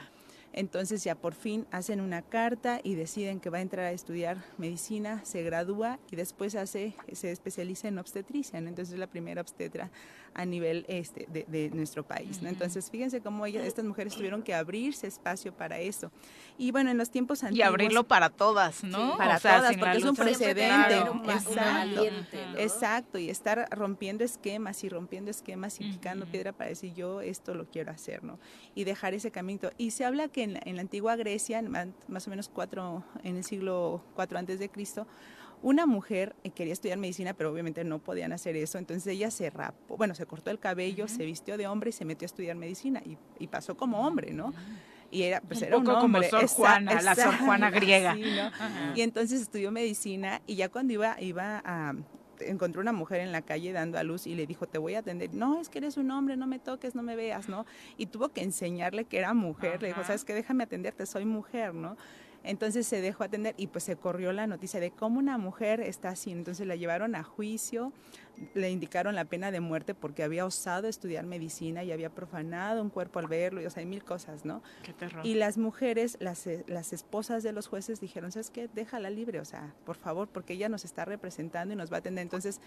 Entonces ya por fin hacen una carta y deciden que va a entrar a estudiar medicina, se gradúa y después hace, se especializa en obstetricia, entonces es la primera obstetra a nivel este, de, de nuestro país. ¿no? Entonces fíjense cómo ellas, estas mujeres tuvieron que abrirse espacio para eso. Y bueno, en los tiempos Y antiguos... abrirlo para todas, ¿no? Sí, para O sea, todas, porque es un precedente. Claro. Exacto. ¿no? Exacto, y estar rompiendo esquemas y rompiendo esquemas y picando piedra para decir yo esto lo quiero hacer, ¿no? Y dejar ese camino. Y se habla que en la, en la antigua Grecia, más o menos cuatro, en el siglo IV antes de Cristo, una mujer eh, quería estudiar medicina, pero obviamente no podían hacer eso, entonces ella se rapó, bueno, se cortó el cabello, se vistió de hombre y se metió a estudiar medicina y, y pasó como hombre, ¿no? Y era, pues Un era un como. Sor Juana, la Sor Juana griega. sí, ¿no? Ajá. Y entonces estudió medicina y ya cuando iba, iba a encontró una mujer en la calle dando a luz y le dijo, te voy a atender. No, es que eres un hombre, no me toques, no me veas, ¿no? Y tuvo que enseñarle que era mujer. Le dijo. ¿sabes qué? Déjame atenderte, soy mujer, ¿no? Entonces se dejó atender y pues se corrió la noticia de cómo una mujer está así. Entonces la llevaron a juicio, le indicaron la pena de muerte porque había osado estudiar medicina y había profanado un cuerpo al verlo, y, o sea, hay mil cosas, ¿no? Qué terror. Y las mujeres, las, eh, las esposas de los jueces dijeron, ¿sabes qué? Déjala libre, o sea, por favor, porque ella nos está representando y nos va a atender. Entonces,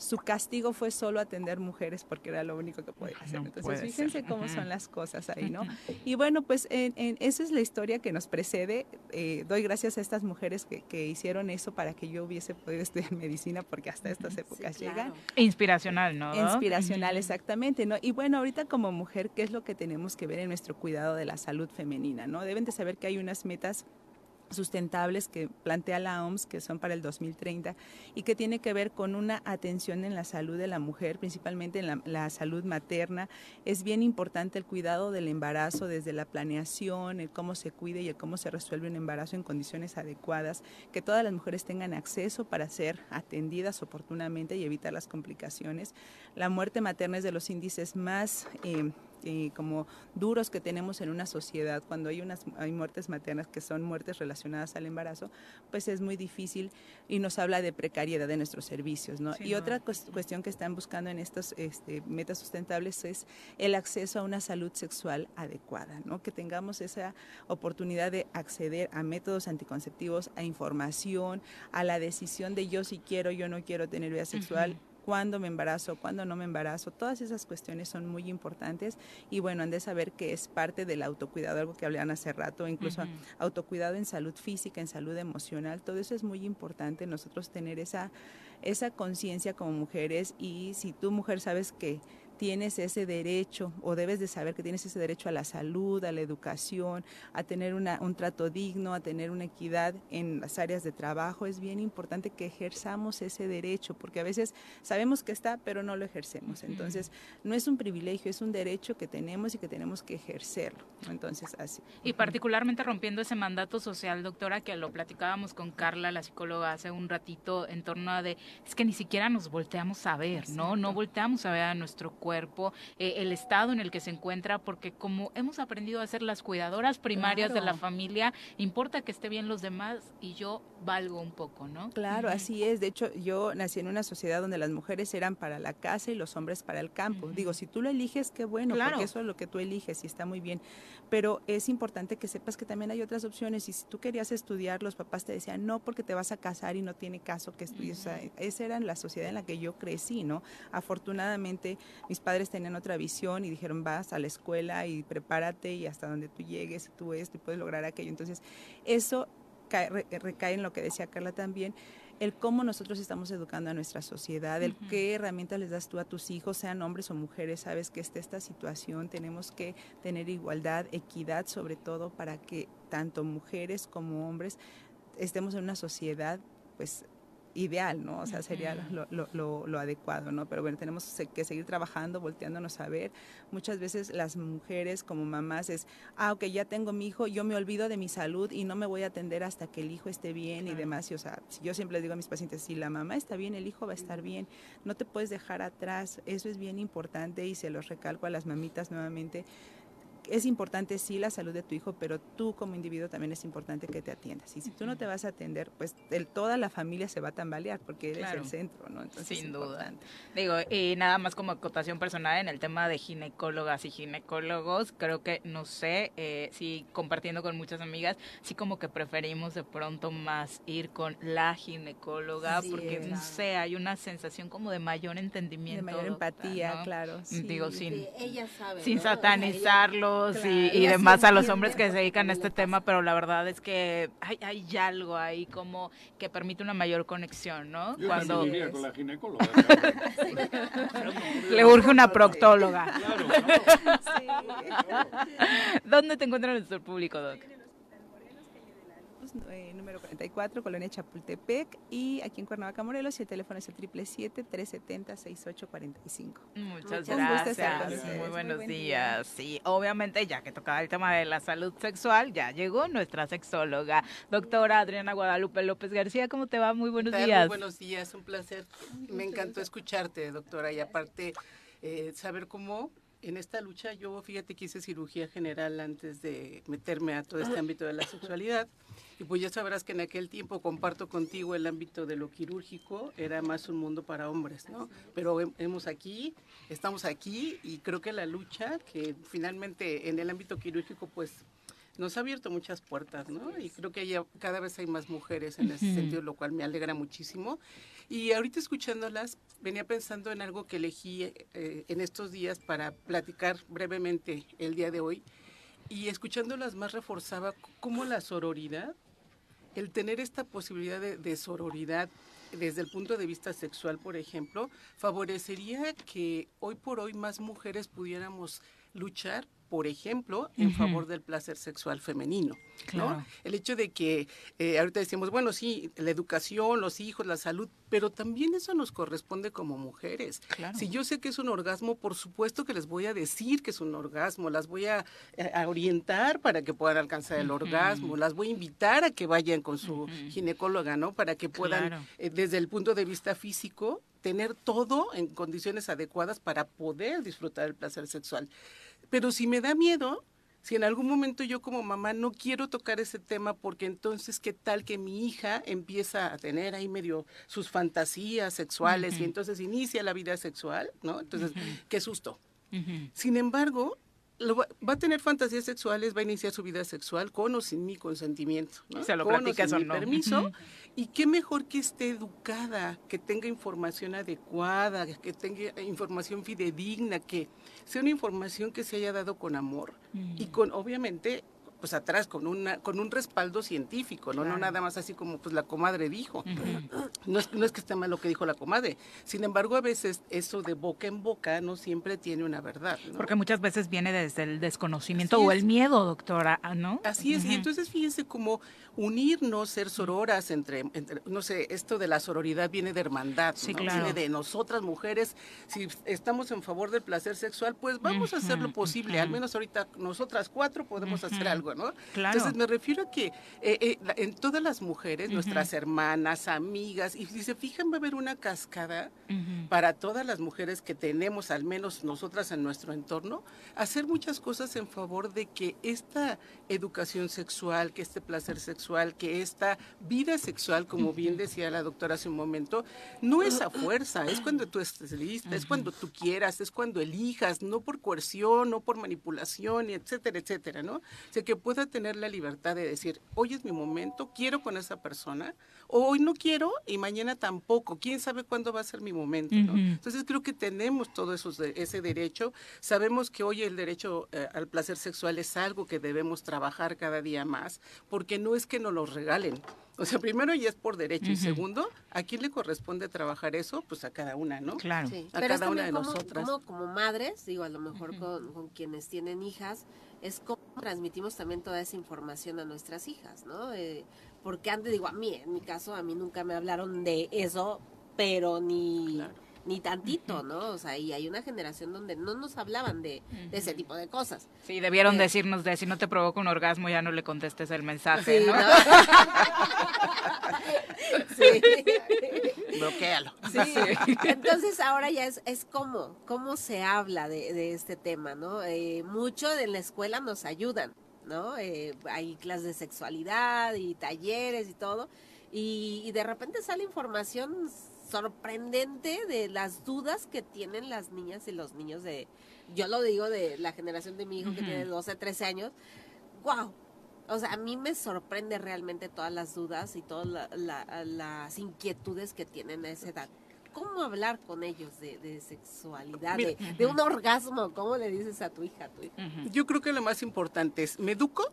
su castigo fue solo atender mujeres porque era lo único que podía hacer. Entonces, fíjense ser. cómo son las cosas ahí, ¿no? Y bueno, pues en, en- esa es la historia que nos precede. Eh, doy gracias a estas mujeres que, que hicieron eso para que yo hubiese podido estudiar medicina porque hasta estas épocas llegan. Inspiracional, ¿no? Inspiracional, exactamente, ¿no? Y bueno, ahorita como mujer, ¿qué es lo que tenemos que ver en nuestro cuidado de la salud femenina, ¿no? Deben de saber que hay unas metas sustentables que plantea la OMS, que son para el 2030, y que tiene que ver con una atención en la salud de la mujer, principalmente en la, salud materna. Es bien importante el cuidado del embarazo desde la planeación, el cómo se cuide y el cómo se resuelve un embarazo en condiciones adecuadas, que todas las mujeres tengan acceso para ser atendidas oportunamente y evitar las complicaciones. La muerte materna es de los índices más... Eh, eh, como duros que tenemos en una sociedad, cuando hay unas hay muertes maternas que son muertes relacionadas al embarazo, pues es muy difícil y nos habla de precariedad de nuestros servicios, ¿no? y otra cuestión que están buscando en estos este, metas sustentables es el acceso a una salud sexual adecuada, ¿no? Que tengamos esa oportunidad de acceder a métodos anticonceptivos, a información, a la decisión de yo si quiero, yo no quiero tener vida sexual cuándo me embarazo, cuándo no me embarazo, todas esas cuestiones son muy importantes y bueno, han de saber que es parte del autocuidado, algo que hablaban hace rato, incluso autocuidado en salud física, en salud emocional, todo eso es muy importante nosotros tener esa, esa conciencia como mujeres y si tú mujer sabes que tienes ese derecho o debes de saber que tienes ese derecho a la salud, a la educación, a tener un trato digno, a tener una equidad en las áreas de trabajo. Es bien importante que ejerzamos ese derecho porque a veces sabemos que está, pero no lo ejercemos. Entonces, no es un privilegio, es un derecho que tenemos y que tenemos que ejercerlo. Entonces, así. Y particularmente rompiendo ese mandato social, doctora, que lo platicábamos con Carla, la psicóloga, hace un ratito en torno a de, es que ni siquiera nos volteamos a ver, ¿no? No volteamos a ver a nuestro cuerpo cuerpo, eh, el estado en el que se encuentra, porque como hemos aprendido a ser las cuidadoras primarias de la familia, importa que esté bien los demás y yo valgo un poco, ¿no? Claro, así es. De hecho, yo nací en una sociedad donde las mujeres eran para la casa y los hombres para el campo. Digo, si tú lo eliges, qué bueno, porque eso es lo que tú eliges y está muy bien. Pero es importante que sepas que también hay otras opciones y si tú querías estudiar, los papás te decían, no, porque te vas a casar y no tiene caso que estudies. o sea, esa era la sociedad en la que yo crecí, ¿no? Afortunadamente, mis padres tenían otra visión y dijeron, vas a la escuela y prepárate y hasta donde tú llegues, tú esto y puedes lograr aquello. Entonces, eso recae en lo que decía Carla también, el cómo nosotros estamos educando a nuestra sociedad, el qué herramientas les das tú a tus hijos, sean hombres o mujeres, sabes que esté esta situación, tenemos que tener igualdad, equidad sobre todo para que tanto mujeres como hombres estemos en una sociedad pues ideal, ¿no? O sea, sería lo, lo, lo, adecuado, ¿no? Pero bueno, tenemos que seguir trabajando, volteándonos a ver. Muchas veces las mujeres como mamás es, ah, ok, ya tengo mi hijo, yo me olvido de mi salud y no me voy a atender hasta que el hijo esté bien y demás. Y, o sea, yo siempre les digo a mis pacientes, si la mamá está bien, el hijo va a estar bien. No te puedes dejar atrás. Eso es bien importante y se los recalco a las mamitas nuevamente es importante sí la salud de tu hijo, pero tú como individuo también es importante que te atiendas. Y si tú no te vas a atender, pues toda la familia se va a tambalear porque eres el centro, ¿no? Entonces, Sin duda. Digo, y nada más como acotación personal en el tema de ginecólogas y ginecólogos, creo que, no sé, eh, si compartiendo con muchas amigas, sí como que preferimos de pronto más ir con la ginecóloga, porque, no sé, hay una sensación como de mayor entendimiento. De mayor empatía, claro. Digo, sin, ella sabe, sin satanizarlo y, demás a los hombres que se dedican a este tema, pero la verdad es que hay, hay algo ahí como que permite una mayor conexión, ¿no? Yo Cuando con la ginecóloga. Le urge una proctóloga. ¿Dónde te encuentra nuestro público, Doc? Eh, número 44, Colonia Chapultepec, y aquí en Cuernavaca, Morelos, y el teléfono es el 777-370-6845. Muchas, gracias, muy buenos días. Sí, obviamente, ya que tocaba el tema de la salud sexual, ya llegó nuestra sexóloga, doctora Adriana Guadalupe López García, ¿cómo te va? Muy buenos días. Muy buenos días, un placer. Me encantó escucharte, doctora, y aparte, eh, saber cómo en esta lucha yo, fíjate que hice cirugía general antes de meterme a todo este ámbito de la sexualidad. Y pues ya sabrás que en aquel tiempo comparto contigo el ámbito de lo quirúrgico, era más un mundo para hombres, ¿no? Pero hemos aquí, estamos aquí y creo que la lucha, que finalmente en el ámbito quirúrgico pues nos ha abierto muchas puertas, ¿no? Y creo que ya cada vez hay más mujeres en ese sentido, lo cual me alegra muchísimo. Y ahorita escuchándolas, venía pensando en algo que elegí eh, en estos días para platicar brevemente el día de hoy. Y escuchándolas más reforzaba cómo la sororidad el tener esta posibilidad de, sororidad desde el punto de vista sexual, por ejemplo, favorecería que hoy por hoy más mujeres pudiéramos luchar por ejemplo, en favor del placer sexual femenino. ¿no? El hecho de que eh, ahorita decimos, bueno, sí, la educación, los hijos, la salud, pero también eso nos corresponde como mujeres. Si yo sé que es un orgasmo, por supuesto que les voy a decir que es un orgasmo, las voy a, orientar para que puedan alcanzar el orgasmo, las voy a invitar a que vayan con su ginecóloga, ¿no? Para que puedan, eh, desde el punto de vista físico, tener todo en condiciones adecuadas para poder disfrutar el placer sexual. Pero si me da miedo, si en algún momento yo como mamá no quiero tocar ese tema porque entonces qué tal que mi hija empieza a tener ahí medio sus fantasías sexuales y entonces inicia la vida sexual, ¿no? Entonces, qué susto. Sin embargo, va, a tener fantasías sexuales, va a iniciar su vida sexual con o sin mi consentimiento. ¿no? Se lo con o sin mi permiso. Y qué mejor que esté educada, que tenga información adecuada, que tenga información fidedigna, que sea una información que se haya dado con amor y con, obviamente, pues atrás con una con un respaldo científico, no no nada más así como pues la comadre dijo. no, es, no es que esté mal lo que dijo la comadre. Sin embargo, a veces eso de boca en boca no siempre tiene una verdad. Porque muchas veces viene desde el desconocimiento o el miedo, doctora, ¿no? Así es. Y entonces fíjense cómo unirnos, ser sororas entre, no sé, esto de la sororidad viene de hermandad, viene de nosotras mujeres. Si estamos en favor del placer sexual, pues vamos a hacer lo posible. Al menos ahorita nosotras cuatro podemos hacer algo entonces me refiero a que eh, eh, en todas las mujeres, nuestras hermanas, amigas, y si se fijan va a haber una cascada para todas las mujeres que tenemos, al menos nosotras en nuestro entorno, hacer muchas cosas en favor de que esta educación sexual, que este placer sexual, que esta vida sexual, como bien decía la doctora hace un momento, no es a fuerza, es cuando tú estés lista, es cuando tú quieras, es cuando elijas, no por coerción, no por manipulación, etcétera, etcétera, ¿no? O sea, que pueda tener la libertad de decir, hoy es mi momento, quiero con esa persona, o hoy no quiero y mañana tampoco, quién sabe cuándo va a ser mi momento, ¿no? Entonces creo que tenemos todo eso, ese derecho, sabemos que hoy el derecho eh, al placer sexual es algo que debemos trabajar cada día más, porque no es que nos lo regalen, o sea, primero ya es por derecho y segundo, ¿a quién le corresponde trabajar eso? Pues a cada una, ¿no? Claro. A cada una de como, nosotras. Como, como, madres, digo, a lo mejor con, con, quienes tienen hijas, es como transmitimos también toda esa información a nuestras hijas, ¿no? Eh, porque antes, digo, a mí, en mi caso, a mí nunca me hablaron de eso, pero ni ni tantito, ¿no? O sea, y hay una generación donde no nos hablaban de, ese tipo de cosas. Sí, debieron eh, decirnos de si no te provoca un orgasmo ya no le contestes el mensaje, ¿no? sí. Bloquéalo. Sí. Entonces ahora ya es, es cómo, cómo se habla de, este tema, ¿no? Eh, mucho en la escuela nos ayudan, ¿no? Eh, hay clases de sexualidad y talleres y todo. Y, y de repente sale información sorprendente de las dudas que tienen las niñas y los niños de, yo lo digo de la generación de mi hijo que tiene 12, 13 años, wow. O sea, a mí me sorprende realmente todas las dudas y todas las inquietudes que tienen a esa edad. ¿Cómo hablar con ellos de, sexualidad, de, un orgasmo? ¿Cómo le dices a tu hija? A tu hija? Yo creo que lo más importante es, me educo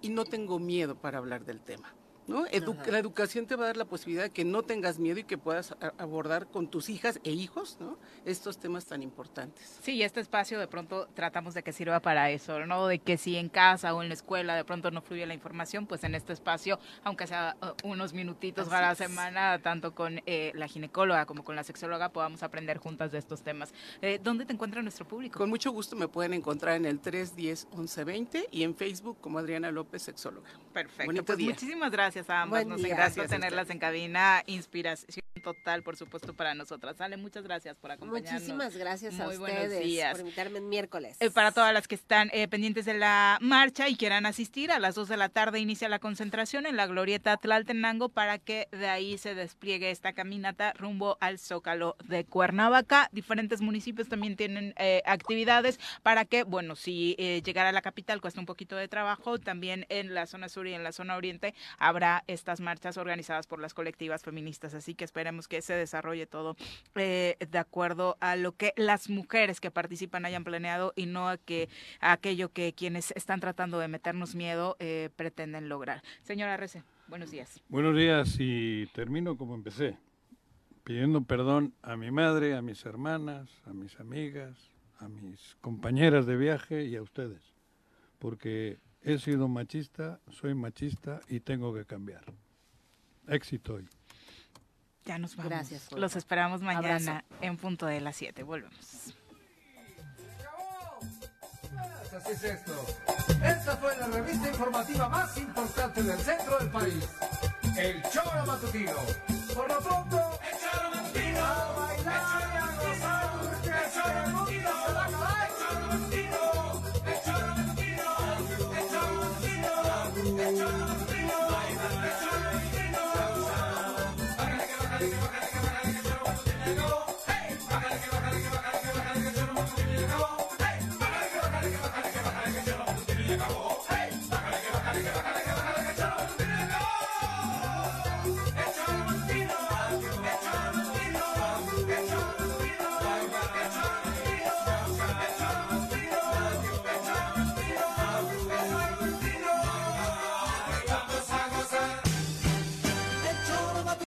y no tengo miedo para hablar del tema la educación te va a dar la posibilidad de que no tengas miedo y que puedas abordar con tus hijas e hijos, ¿no? Estos temas tan importantes. Sí, este espacio de pronto tratamos de que sirva para eso, ¿no? De que si en casa o en la escuela de pronto no fluye la información, pues en este espacio, aunque sea uh, unos minutitos para la semana, tanto con eh, la ginecóloga como con la sexóloga, podamos aprender juntas de estos temas. Eh, ¿Dónde te encuentra nuestro público? Con mucho gusto me pueden encontrar en el 310 1120 y en Facebook como Adriana López, sexóloga. Perfecto. pues muchísimas gracias gracias a ambas. Nos tenerlas en cabina. Inspiración total, por supuesto, para nosotras. Sale, muchas gracias por acompañarnos. Muchísimas gracias a ustedes por invitarme el miércoles. Eh, para todas las que están eh, pendientes de la marcha y quieran asistir, a las 2 de la tarde inicia la concentración en la Glorieta Tlaltenango para que de ahí se despliegue esta caminata rumbo al Zócalo de Cuernavaca. Diferentes municipios también tienen eh, actividades para que, bueno, si llegar a la capital cuesta un poquito de trabajo, también en la zona sur y en la zona oriente habrá estas marchas organizadas por las colectivas feministas. Así que esperen que se desarrolle todo eh, de acuerdo a lo que las mujeres que participan hayan planeado y no a que aquello que quienes están tratando de meternos miedo eh, pretenden lograr. Señora Rece, buenos días. Buenos días y termino como empecé, pidiendo perdón a mi madre, a mis hermanas, a mis amigas, a mis compañeras de viaje y a ustedes, porque he sido machista, soy machista y tengo que cambiar. Éxito hoy. Ya nos vamos. Gracias, Los esperamos mañana Abrazo. en punto de las 7. Volvemos. Así es esto. Esta fue la revista informativa más importante del centro del país. El Choro Matutino. Por lo pronto,